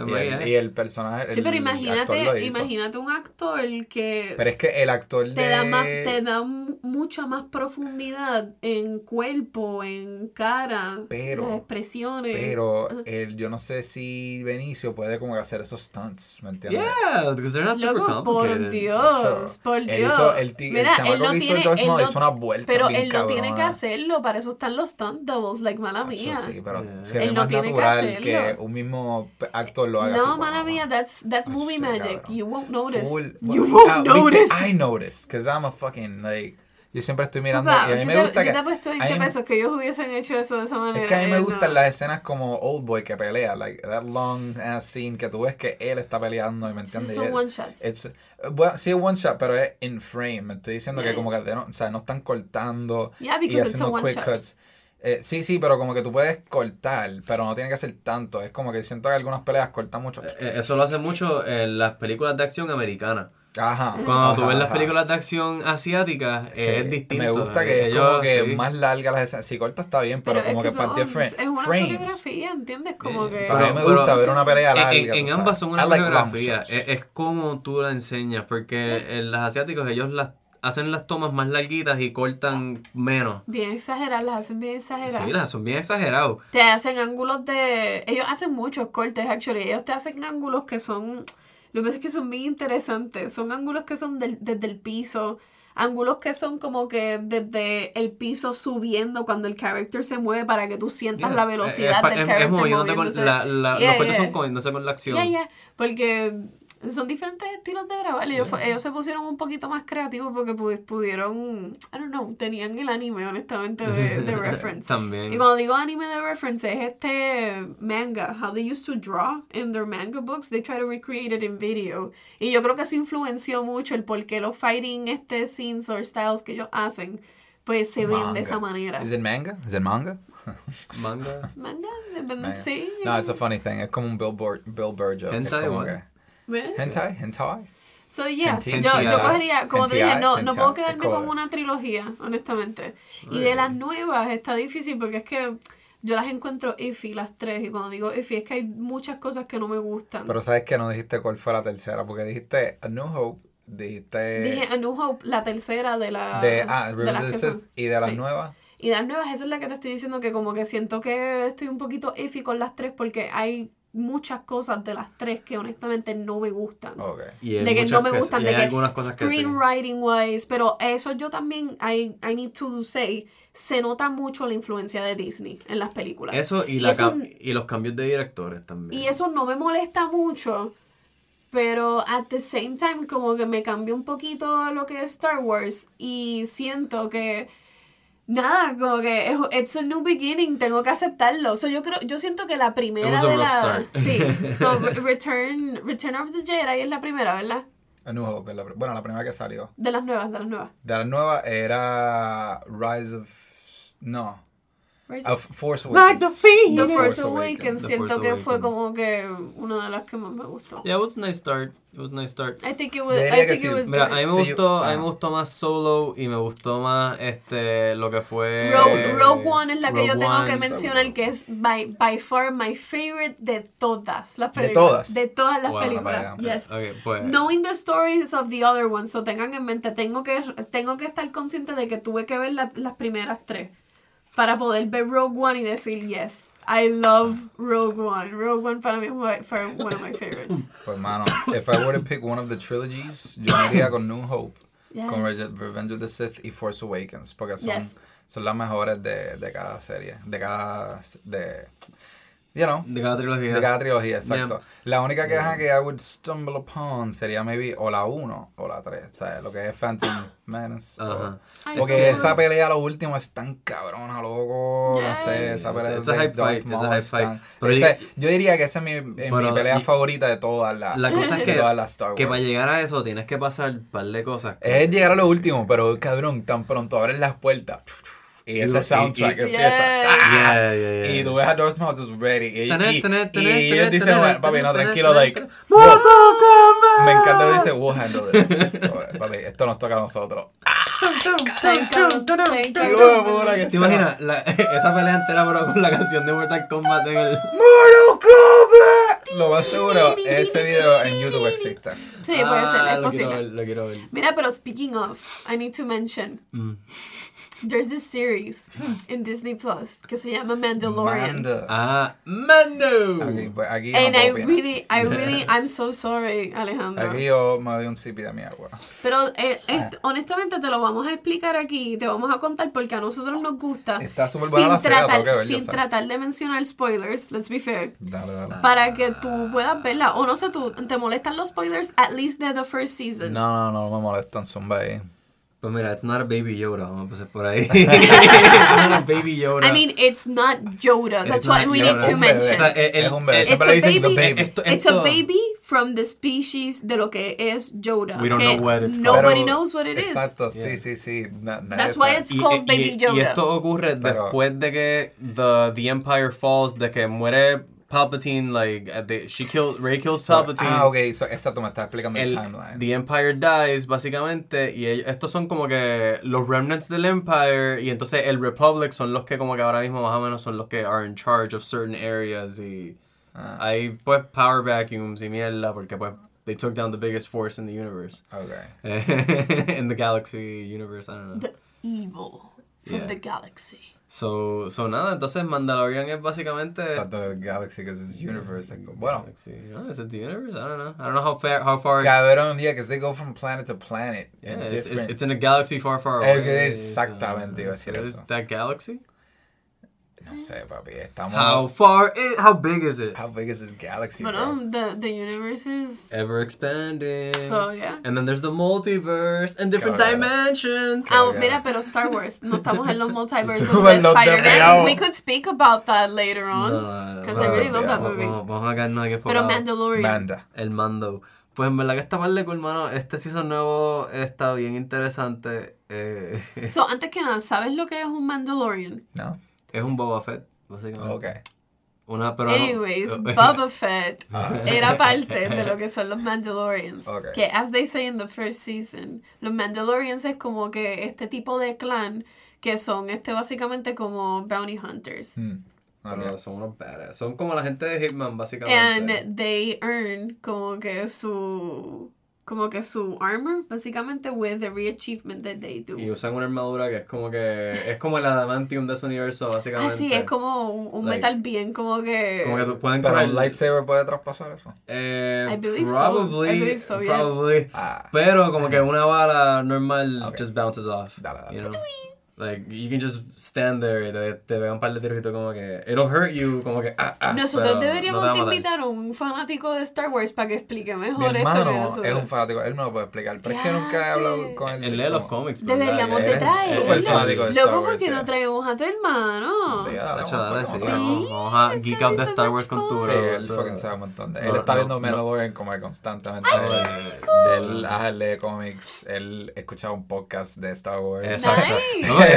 Speaker 2: Y el, y el personaje.
Speaker 3: Sí,
Speaker 2: el
Speaker 3: pero imagínate,
Speaker 2: hizo.
Speaker 3: imagínate un actor que
Speaker 2: Pero es que el actor de.
Speaker 3: te da más, te da mucha más profundidad en cuerpo, en cara,
Speaker 2: Pero-
Speaker 3: las expresiones.
Speaker 2: Pero el, yo no sé si Benicio puede como que hacer esos stunts, ¿me entiendes?
Speaker 1: Yeah, because they're not super
Speaker 3: Loco, por
Speaker 1: complicated.
Speaker 3: Dios, por
Speaker 2: Él
Speaker 3: Dios.
Speaker 2: hizo- el el
Speaker 3: Mira,
Speaker 2: chamaco
Speaker 3: él no
Speaker 2: que hizo el
Speaker 3: tiene,
Speaker 2: Darth
Speaker 3: él
Speaker 2: Maul
Speaker 3: no-
Speaker 2: hizo una vuelta
Speaker 3: pero
Speaker 2: bien
Speaker 3: él no tiene que
Speaker 2: cabrona.
Speaker 3: hacerlo, para eso están los stunt doubles, like mala
Speaker 2: Sí, pero
Speaker 1: Yeah.
Speaker 2: se ve
Speaker 3: Él no
Speaker 2: más
Speaker 3: tiene
Speaker 2: natural que, un mismo actor lo haga así,
Speaker 3: No, mala mía, that's, that's
Speaker 2: Ay,
Speaker 3: movie
Speaker 2: sí,
Speaker 3: magic.
Speaker 2: cabrón.
Speaker 3: You won't notice.
Speaker 2: Full-
Speaker 3: you
Speaker 2: full-
Speaker 3: won't
Speaker 2: viste,
Speaker 3: notice.
Speaker 2: I notice, because I'm a fucking, like, yo siempre estoy mirando,
Speaker 3: Papá,
Speaker 2: y a mí
Speaker 3: yo
Speaker 2: me
Speaker 3: te-
Speaker 2: gusta
Speaker 3: yo
Speaker 2: que...
Speaker 3: te he puesto
Speaker 2: a
Speaker 3: 20
Speaker 2: mí me-
Speaker 3: pesos que ellos hubiesen hecho eso de esa manera.
Speaker 2: Es que a mí me
Speaker 3: eh,
Speaker 2: gustan
Speaker 3: no.
Speaker 2: las escenas como Old Boy que pelea, like that long ass scene que tú ves que él está peleando y me entiendes.
Speaker 3: son one shots.
Speaker 2: it's- bueno, sí es one shot, pero es in frame. Me estoy diciendo
Speaker 3: Yeah.
Speaker 2: que como que no, o sea, no están cortando
Speaker 3: Yeah,
Speaker 2: y haciendo quick
Speaker 3: shot.
Speaker 2: cuts. Eh, sí, sí, pero como que tú puedes cortar, pero no tiene que ser tanto. Es como que siento que algunas peleas cortan mucho.
Speaker 1: Eh, Eso lo hace mucho en las películas de acción americanas.
Speaker 2: Ajá.
Speaker 1: Cuando tú
Speaker 2: ajá,
Speaker 1: ves las películas de acción asiáticas,
Speaker 2: Sí,
Speaker 1: es distinto.
Speaker 2: Me gusta que es
Speaker 1: Ellos,
Speaker 2: como que
Speaker 1: sí.
Speaker 2: más larga las escenas. Si corta está bien, pero, como que,
Speaker 3: es
Speaker 2: para
Speaker 3: son- es una coreografía, ¿entiendes? Como
Speaker 1: Eh,
Speaker 3: que...
Speaker 2: Pero a mí me gusta ver una pelea
Speaker 1: en-
Speaker 2: larga,
Speaker 1: En,
Speaker 2: tú
Speaker 1: en ambas son una
Speaker 2: like
Speaker 1: coreografía. Es, es como tú la enseñas, porque en las asiáticos ellos las hacen las tomas más larguitas y cortan menos.
Speaker 3: Bien exageradas, las hacen bien exageradas.
Speaker 1: Sí, las son bien exagerados.
Speaker 3: Te hacen ángulos de... Ellos hacen muchos cortes, actually. Ellos te hacen ángulos que son... Lo que pasa es que son bien interesantes. Son ángulos que son del- desde el piso. Ángulos que son como que desde el piso subiendo cuando el character se mueve para que tú sientas
Speaker 1: Yeah.
Speaker 3: la velocidad
Speaker 1: es,
Speaker 3: del
Speaker 1: es-
Speaker 3: character
Speaker 1: es moviéndote con
Speaker 3: moviéndose.
Speaker 1: la, la-
Speaker 3: Yeah,
Speaker 1: los cortes
Speaker 3: yeah.
Speaker 1: son moviéndose con la acción.
Speaker 3: Porque son diferentes estilos de grabar. Ellos, ellos se pusieron un poquito más creativos porque pu- pudieron, I don't know, tenían el anime, honestamente, de, de reference.
Speaker 1: También.
Speaker 3: Y cuando digo anime de reference, es este manga, how they used to draw in their manga books, they try to recreate it in video. Y yo creo que eso influenció mucho el por qué los fighting este scenes or styles que ellos hacen, pues se ven de esa manera.
Speaker 2: ¿Es it manga? ¿Es it manga?
Speaker 1: Manga.
Speaker 3: Manga, depende, sí.
Speaker 2: No, it's a funny thing. Es como un Billboard, Bill Burr joke.
Speaker 1: Hentai
Speaker 3: ¿Ves?
Speaker 2: Hentai? Hentai?
Speaker 3: So, yeah,
Speaker 2: Hentai.
Speaker 3: yo, yo cogería, como te dije,
Speaker 2: Hentai,
Speaker 3: no, no puedo quedarme con una trilogía, honestamente. Y de las nuevas está difícil porque es que yo las encuentro iffy, las tres. Y cuando digo iffy es que hay muchas cosas que no me gustan.
Speaker 2: Pero sabes que no dijiste cuál fue la tercera, porque dijiste A New Hope, dijiste
Speaker 3: Dije A New Hope, la tercera de la
Speaker 2: de ah,
Speaker 3: de las que son-
Speaker 2: y de las
Speaker 3: sí.
Speaker 2: nuevas.
Speaker 3: Y de las nuevas, esa es la que te estoy diciendo que como que siento que estoy un poquito iffy con las tres porque hay muchas cosas de las tres que honestamente no me gustan.
Speaker 1: Y
Speaker 3: de que no me
Speaker 1: que-
Speaker 3: gustan, de
Speaker 1: hay
Speaker 3: que
Speaker 1: algunas cosas que sí.
Speaker 3: screenwriting wise, pero eso yo también, I, I need to say, se nota mucho la influencia de Disney en las películas.
Speaker 1: Eso y,
Speaker 3: Y
Speaker 1: la
Speaker 3: eso-
Speaker 1: y los cambios de directores también.
Speaker 3: Y eso no me molesta mucho, pero at the same time como que me cambió un poquito lo que es Star Wars y siento que nada, como que es- it's a new beginning, tengo que aceptarlo. So, yo creo yo siento que la primera de la
Speaker 1: start.
Speaker 3: Sí, so Re- Return Return of the Jedi es la primera, ¿verdad?
Speaker 2: A New Hope, es la pr- bueno, la primera que salió.
Speaker 3: De las nuevas, de las nuevas.
Speaker 2: De las nuevas era Rise of... No. Of Force
Speaker 1: Like the
Speaker 2: Awakens.
Speaker 1: Phoenix.
Speaker 3: The Force Awakens,
Speaker 2: Awakens.
Speaker 1: The
Speaker 3: siento
Speaker 1: Force
Speaker 3: que fue
Speaker 1: Awakens.
Speaker 3: como que una de las que más me gustó.
Speaker 1: Yeah, it was a nice start. It was a nice start.
Speaker 3: I think it was,
Speaker 2: Yo
Speaker 3: I think
Speaker 2: sí.
Speaker 3: it was
Speaker 1: Mira,
Speaker 3: good.
Speaker 1: a mí me
Speaker 2: Sí, yo-
Speaker 1: gustó, a mí
Speaker 2: ah.
Speaker 1: me gustó más Solo y me gustó más este lo que fue
Speaker 3: Rogue,
Speaker 2: Eh,
Speaker 3: Rogue One es la que yo tengo
Speaker 1: One.
Speaker 3: que mencionar que es by, by far my favorite de todas las
Speaker 2: ¿De
Speaker 3: películas.
Speaker 2: todas?
Speaker 3: De todas las
Speaker 1: Wow,
Speaker 3: películas. Yes.
Speaker 1: Okay, pues
Speaker 3: Knowing the stories of the other ones, so tengan en mente, tengo que, tengo que estar consciente de que tuve que ver la- las primeras tres para poder ver Rogue One y decir yes, I love Rogue One. Rogue One para mí fue, one of my favorites.
Speaker 2: Pues, mano, if I were to pick one of the trilogies, yo me iría con New Hope,
Speaker 3: Yes.
Speaker 2: con Revenge of the Sith y Force Awakens, porque son,
Speaker 3: Yes.
Speaker 2: son las mejores de, de cada serie, de cada... de... You know,
Speaker 1: de cada trilogía.
Speaker 2: de cada trilogía, exacto.
Speaker 1: Yeah.
Speaker 2: La única queja que I would stumble upon sería maybe o la 1 o la 3, ¿sabes? Lo que es Phantom Menace.
Speaker 3: Ay,
Speaker 2: porque esa pelea, lo último, es tan cabrona, loco. No sé, esa pelea
Speaker 1: It's a
Speaker 2: de
Speaker 1: hype
Speaker 2: Darth
Speaker 1: fight, it's a fight.
Speaker 2: tan-
Speaker 1: Pero
Speaker 2: ese-
Speaker 1: y-
Speaker 2: yo diría que esa es mi, pelea
Speaker 1: y-
Speaker 2: favorita de todas las
Speaker 1: La cosa es que, que para llegar a eso tienes que pasar un par de cosas.
Speaker 2: Es llegar a lo último, pero cabrón, tan pronto abres las puertas y ese
Speaker 1: y-
Speaker 2: soundtrack
Speaker 1: y-
Speaker 2: empieza.
Speaker 3: Yes.
Speaker 2: ¡ah!
Speaker 1: Yeah, yeah, yeah.
Speaker 2: Y tú ves a Darth Maul just ready. Y, ellos dicen,
Speaker 1: tener,
Speaker 2: "Bueno, papi, no, tranquilo, like. Me encanta que dice, we'll handle this. Papi, esto nos toca a nosotros.
Speaker 1: ¿Te imaginas la- esa pelea entera pero con la canción de Mortal Kombat en el...
Speaker 2: ¡Mortal Kombat! Lo más seguro es ese video en YouTube existe.
Speaker 3: Sí, puede ser,
Speaker 1: Ah,
Speaker 3: es
Speaker 1: quiero
Speaker 3: posible.
Speaker 1: lo quiero ver.
Speaker 3: Mira, pero speaking of, I need to mention,
Speaker 1: Mm.
Speaker 3: There's this series in Disney Plus que se llama Mandalorian.
Speaker 2: Manda.
Speaker 1: Ah, Mando.
Speaker 2: Aquí, pues, aquí
Speaker 3: And
Speaker 2: no
Speaker 3: I
Speaker 2: opinar.
Speaker 3: really, I really, I'm so sorry, Alejandro.
Speaker 2: Aquí yo me doy un sipi de mi agua.
Speaker 3: Pero eh,
Speaker 2: Ah.
Speaker 3: est- honestamente te lo vamos a explicar aquí, te vamos a contar porque a nosotros nos gusta.
Speaker 2: Está súper buena la
Speaker 3: sin
Speaker 2: serie, la
Speaker 3: tratar,
Speaker 2: ver,
Speaker 3: sin tratar de mencionar spoilers, let's be fair.
Speaker 2: Dale, dale.
Speaker 3: Para que tú puedas verla. O no sé, tú, ¿te molestan los spoilers? At least de the first season.
Speaker 2: No, no, no me molestan, zumba ahí.
Speaker 1: Pues mira, it's not a baby Yoda, vamos a empezar por ahí. it's not a baby Yoda.
Speaker 3: I mean, it's not Yoda. That's what we
Speaker 1: Yoda.
Speaker 3: need to mention.
Speaker 1: O sea, el- el-
Speaker 2: es un bebé.
Speaker 1: el-
Speaker 3: It's a baby.
Speaker 2: baby.
Speaker 1: Esto-
Speaker 3: It's a
Speaker 1: esto-
Speaker 3: baby from the species de lo que es Yoda.
Speaker 1: We don't know what it's called.
Speaker 3: Nobody
Speaker 2: Pero-
Speaker 3: knows what it is.
Speaker 2: Exacto,
Speaker 1: Yeah.
Speaker 2: sí, sí, sí. Na- nadie
Speaker 3: That's why
Speaker 2: sabe.
Speaker 3: it's called Baby Yoda.
Speaker 1: y esto ocurre
Speaker 2: Pero-
Speaker 1: después de que the, the Empire falls, de que muere Palpatine, like, at the- she kills, Rey kills Palpatine.
Speaker 2: Ah, ok, so, exacto, me estás explicando el,
Speaker 1: el,
Speaker 2: timeline.
Speaker 1: The Empire dies, básicamente, y ellos- estos son como que los remnants del Empire, y entonces el Republic son los que como que ahora mismo más o menos son los que are in charge of certain areas, y
Speaker 2: Ah,
Speaker 1: hay pues power vacuums y mierda, porque pues they took down the biggest force in the universe.
Speaker 2: ok.
Speaker 1: in the galaxy universe, I don't know.
Speaker 3: The evil from
Speaker 1: Yeah.
Speaker 3: the galaxy.
Speaker 1: So, so nada, entonces Mandalorian es básicamente...
Speaker 2: Exacto, el Galaxy, because it's universe. and Bueno,
Speaker 1: Galaxy. No, is it the universe? I don't know. I don't know how far, how far it's...
Speaker 2: cabrón, yeah, because they go from planet to planet.
Speaker 1: Yeah, it's,
Speaker 2: different...
Speaker 1: it's in a galaxy far, far away.
Speaker 2: exactamente, iba a decir
Speaker 1: is
Speaker 2: eso.
Speaker 1: that galaxy?
Speaker 2: No sé, papi, estamos...
Speaker 1: How far? i- how big is it?
Speaker 2: How big is this galaxy,
Speaker 3: Bueno,
Speaker 2: bro?
Speaker 3: the, the universe is...
Speaker 1: Ever expanding.
Speaker 3: So, yeah.
Speaker 1: And then there's the multiverse and different
Speaker 2: Cabrón.
Speaker 1: dimensions.
Speaker 3: Ah,
Speaker 2: yeah.
Speaker 3: mira, pero Star Wars, no estamos en los multiversos de Spider-Man. We could speak about that later on.
Speaker 1: No,
Speaker 3: Because
Speaker 1: no,
Speaker 3: I really
Speaker 2: no,
Speaker 3: love that
Speaker 2: yeah,
Speaker 3: movie.
Speaker 1: Vamos, vamos a quedarnos aquí
Speaker 3: Pero. Mandalorian.
Speaker 2: Manda.
Speaker 1: El mando. Pues en verdad que está mal de cool, mano. Este season nuevo está bien interesante. Eh,
Speaker 3: So, antes que nada, ¿sabes lo que es un Mandalorian?
Speaker 2: No?
Speaker 1: Es un Boba Fett, básicamente.
Speaker 2: Ok.
Speaker 1: Una, pero no-
Speaker 3: Anyways, Boba Fett
Speaker 2: Ah.
Speaker 3: era parte de lo que son los Mandalorians.
Speaker 2: Ok.
Speaker 3: Que, as they say in the first season, los Mandalorians es como que este tipo de clan que son este básicamente como bounty hunters.
Speaker 2: Hmm. Ok.
Speaker 1: son unos badass. Son como la gente de Hitman,
Speaker 3: And
Speaker 1: básicamente.
Speaker 3: they earn como que su como que su armor básicamente with every achievement that they do.
Speaker 1: Y usan una armadura que es como que. Es como el adamantium de ese universo,
Speaker 3: Ah,
Speaker 1: básicamente.
Speaker 3: sí, es como un, un
Speaker 1: Like-
Speaker 3: metal bien como que...
Speaker 1: Como que tú pueden
Speaker 2: Pero
Speaker 1: coger-
Speaker 2: un lightsaber puede traspasar eso.
Speaker 1: Eh,
Speaker 3: I believe so.
Speaker 1: probably,
Speaker 3: I believe so, yes.
Speaker 1: probably.
Speaker 2: Ah.
Speaker 1: Pero como que una bala normal
Speaker 2: Ok.
Speaker 1: just bounces off.
Speaker 2: Dale, dale.
Speaker 1: You know? Like, you can just stand there y te, te pegan un par de tiros y tú como que... It'll hurt you, como que... Ah, ah,
Speaker 3: Nosotros deberíamos
Speaker 1: no te
Speaker 3: invitar a un fanático de Star Wars para que explique
Speaker 2: Mi
Speaker 3: mejor esto que
Speaker 2: hermano
Speaker 3: nosotros.
Speaker 2: es un fanático, él me lo puede explicar, pero es que nunca he hablado con él.
Speaker 1: Él lee los cómics.
Speaker 3: Deberíamos de traerlo.
Speaker 2: súper fanático de Star
Speaker 3: Luego,
Speaker 2: Wars,
Speaker 3: ¿por qué no traemos a tu hermano?
Speaker 2: Sí, dale, vamos a
Speaker 1: sí, vamos, geek out
Speaker 3: be
Speaker 1: de Star Wars con tu
Speaker 2: Sí,
Speaker 1: bro,
Speaker 2: él
Speaker 1: so-
Speaker 2: fucking sabe un montón de
Speaker 1: No,
Speaker 2: Él está
Speaker 1: no,
Speaker 2: viendo
Speaker 1: no.
Speaker 2: Mandalorian como constantemente.
Speaker 1: Eh,
Speaker 2: Él lee cómics, él escuchaba un podcast de Star Wars.
Speaker 1: Exacto.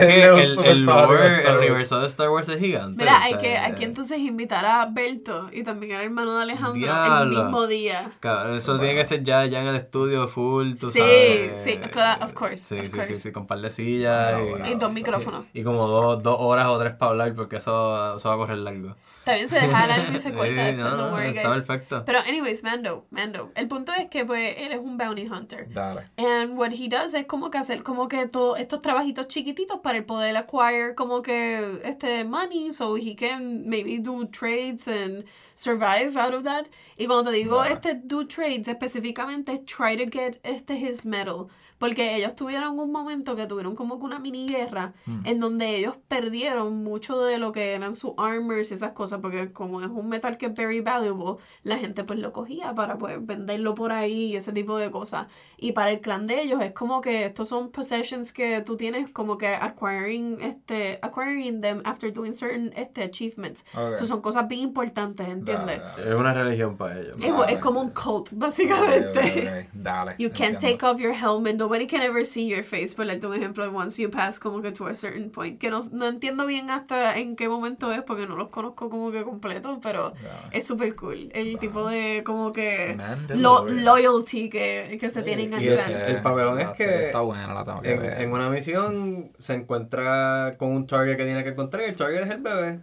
Speaker 1: Que el, el lore,
Speaker 2: Star
Speaker 1: el
Speaker 2: Wars.
Speaker 1: universo de Star Wars es gigante.
Speaker 3: Mira,
Speaker 1: o
Speaker 3: hay
Speaker 1: sea,
Speaker 3: que, hay que entonces invitar a Berto y también al hermano de Alejandro el mismo día.
Speaker 1: Cabrón, eso tiene que ser ya, ya en el estudio full, tú
Speaker 3: Sí,
Speaker 1: sabes.
Speaker 3: sí, claro, of course,
Speaker 1: Sí,
Speaker 3: of
Speaker 1: sí, sí,
Speaker 3: course.
Speaker 1: sí, con par de sillas. Y,
Speaker 3: Y dos micrófonos.
Speaker 1: y como dos, dos horas o tres para hablar porque eso, eso va a correr largo.
Speaker 3: También se deja largo y se corta
Speaker 1: Sí, no, no,
Speaker 3: worry,
Speaker 1: está
Speaker 3: guys.
Speaker 1: perfecto.
Speaker 3: Pero anyways, Mando, Mando. El punto es que pues él es un bounty hunter.
Speaker 2: Dale.
Speaker 3: And what he does es como que hacer como que todos estos trabajitos chiquititos para el poder acquire como que este money so he can maybe do trades and survive out of that. Y cuando te digo
Speaker 2: Vale.
Speaker 3: este do trades específicamente es try to get este his medal. Porque ellos tuvieron un momento que tuvieron como que una mini guerra en donde ellos perdieron mucho de lo que eran sus armors y esas cosas. Porque como es un metal que es very valuable, la gente pues lo cogía para pues venderlo por ahí y ese tipo de cosas. Y para el clan de ellos es como que estos son possessions que tú tienes como que acquiring este acquiring them after doing certain este achievements.
Speaker 2: Ok.
Speaker 3: So, son cosas bien importantes, ¿entiendes?
Speaker 2: Dale, dale.
Speaker 1: Es una religión para ellos.
Speaker 3: Es,
Speaker 2: Dale.
Speaker 3: es como un cult, básicamente.
Speaker 2: Dale.
Speaker 3: You can't
Speaker 2: entiendo.
Speaker 3: take off your helmet. Nobody can ever see your face. Por darte un ejemplo, once you pass como que to a certain point. Que no, no entiendo bien hasta en qué momento es porque no los conozco como que completo, pero
Speaker 2: Ya.
Speaker 3: es súper cool. El tipo de como que lo, loyalty que, que se tienen al
Speaker 1: Y el papelón es que
Speaker 2: Está buena, la tengo que
Speaker 1: En,
Speaker 2: ver.
Speaker 1: en una misión se encuentra con un target que tiene que encontrar y el target es el bebé.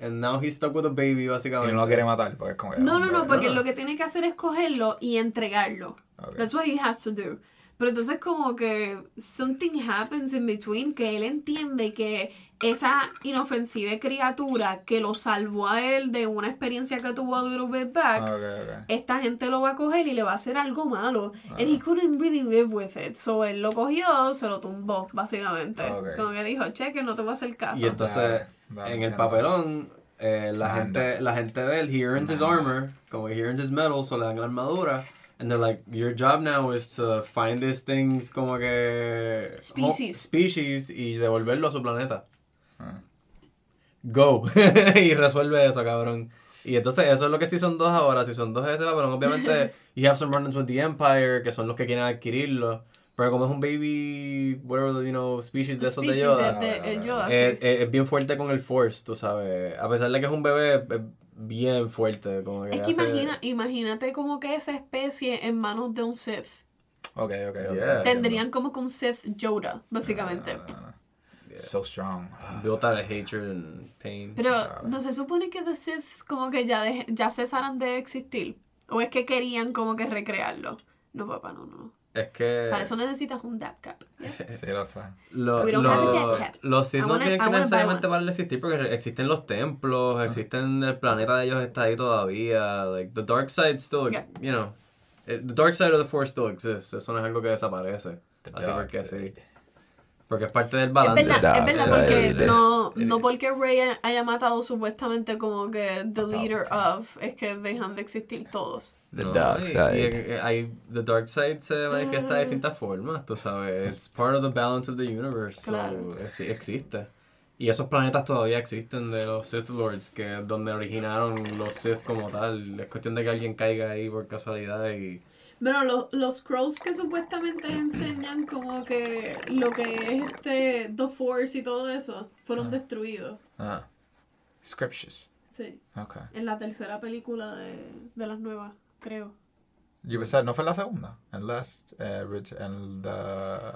Speaker 1: and now he's stuck with a baby,
Speaker 2: Y
Speaker 1: básicamente.
Speaker 2: no lo quiere matar porque es como que.
Speaker 3: No, no, no, porque
Speaker 1: no.
Speaker 3: lo que tiene que hacer es cogerlo y entregarlo.
Speaker 2: Ok.
Speaker 3: That's what he has to do. Pero entonces como que something happens in between que él entiende que esa inofensiva criatura que lo salvó a él de una experiencia que tuvo a little bit back,
Speaker 2: Ok, ok.
Speaker 3: esta gente lo va a coger y le va a hacer algo malo. And he couldn't really live with it. So él lo cogió, se lo tumbó, básicamente.
Speaker 2: Ok.
Speaker 3: Como que dijo, cheque, no te voy a hacer caso.
Speaker 1: Y entonces,
Speaker 2: Dale, dale,
Speaker 1: en el papelón, eh, la, gente, la gente de él, he earns his armor, como que he earns his medal, so le dan la armadura. And they're like, your job now is to find these things como que...
Speaker 3: Species.
Speaker 1: ho- species y devolverlo a su planeta.
Speaker 2: Ah.
Speaker 1: Go. y resuelve eso, cabrón. Y entonces eso es lo que Season 2 ahora. Season 2 es ese papelón. Obviamente, you have some run-ins with the Empire, que son los que quieren adquirirlo. Pero como es un baby, whatever, you know, species de esos de Yoda.
Speaker 3: es de- Yoda,
Speaker 1: Eh,
Speaker 3: sí.
Speaker 1: eh, es bien fuerte con el Force, tú sabes. A pesar de que es un bebé, bien fuerte. Como que
Speaker 3: Es que
Speaker 1: hace-
Speaker 3: imagina, imagínate como que esa especie en manos de un Sith.
Speaker 2: Ok, ok, ok.
Speaker 1: Yeah.
Speaker 3: Tendrían como que un Sith Yoda, básicamente.
Speaker 2: No, no, no. So strong.
Speaker 1: Built out of hatred and pain.
Speaker 3: Pero no se supone que The Siths como que ya, de- ya cesaran de existir. ¿O es que querían como que recrearlo? No, papá, no, no.
Speaker 1: Es que...
Speaker 3: Para eso necesitas un dab cap. ¿ya?
Speaker 2: Sí, lo sé.
Speaker 1: Lo-
Speaker 3: We don't
Speaker 1: lo-
Speaker 3: have a death cap.
Speaker 1: los Sith
Speaker 3: I
Speaker 1: no
Speaker 3: wanna-
Speaker 1: tienen que necesariamente para de existir porque existen los templos, existen el planeta de ellos está ahí todavía. Like the dark side still,
Speaker 3: Yeah.
Speaker 1: you know, eh, the dark side of the force still exists. Eso no es algo que desaparece.
Speaker 2: The
Speaker 1: Así
Speaker 2: side.
Speaker 1: sí. Porque es parte del
Speaker 3: Es
Speaker 1: balance.
Speaker 3: verdad, es verdad, porque no, no porque Rey haya matado supuestamente como que the leader of, es que dejan de existir todos.
Speaker 2: The
Speaker 1: No,
Speaker 2: dark side.
Speaker 1: y, eh, hay- the dark side se manifiesta de distintas formas, tú sabes. It's part of the balance of the universe. so,
Speaker 3: Claro.
Speaker 1: eh, sí, existe. Y esos planetas todavía existen de los Sith Lords, que es donde originaron los Sith como tal. Es cuestión de que alguien caiga ahí por casualidad y...
Speaker 3: Bueno, los, los scrolls que supuestamente enseñan como que lo que es este The Force y todo eso fueron destruidos.
Speaker 2: Ah. Scriptures.
Speaker 3: Sí,
Speaker 2: Ok.
Speaker 3: en la tercera película de, de las nuevas, creo.
Speaker 2: Yo pensaba, ¿no fue la segunda? En Last, eh, Rich, en the...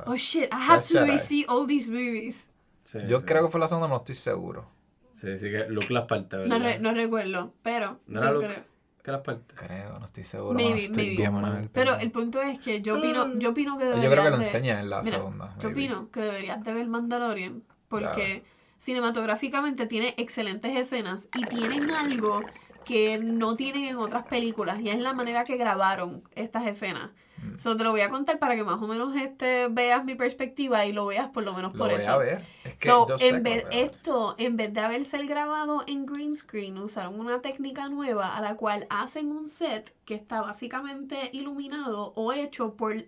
Speaker 3: Oh shit, I have to re-see all these movies.
Speaker 1: Sí,
Speaker 2: Yo
Speaker 1: sí.
Speaker 2: creo que fue la segunda, no estoy seguro.
Speaker 1: Sí, sí que Luke las parte, ¿verdad?
Speaker 3: No, re- no recuerdo, pero
Speaker 1: ¿No era Luke?
Speaker 3: creo.
Speaker 2: Creo, no estoy seguro.
Speaker 3: Maybe,
Speaker 2: no estoy
Speaker 3: maybe.
Speaker 2: bien mal,
Speaker 3: Pero el punto es que yo opino, yo opino que
Speaker 2: Yo
Speaker 3: deberías
Speaker 2: creo que lo
Speaker 3: de-
Speaker 2: enseña en la
Speaker 3: Mira,
Speaker 2: segunda.
Speaker 3: Yo opino que deberías de ver Mandalorian porque cinematográficamente tiene excelentes escenas y tienen algo que no tienen en otras películas y es la manera que grabaron estas escenas.
Speaker 2: Mm.
Speaker 3: So, te lo voy a contar para que más o menos este, veas mi perspectiva y lo veas por lo menos
Speaker 2: Lo
Speaker 3: por
Speaker 2: voy
Speaker 3: eso.
Speaker 2: a ver. Es que
Speaker 3: So, en vez, esto, en vez de haberse grabado en green screen, usaron una técnica nueva a la cual hacen un set que está básicamente iluminado o hecho por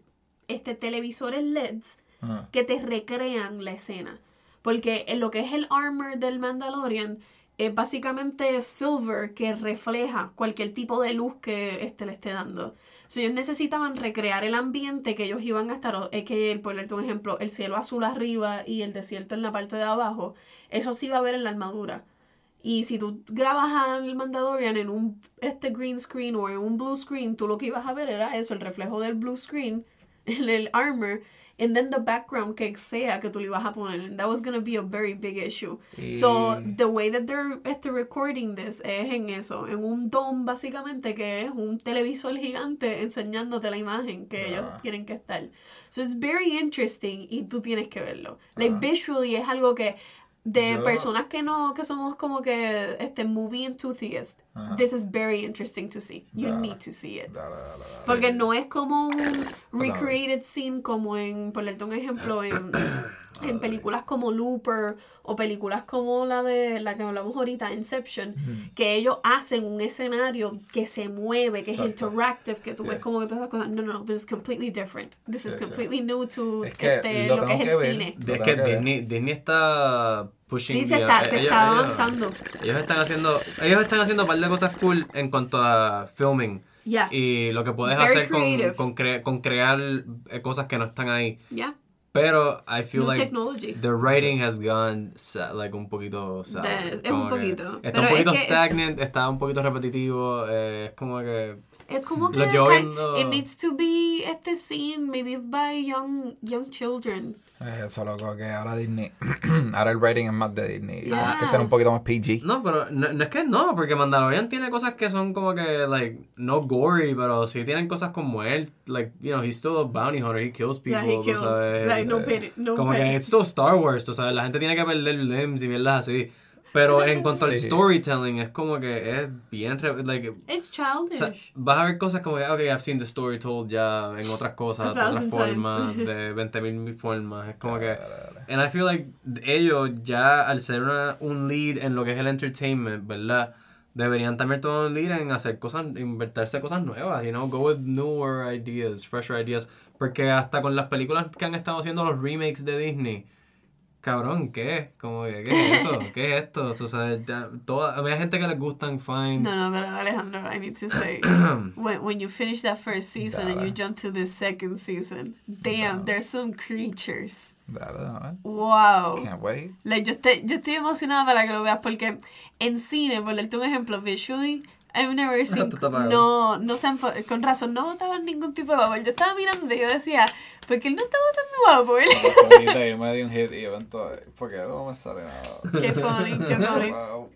Speaker 3: este televisores LEDs
Speaker 2: Ajá.
Speaker 3: que te recrean la escena. Porque en lo que es el armor del Mandalorian es básicamente silver que refleja cualquier tipo de luz que este le esté dando. So, ellos necesitaban recrear el ambiente que ellos iban a estar, es que, por darte un ejemplo, el cielo azul arriba y el desierto en la parte de abajo, eso sí va a ver en la armadura. Y si tú grabas al Mandalorian en un este green screen o en un blue screen, tú lo que ibas a ver era eso, el reflejo del blue screen en el armor, and then the background que sea que tú le ibas a poner. And that was gonna be a very big issue. So, the way that they're este, recording this es en eso, en un dome básicamente que es un televisor gigante enseñándote la imagen que ellos
Speaker 2: Ah.
Speaker 3: tienen que estar. So, it's very interesting y tú tienes que verlo. Like,
Speaker 2: Ah.
Speaker 3: visually es algo que de
Speaker 2: Yo-
Speaker 3: personas que no, que somos como que este movie enthusiast,
Speaker 2: Ajá.
Speaker 3: this is very interesting to see. You
Speaker 2: Ya.
Speaker 3: need to see it.
Speaker 2: Dale, dale, dale.
Speaker 3: Porque no es como un recreated scene como en, por darte un ejemplo, en, en películas como Looper o películas como la de la que hablamos ahorita, Inception, que ellos hacen un escenario que se mueve, que
Speaker 2: Exacto.
Speaker 3: es interactive, que tú
Speaker 2: Yeah.
Speaker 3: ves como que todas esas cosas. No, no, no, this is completely different. This is
Speaker 2: sí.
Speaker 3: completely new to
Speaker 2: Es que
Speaker 3: este,
Speaker 2: lo
Speaker 3: lo, que es
Speaker 2: que
Speaker 3: el
Speaker 2: ver.
Speaker 3: cine.
Speaker 1: Es que
Speaker 2: que.
Speaker 1: Disney, Disney está pushing
Speaker 3: Sí, se está, se
Speaker 1: ellos-
Speaker 3: está
Speaker 1: ellos-
Speaker 3: avanzando.
Speaker 1: Ellos están haciendo, ellos están haciendo un par de cosas cool en cuanto a filming.
Speaker 3: Ya,
Speaker 1: Y lo que puedes
Speaker 3: Very
Speaker 1: hacer con, con, cre- con crear eh, cosas que no están ahí.
Speaker 3: ya.
Speaker 1: Pero I feel
Speaker 3: New
Speaker 1: like
Speaker 3: technology.
Speaker 1: the writing has gone like un poquito.
Speaker 3: De- es
Speaker 1: Como
Speaker 3: un poquito.
Speaker 1: Está
Speaker 3: Pero
Speaker 1: un poquito
Speaker 3: es que
Speaker 1: stagnant, está un poquito repetitivo. eh, es como que
Speaker 3: Es como que
Speaker 1: Lo
Speaker 3: que
Speaker 1: viendo-
Speaker 3: it needs to be este scene maybe by young young children.
Speaker 2: Eh, Eso loco que ahora Disney. ahora el rating es más de Disney. y Tienes que
Speaker 3: Yeah.
Speaker 2: ser un poquito más PG.
Speaker 1: No, pero no, no es que no, porque Mandalorian tiene cosas que son como que, like, no gory, pero sí tienen cosas como él, like, you know, he's still a bounty hunter, he kills people,
Speaker 3: Yeah, he kills.
Speaker 1: sabes.
Speaker 3: Like, no pity, no
Speaker 1: como
Speaker 3: pity.
Speaker 1: que it's still Star Wars, tú sabes, la gente tiene que perder limbs y mierdas así. Pero en cuanto al
Speaker 2: Sí.
Speaker 1: storytelling, es como que es bien, re- like,
Speaker 3: It's
Speaker 1: o
Speaker 3: childish.
Speaker 1: sea, vas a ver cosas como que, ok, I've seen the story told ya en otras cosas, de otras formas, de 20.000 formas. Es como que. And I feel like ellos ya al ser una, un lead en lo que es el entertainment, ¿verdad? Deberían también tomar un lead en hacer cosas, invertirse cosas nuevas, you know, go with newer ideas, fresher ideas. Porque hasta con las películas que han estado haciendo los remakes de Disney, cabrón, ¿qué? Como que, ¿qué es eso? ¿Qué es esto? O sea, ya, toda, a mí hay gente que les gustan, fine.
Speaker 3: No, no, pero Alejandro, I need to say, when, when you finish that first season and you
Speaker 2: Dale.
Speaker 3: jump to the second season, damn,
Speaker 2: Dale.
Speaker 3: there's some creatures.
Speaker 2: Dale, dale.
Speaker 3: Wow.
Speaker 2: Can't wait.
Speaker 3: Like, yo, estoy, yo estoy emocionada para que lo veas porque en cine, por darte un ejemplo, visually, I've never seen.
Speaker 1: Te.
Speaker 3: No, no se han, con razón, no botaban ningún tipo de vapor. Yo estaba mirando y yo decía, ¿por qué él no está botando vapor?
Speaker 2: Ahorita yo me di un hit y evento. porque no me sale nada.
Speaker 3: Qué funny, qué funny.
Speaker 2: Wow.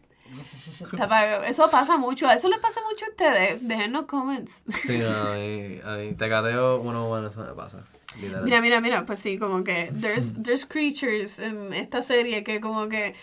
Speaker 3: Eso pasa mucho, eso le pasa mucho a ustedes. Déjenos comments.
Speaker 1: Sí, no, a mí, a mí, tecateo uno bueno, eso me pasa.
Speaker 3: Mira, mira, mira, pues sí, como que there's, there's creatures en esta serie que como que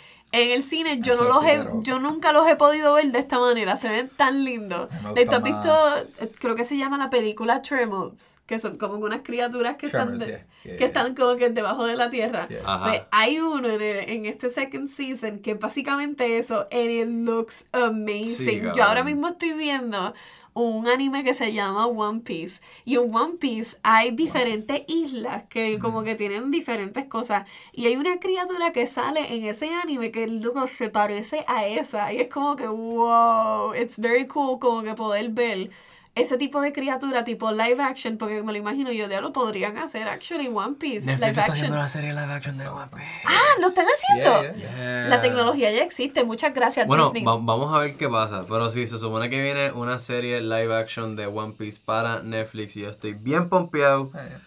Speaker 3: en el cine yo no
Speaker 2: Eso
Speaker 3: los
Speaker 2: sí,
Speaker 3: he,
Speaker 2: pero-
Speaker 3: yo nunca los he podido ver de esta manera, se ven tan lindos. ¿Tú has visto, eh, creo que se llama la película Tremors, que son como unas criaturas que están,
Speaker 2: Tremors,
Speaker 3: de-
Speaker 2: yeah, yeah,
Speaker 3: que
Speaker 2: yeah.
Speaker 3: están como que debajo de la tierra? Pues hay uno en, el- en este second season que es básicamente eso, and it looks amazing.
Speaker 1: Sí,
Speaker 3: Yo ahora mismo estoy viendo un anime que se llama One Piece. Y en One Piece hay diferentes islas que como que tienen diferentes cosas. Y hay una criatura que sale en ese anime que luego se parece a esa. Y es como que, wow, it's very cool como que poder ver ese tipo de criatura tipo live action, porque me lo imagino yo, ya lo podrían hacer actually One Piece,
Speaker 1: Netflix
Speaker 3: live
Speaker 1: está
Speaker 3: action.
Speaker 1: haciendo la serie live action de One Piece.
Speaker 3: Ah, ¿lo están haciendo?
Speaker 2: Yeah, yeah, yeah.
Speaker 3: La tecnología ya existe. Muchas gracias,
Speaker 1: Bueno,
Speaker 3: Disney.
Speaker 1: va- vamos a ver qué pasa. Pero sí, se supone que viene una serie live action de One Piece para Netflix y yo estoy bien pompeado.
Speaker 2: Yeah, yeah.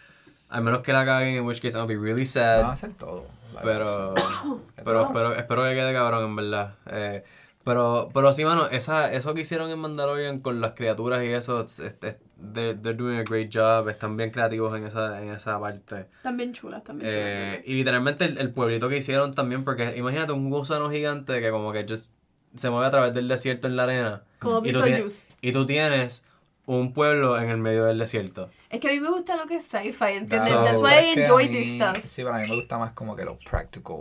Speaker 1: Al menos que la caguen, in which case I'll be really
Speaker 2: Van a
Speaker 1: sad.
Speaker 2: hacer todo.
Speaker 1: Pero,
Speaker 2: action.
Speaker 1: pero espero, espero que quede cabrón, en verdad. Eh, pero, pero sí, mano, esa, eso que hicieron en Mandalorian con las criaturas y eso, es- es- they're, they're doing a great job. Están bien creativos en esa, en esa parte.
Speaker 3: También chulas, también
Speaker 1: Eh,
Speaker 3: chulas.
Speaker 1: y literalmente el, el pueblito que hicieron también, porque imagínate un gusano gigante que como que just se mueve a través del desierto en la arena.
Speaker 3: Como
Speaker 1: y, tú tienes, y tú tienes un pueblo en el medio del desierto.
Speaker 3: Es que a mí me gusta lo que es sci-fi, ¿entiendes?
Speaker 1: So-
Speaker 3: That's why I enjoy
Speaker 2: mí-
Speaker 3: this stuff.
Speaker 2: Sí, pero a mí me gusta más como que lo practical.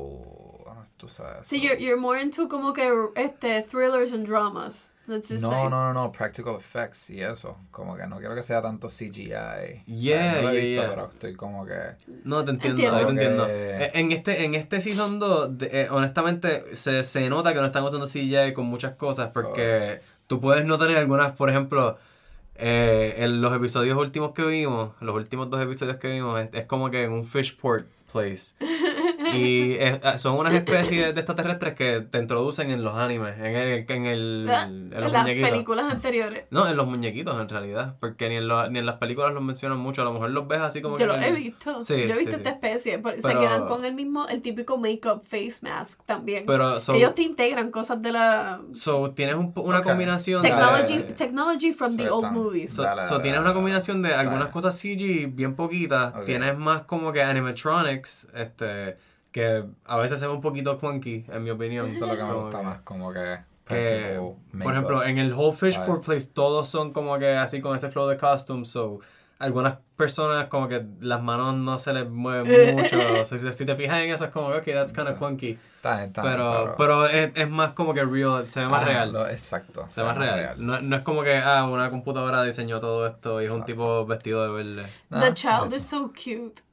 Speaker 2: Tú sabes.
Speaker 3: Sí,
Speaker 2: so-
Speaker 3: you're, you're more into como que este, thrillers and dramas. Let's just
Speaker 2: No,
Speaker 3: say.
Speaker 2: no, no, no, practical effects y eso. Como que no quiero que sea tanto CGI. O
Speaker 1: Yeah,
Speaker 2: sea, no lo he visto,
Speaker 1: yeah.
Speaker 2: pero estoy como que.
Speaker 1: No, te entiendo,
Speaker 3: Entiendo.
Speaker 1: ahí te entiendo.
Speaker 2: Que-
Speaker 1: Eh, En este, en este Season 2, de- eh, honestamente, se, se nota que no están usando CGI con muchas cosas porque tú puedes notar en algunas, por ejemplo, eh, en los episodios últimos que vimos, los últimos dos episodios que vimos, es, es como que en un fishport place. Y es- eh, son unas especies de extraterrestres que te introducen en los animes, en, el, en, el,
Speaker 3: Ah,
Speaker 1: en
Speaker 3: en
Speaker 1: los
Speaker 3: las
Speaker 1: muñequitos.
Speaker 3: películas anteriores.
Speaker 1: No, en los muñequitos en realidad, porque ni en, lo- ni en las películas los mencionan mucho, a lo mejor los ves así como
Speaker 3: Yo
Speaker 1: que...
Speaker 3: lo
Speaker 1: en
Speaker 3: he visto.
Speaker 1: Sí,
Speaker 3: Yo he visto
Speaker 1: sí.
Speaker 3: esta especie. por- Se
Speaker 1: Pero-
Speaker 3: quedan con el mismo, el típico make-up face mask también.
Speaker 1: Pero so,
Speaker 3: Ellos te integran cosas de la
Speaker 1: so, tienes un po- una combinación
Speaker 3: technology,
Speaker 1: de...
Speaker 3: technology from
Speaker 2: So
Speaker 3: the old movies.
Speaker 1: So,
Speaker 2: Dale,
Speaker 1: so
Speaker 2: dale,
Speaker 1: tienes
Speaker 2: dale,
Speaker 1: una combinación de algunas cosas CG bien poquitas, tienes más como que animatronics, este, que a veces se ve un poquito clunky, en mi opinión.
Speaker 2: Eso es lo que me gusta
Speaker 1: que-
Speaker 2: más. Como que.
Speaker 1: que,
Speaker 2: practical
Speaker 1: por ejemplo, en el whole Fishport
Speaker 2: ¿sabes?
Speaker 1: Place todos son como que así con ese flow de costumes, so algunas personas como que las manos no se les mueven mucho, o sea, si, si te fijas en eso es como, ok, that's kind of clunky,
Speaker 2: Está bien, está bien,
Speaker 1: pero, pero es, es más como que real, se ve más
Speaker 2: Ah,
Speaker 1: real.
Speaker 2: lo- exacto.
Speaker 1: Se ve más real. No, no es como que, ah, una computadora diseñó todo esto y es un
Speaker 2: Exacto.
Speaker 1: tipo vestido de verde.
Speaker 2: Ah,
Speaker 3: The child is so cute.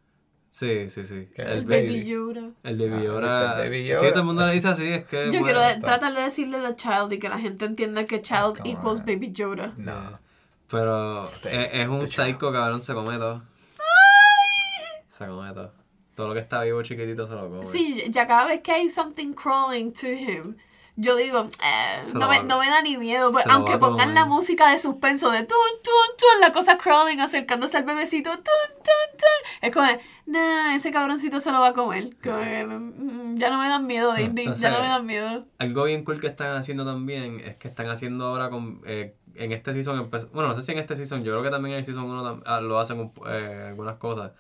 Speaker 1: Sí, sí, sí. El,
Speaker 3: El
Speaker 1: baby.
Speaker 3: baby Yoda.
Speaker 1: El baby
Speaker 2: Ah,
Speaker 1: Yoda.
Speaker 2: ¿viste? El Baby
Speaker 1: Sí,
Speaker 2: Yoda.
Speaker 1: todo el mundo le dice así, es que...
Speaker 3: Yo
Speaker 1: bueno,
Speaker 3: quiero de- tratar de decirle the child y que la gente entienda que child equals
Speaker 2: on.
Speaker 3: baby Yoda.
Speaker 2: No.
Speaker 1: Pero
Speaker 2: Baby,
Speaker 1: es, es un psycho, cabrón, se come todo. Se come todo. Todo lo que está vivo chiquitito se lo come.
Speaker 3: Sí, ya cada vez que hay something crawling to him, yo digo, eh, no, me, no me da ni miedo. Pues, aunque pongan la música de suspenso de tun, tun, tun, la cosa crawling, acercándose al bebecito, tun, tun, tun. Es como, nah, ese cabroncito se lo va a comer. Como que, mm, ya no me dan miedo, Disney, ya
Speaker 1: Entonces-
Speaker 3: no me dan miedo.
Speaker 1: Algo bien cool que están haciendo también es que están haciendo ahora con. eh, en este season. Bueno, no sé si en este season. Yo creo que también en el season 1 lo hacen eh, algunas cosas.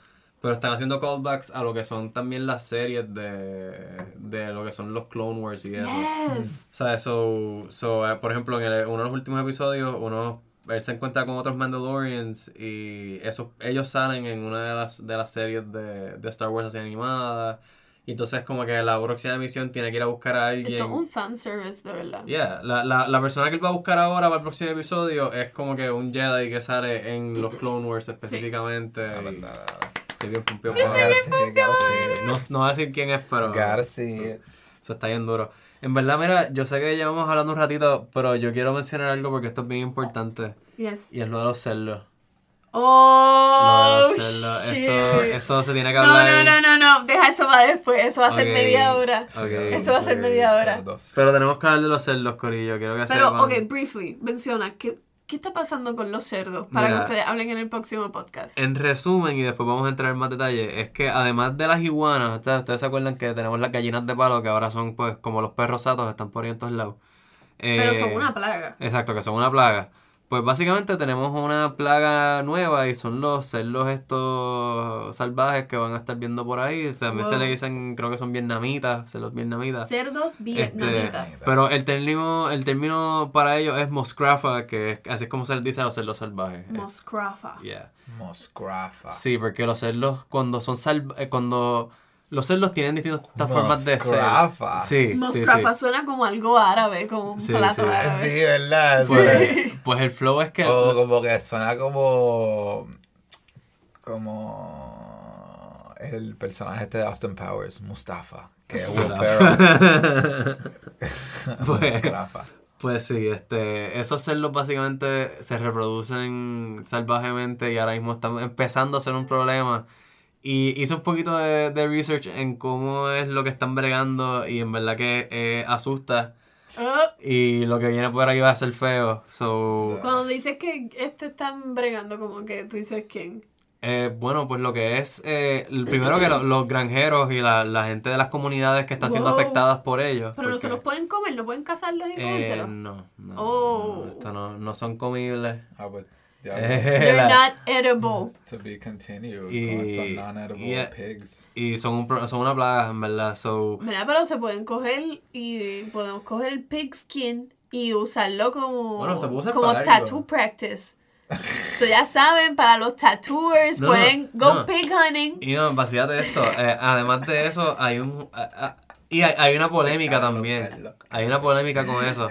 Speaker 1: Pero están haciendo callbacks a lo que son también las series de, de lo que son los Clone Wars y eso.
Speaker 3: Yes.
Speaker 1: O sea, so, so, eh, por ejemplo, en el- uno de los últimos episodios, uno, él se encuentra con otros Mandalorians y esos, ellos salen en una de las, de las series de, de Star Wars así animadas. Y entonces como que la próxima misión tiene que ir a buscar a alguien.
Speaker 3: Esto es un fanservice, de verdad.
Speaker 1: Yeah, la, la, la persona que él va a buscar ahora para el próximo episodio es como que un Jedi que sale en los Clone Wars específicamente.
Speaker 2: Ah,
Speaker 1: y
Speaker 2: see it.
Speaker 1: No, no voy a decir quién es, pero
Speaker 2: it.
Speaker 1: eso está bien duro. En verdad, mira, yo sé que llevamos hablando un ratito, pero yo quiero mencionar algo porque esto es bien importante.
Speaker 3: Yes.
Speaker 1: Y es lo de los cerdos.
Speaker 3: Oh,
Speaker 1: Lo de los cerdos.
Speaker 3: shit.
Speaker 1: Esto, esto se tiene que
Speaker 3: No,
Speaker 1: hablar.
Speaker 3: no, no, no, no, deja eso para después, eso va a ser
Speaker 1: Ok.
Speaker 3: media hora.
Speaker 1: Ok.
Speaker 3: Eso va a ser media hora.
Speaker 1: Pero tenemos que hablar de los cerdos, Corillo. Quiero que
Speaker 3: Pero,
Speaker 1: sepan.
Speaker 3: ok, briefly, menciona, ¿qué, ¿qué está pasando con los cerdos? Para
Speaker 1: Mira.
Speaker 3: que ustedes hablen en el próximo podcast.
Speaker 1: En resumen, y después vamos a entrar en más detalle, es que además de las iguanas, ustedes, ustedes se acuerdan que tenemos las gallinas de palo, que ahora son pues como los perros satos, están por ahí en todos lados.
Speaker 3: Pero
Speaker 1: Eh,
Speaker 3: son una plaga.
Speaker 1: Exacto, que son una plaga. Pues básicamente tenemos una plaga nueva y son los cerdos estos salvajes que van a estar viendo por ahí. También se
Speaker 3: Wow.
Speaker 1: le dicen, creo que son vietnamitas, cerdos vietnamitas.
Speaker 3: Cerdos
Speaker 1: Este,
Speaker 3: vietnamitas.
Speaker 1: pero el término, el término para ellos es moscrafa, que es, así es como se les dice a los cerdos salvajes.
Speaker 3: Moscrafa.
Speaker 1: Yeah.
Speaker 2: Moscrafa.
Speaker 1: Sí, porque los cerdos cuando son salv eh, cuando los cerdos tienen distintas formas de ser.
Speaker 2: Moscrafa.
Speaker 1: Sí, sí,
Speaker 3: Moscrafa
Speaker 1: sí.
Speaker 3: suena como algo árabe, como un
Speaker 1: Sí,
Speaker 3: plato
Speaker 1: sí.
Speaker 2: Sí,
Speaker 3: árabe.
Speaker 2: ¿verdad?
Speaker 1: Pues,
Speaker 2: Sí.
Speaker 1: pues el flow es que
Speaker 2: O como que suena como. Como. El personaje este de Austin Powers, Mustafa. Que es Will Ferrell.
Speaker 1: Pues-
Speaker 2: Moscrafa.
Speaker 1: Pues sí, este, esos cerdos básicamente se reproducen salvajemente y ahora mismo están empezando a ser un problema. Y hice un poquito de, de research en cómo es lo que están bregando y en verdad que eh, asusta.
Speaker 3: Oh,
Speaker 1: Y lo que viene por ahí va a ser feo. So,
Speaker 3: cuando dices que este están bregando, como que tú dices quién.
Speaker 1: eh, bueno, pues lo que es, eh, primero que lo- los granjeros y la, la gente de las comunidades que están siendo
Speaker 3: Wow.
Speaker 1: afectadas por ellos.
Speaker 3: Pero no se los pueden comer, no pueden cazarlos y
Speaker 1: eh,
Speaker 3: comérselos.
Speaker 1: no, no,
Speaker 3: Oh.
Speaker 1: no, esto no, no son comibles.
Speaker 2: Ah, pues.
Speaker 3: They're not edible.
Speaker 2: To be continued.
Speaker 1: Y-
Speaker 2: non-edible
Speaker 1: y-
Speaker 2: pigs.
Speaker 1: Y son, un, son una plaga, en verdad. So,
Speaker 3: Mira, pero se pueden coger y podemos coger el pig skin y usarlo como,
Speaker 1: Bueno, se puede usar
Speaker 3: como
Speaker 1: para algo.
Speaker 3: tattoo practice. so ya saben, para los tattooers
Speaker 1: No,
Speaker 3: pueden
Speaker 1: no,
Speaker 3: go
Speaker 1: no.
Speaker 3: pig hunting.
Speaker 1: y no, vacíate esto. eh, además de eso, hay un. a- a- y hay, hay una polémica también. Hay una polémica con eso.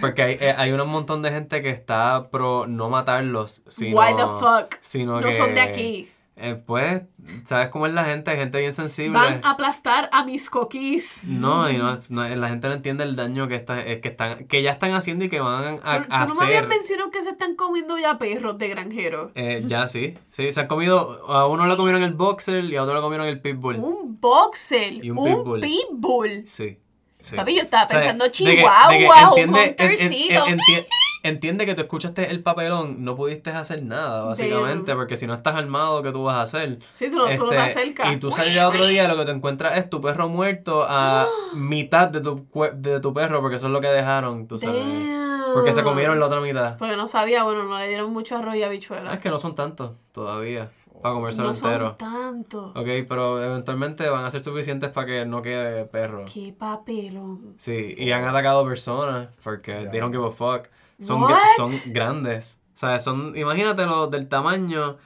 Speaker 1: Porque hay, eh, hay un montón de gente que está pro no matarlos. Sino,
Speaker 3: Why the fuck?
Speaker 1: Sino
Speaker 3: No
Speaker 1: que,
Speaker 3: son de aquí.
Speaker 1: eh, pues, ¿sabes cómo es la gente? Hay gente bien sensible.
Speaker 3: Van a aplastar a mis coquis.
Speaker 1: No, y no, no, la gente no entiende el daño que, está, eh, que, están, que ya están haciendo y que van a,
Speaker 3: ¿Tú, tú
Speaker 1: a
Speaker 3: no me habías mencionado que se están comiendo ya perros de granjero?
Speaker 1: Eh, ya sí, sí, se han comido, a uno le comieron el boxer y a otro le comieron el pitbull.
Speaker 3: Un boxer,
Speaker 1: Y un
Speaker 3: un,
Speaker 1: pitbull.
Speaker 3: pitbull.
Speaker 1: Sí, sí.
Speaker 3: Papi, yo estaba
Speaker 1: O sea,
Speaker 3: pensando
Speaker 1: de que-
Speaker 3: chihuahua,
Speaker 1: de que
Speaker 3: un
Speaker 1: entiende- en- en-
Speaker 3: huntercito.
Speaker 1: en- enti- entiende que tú escuchaste el papelón, no pudiste hacer nada, básicamente,
Speaker 3: Damn.
Speaker 1: porque si no estás armado, ¿qué tú vas a hacer?
Speaker 3: Sí, tú no, tú no te
Speaker 1: Este,
Speaker 3: acercas.
Speaker 1: Y tú sales otro día, lo que te encuentras es tu perro muerto a mitad de tu, de tu perro, porque eso es lo que dejaron, tú sabes.
Speaker 3: Damn.
Speaker 1: Porque se comieron la otra mitad.
Speaker 3: Porque no sabía, bueno, no le dieron mucho arroz y
Speaker 1: Ah,
Speaker 3: habichuela.
Speaker 1: es que no son tantos todavía para comérselo
Speaker 3: no
Speaker 1: entero.
Speaker 3: son tanto.
Speaker 1: Ok, pero eventualmente van a ser suficientes para que no quede perro.
Speaker 3: Qué papelón.
Speaker 1: Sí, y han atacado personas porque they don't give a fuck. Son,
Speaker 3: What?
Speaker 1: gra- son grandes. O sea, son, imagínate los del tamaño.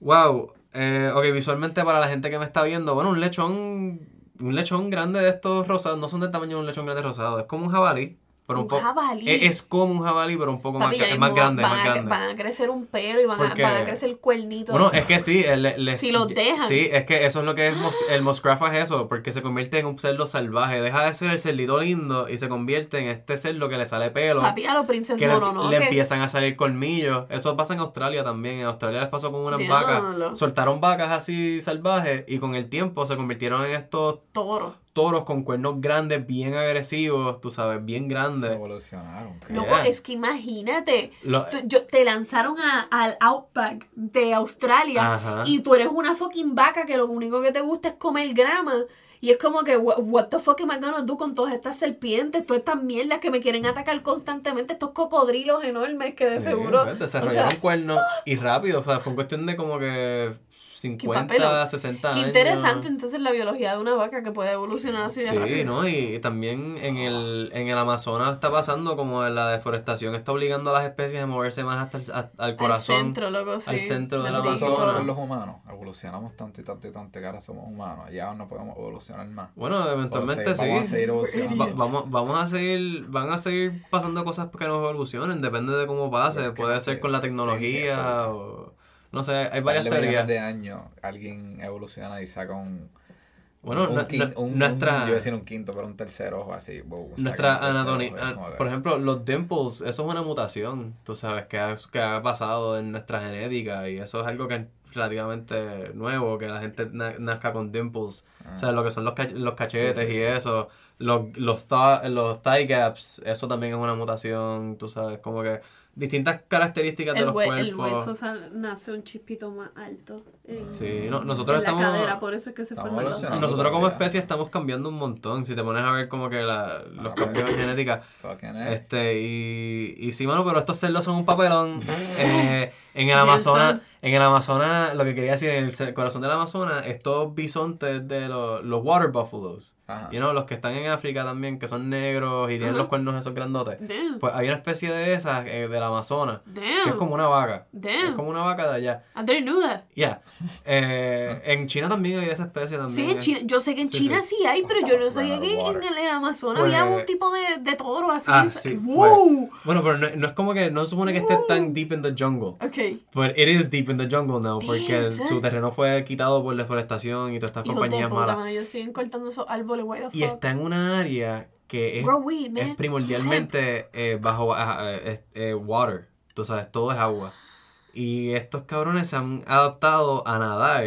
Speaker 1: Wow. Eh, ok, visualmente para la gente que me está viendo, bueno, un lechón, un lechón grande de estos rosados, no son del tamaño de un lechón grande rosado, es como un jabalí. Pero un,
Speaker 3: Un
Speaker 1: poco
Speaker 3: jabalí.
Speaker 1: Es, es como un jabalí, pero un poco más,
Speaker 3: Papi,
Speaker 1: es más grande,
Speaker 3: van,
Speaker 1: más
Speaker 3: a,
Speaker 1: grande.
Speaker 3: van a crecer un pelo y van, a, van a crecer cuernito.
Speaker 1: Bueno, es que sí, el- les-
Speaker 3: Si los dejan.
Speaker 1: Sí, es que eso es lo que es mos- el Moscrafa es eso, porque se convierte en un cerdo salvaje. Deja de ser el cerdito lindo y se convierte en este cerdo que le sale pelo.
Speaker 3: Papi, a los princes
Speaker 1: que le,
Speaker 3: mono, ¿no?
Speaker 1: le empiezan a salir colmillos. Eso pasa en Australia también. En Australia les pasó con unas vacas. Soltaron vacas así salvajes y con el tiempo se convirtieron en estos
Speaker 3: Toro.
Speaker 1: Toros con cuernos grandes, bien agresivos, tú sabes, bien
Speaker 2: Se
Speaker 1: grandes.
Speaker 2: evolucionaron. ¿qué?
Speaker 3: No,
Speaker 1: Yeah.
Speaker 3: pues, es que imagínate.
Speaker 1: Lo-
Speaker 3: tú- yo- te lanzaron a- al Outback de Australia
Speaker 1: Ajá.
Speaker 3: y tú eres una fucking vaca que lo único que te gusta es comer grama. Y es como que, what, what the fuck am I gonna do con todas estas serpientes, todas estas mierdas que me quieren atacar constantemente, estos cocodrilos enormes que de
Speaker 1: Sí,
Speaker 3: seguro.
Speaker 1: pues,
Speaker 3: o
Speaker 1: desarrollaron
Speaker 3: sea,
Speaker 1: cuernos y rápido, o sea, fue en cuestión de como que 50,
Speaker 3: papelón.
Speaker 1: 60
Speaker 3: Qué
Speaker 1: años.
Speaker 3: interesante entonces la biología de una vaca que puede evolucionar así de
Speaker 1: Sí,
Speaker 3: rápido.
Speaker 1: ¿no? Y también en el, en el Amazonas está pasando como la deforestación está obligando a las especies a moverse más hasta el, a- al corazón.
Speaker 3: Al centro, loco, sí.
Speaker 1: al centro del
Speaker 2: ¿Qué
Speaker 1: Amazonas.
Speaker 2: los humanos? Evolucionamos tanto y tanto y tanto que ahora somos humanos. Allá no podemos evolucionar más.
Speaker 1: Bueno, eventualmente
Speaker 2: sea, Vamos a
Speaker 1: sí.
Speaker 2: seguir evolucionando.
Speaker 1: Va- vamos, vamos a seguir, van a seguir pasando cosas que nos evolucionen, depende de cómo pase, puede ser con la tecnología o no sé, hay varias
Speaker 2: Darle
Speaker 1: teorías.
Speaker 2: de años, alguien evoluciona y saca un.
Speaker 1: Bueno,
Speaker 2: un
Speaker 1: nu-
Speaker 2: quin-
Speaker 1: nu-
Speaker 2: un-
Speaker 1: nuestra-
Speaker 2: un- yo iba a decir un quinto, pero un tercer ojo así.
Speaker 1: Nuestra anatomía, por ejemplo, los dimples, eso es una mutación, tú sabes, que ha, que ha pasado en nuestra genética y eso es algo que es relativamente nuevo, que la gente na- nazca con dimples, o sea, lo que son los, los cachetes
Speaker 2: Ah. Sí, sí,
Speaker 1: y
Speaker 2: sí.
Speaker 1: eso, los, los, los thigh gaps, eso también es una mutación, tú sabes, como que distintas características de los
Speaker 3: hue- el
Speaker 1: cuerpos.
Speaker 3: hueso sal- nace un chispito más alto. En,
Speaker 1: Sí, no, nosotros
Speaker 3: en
Speaker 1: estamos-
Speaker 3: la cadera, por eso es que se.
Speaker 1: Nosotros como especie estamos cambiando un montón, si te pones a ver como que la, los
Speaker 2: Ah,
Speaker 1: cambios en genética.
Speaker 2: Fucking.
Speaker 1: Este, y, y sí, mano, pero estos cerdos son un papelón. Eh, en el Amazonas, en el Amazonas, lo que quería decir, en el corazón del Amazonas, estos bisontes de los, los water buffaloes.
Speaker 2: Ajá.
Speaker 1: You know, los que están en África también, que son negros y tienen
Speaker 3: Ajá.
Speaker 1: los cuernos esos grandotes.
Speaker 3: Damn.
Speaker 1: Pues hay una especie de esas eh, del Amazonas,
Speaker 3: Damn.
Speaker 1: que es como una vaca. Es
Speaker 3: Damn.
Speaker 1: como una vaca de allá.
Speaker 3: I didn't know that.
Speaker 1: Ya. Eh, en China también hay de esa especie también.
Speaker 3: Sí, en
Speaker 1: eh.
Speaker 3: China, yo sé que en
Speaker 1: Sí,
Speaker 3: China sí, hay, pero yo no sabía que en el, Amazonas
Speaker 1: Pues-
Speaker 3: había un tipo de, de toro así.
Speaker 1: Ah, sí,
Speaker 3: ¡Wow!
Speaker 1: Bueno, pero no, no es como que no se supone que esté tan deep in the jungle.
Speaker 3: Ok.
Speaker 1: But it is deep in the jungle now, porque su terreno fue quitado por deforestación y todas estas
Speaker 3: Hijos de
Speaker 1: compañías
Speaker 3: puta,
Speaker 1: malas.
Speaker 3: mano, ellos siguen cortando esos árboles, the
Speaker 1: Y está en una área que es,
Speaker 3: weed, man.
Speaker 1: es primordialmente eh, bajo ah, eh, eh, water. Tú sabes, todo es agua. Y estos cabrones se han adaptado a nadar,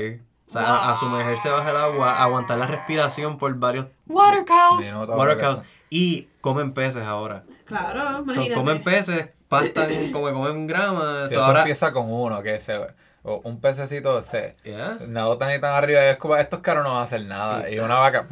Speaker 1: o sea, a, a sumergerse bajo el agua, a aguantar la respiración por varios
Speaker 3: Water cows.
Speaker 1: Water cows y comen peces ahora.
Speaker 3: Claro,
Speaker 1: So,
Speaker 3: imagínate.
Speaker 1: comen peces, pastan como que comen grama.
Speaker 2: Si
Speaker 1: so,
Speaker 2: eso
Speaker 1: ahora,
Speaker 2: empieza con uno, que se, o un pececito se
Speaker 1: Yeah.
Speaker 2: nadó tan y tan arriba y es como, estos caros no van a hacer nada.
Speaker 1: Y-
Speaker 2: Y una vaca.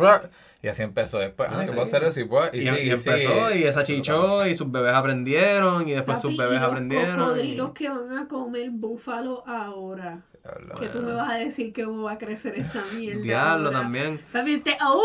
Speaker 2: Y así empezó después.
Speaker 1: Ah, sí.
Speaker 2: puedo hacer eso y pues.
Speaker 1: Y,
Speaker 2: Y,
Speaker 1: y empezó y esa chichó y sus bebés aprendieron y después
Speaker 3: Papi,
Speaker 1: sus bebés
Speaker 3: y los
Speaker 1: aprendieron.
Speaker 3: cocodrilos
Speaker 1: y-
Speaker 3: que van a comer búfalo ahora.
Speaker 2: Diablo.
Speaker 3: Que tú me vas a decir cómo va a crecer esa mierda.
Speaker 1: Diablo
Speaker 3: ahora.
Speaker 1: también.
Speaker 3: También te. ¡Oh,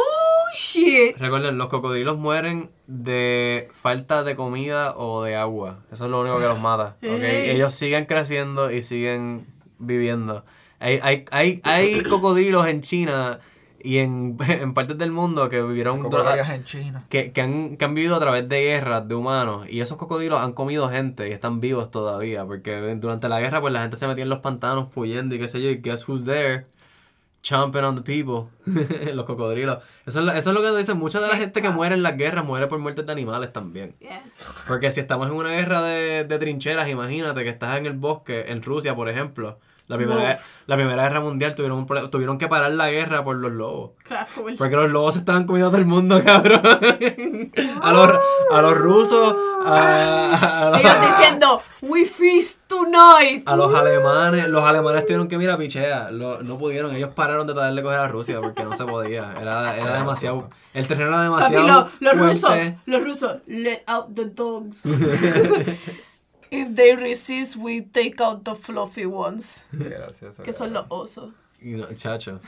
Speaker 3: shit!
Speaker 1: Recuerden, los cocodrilos mueren de falta de comida o de agua. Eso es lo único que los mata. ¿ok?
Speaker 3: Ey.
Speaker 1: Ellos siguen creciendo y siguen viviendo. Hay, hay, hay, hay cocodrilos en China y en, en partes del mundo que vivieron
Speaker 2: Cocodrilos en China.
Speaker 1: que, que, han, que han vivido a través de guerras de humanos y esos cocodrilos han comido gente y están vivos todavía porque durante la guerra pues la gente se metía en los pantanos puyendo y qué sé yo y guess who's there chomping on the people los cocodrilos eso es, lo- eso es lo que dicen mucha de la gente que muere en las guerras muere por muertes de animales también
Speaker 3: Yeah.
Speaker 1: porque si estamos en una guerra de, de trincheras imagínate que estás en el bosque en Rusia por ejemplo la primera, la primera guerra mundial tuvieron, un tuvieron que parar la guerra por los lobos
Speaker 3: Claro,
Speaker 1: porque los lobos se estaban comiendo a todo el mundo, cabrón. A los, a los rusos, a, a los,
Speaker 3: Ellos diciendo, We feast tonight.
Speaker 1: a los alemanes. Los alemanes tuvieron que, mira, pichea. lo- no pudieron. Ellos pararon de tratar de coger a Rusia porque no se podía. Era, era demasiado. El terreno era
Speaker 3: Papi,
Speaker 1: demasiado.
Speaker 3: lo- los rusos, los rusos, let out the dogs. If they resist, we take out the fluffy ones.
Speaker 2: Gracioso.
Speaker 3: Que son los osos.
Speaker 1: Y no- chacho.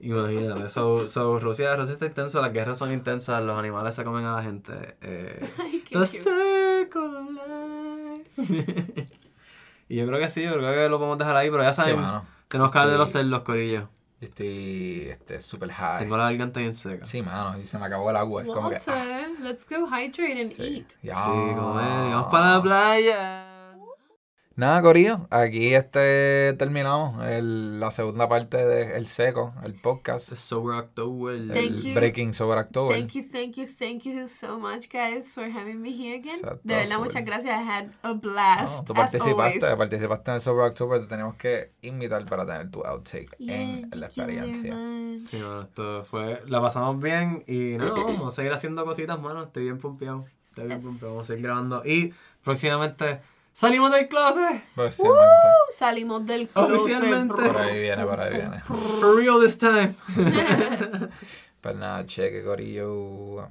Speaker 1: Imagínate. So, so, Rusia, Rusia está intenso, las guerras son intensas, los animales se comen a la gente. Eh,
Speaker 3: Ay, qué
Speaker 1: The
Speaker 3: cute.
Speaker 1: circle of life. y yo creo que sí, yo creo que lo podemos dejar ahí, pero ya
Speaker 2: Sí,
Speaker 1: saben, tenemos que hablar de los cerdos, corillo.
Speaker 2: Yo estoy este, super high.
Speaker 1: Tengo la garganta bien seca.
Speaker 2: Sí, mano, y se me acabó el agua. Es como que. ah,
Speaker 3: let's go hydrate and
Speaker 2: sí.
Speaker 3: eat.
Speaker 2: Ya.
Speaker 1: Sí, comer, y vamos para la playa.
Speaker 2: Nada, Corillo, aquí este terminamos el- la segunda parte de El Seco, el podcast,
Speaker 1: Sober October.
Speaker 3: Thank
Speaker 2: el
Speaker 3: you.
Speaker 2: Breaking sobre October.
Speaker 3: Thank you, thank you, thank you so much, guys, for having me here again.
Speaker 2: Exacto,
Speaker 3: de verdad, muchas gracias. I had a
Speaker 2: No,
Speaker 3: blast.
Speaker 2: tú
Speaker 3: as
Speaker 2: participaste,
Speaker 3: always.
Speaker 2: participaste en el Sober October, te tenemos que invitar para tener tu outtake
Speaker 3: Yeah,
Speaker 2: en la experiencia.
Speaker 1: Sí, mano, esto fue. La pasamos bien y no, vamos a seguir haciendo cositas, mano. Estoy bien pompeado. Estoy bien
Speaker 3: Yes.
Speaker 1: pompeado. Vamos a seguir grabando. Y próximamente salimos del closet.
Speaker 2: Próximamente.
Speaker 3: Salimos del closet.
Speaker 1: Oficialmente.
Speaker 2: Por ahí viene, por ahí viene.
Speaker 1: For real this time.
Speaker 2: Pues nada, cheque, Corillo.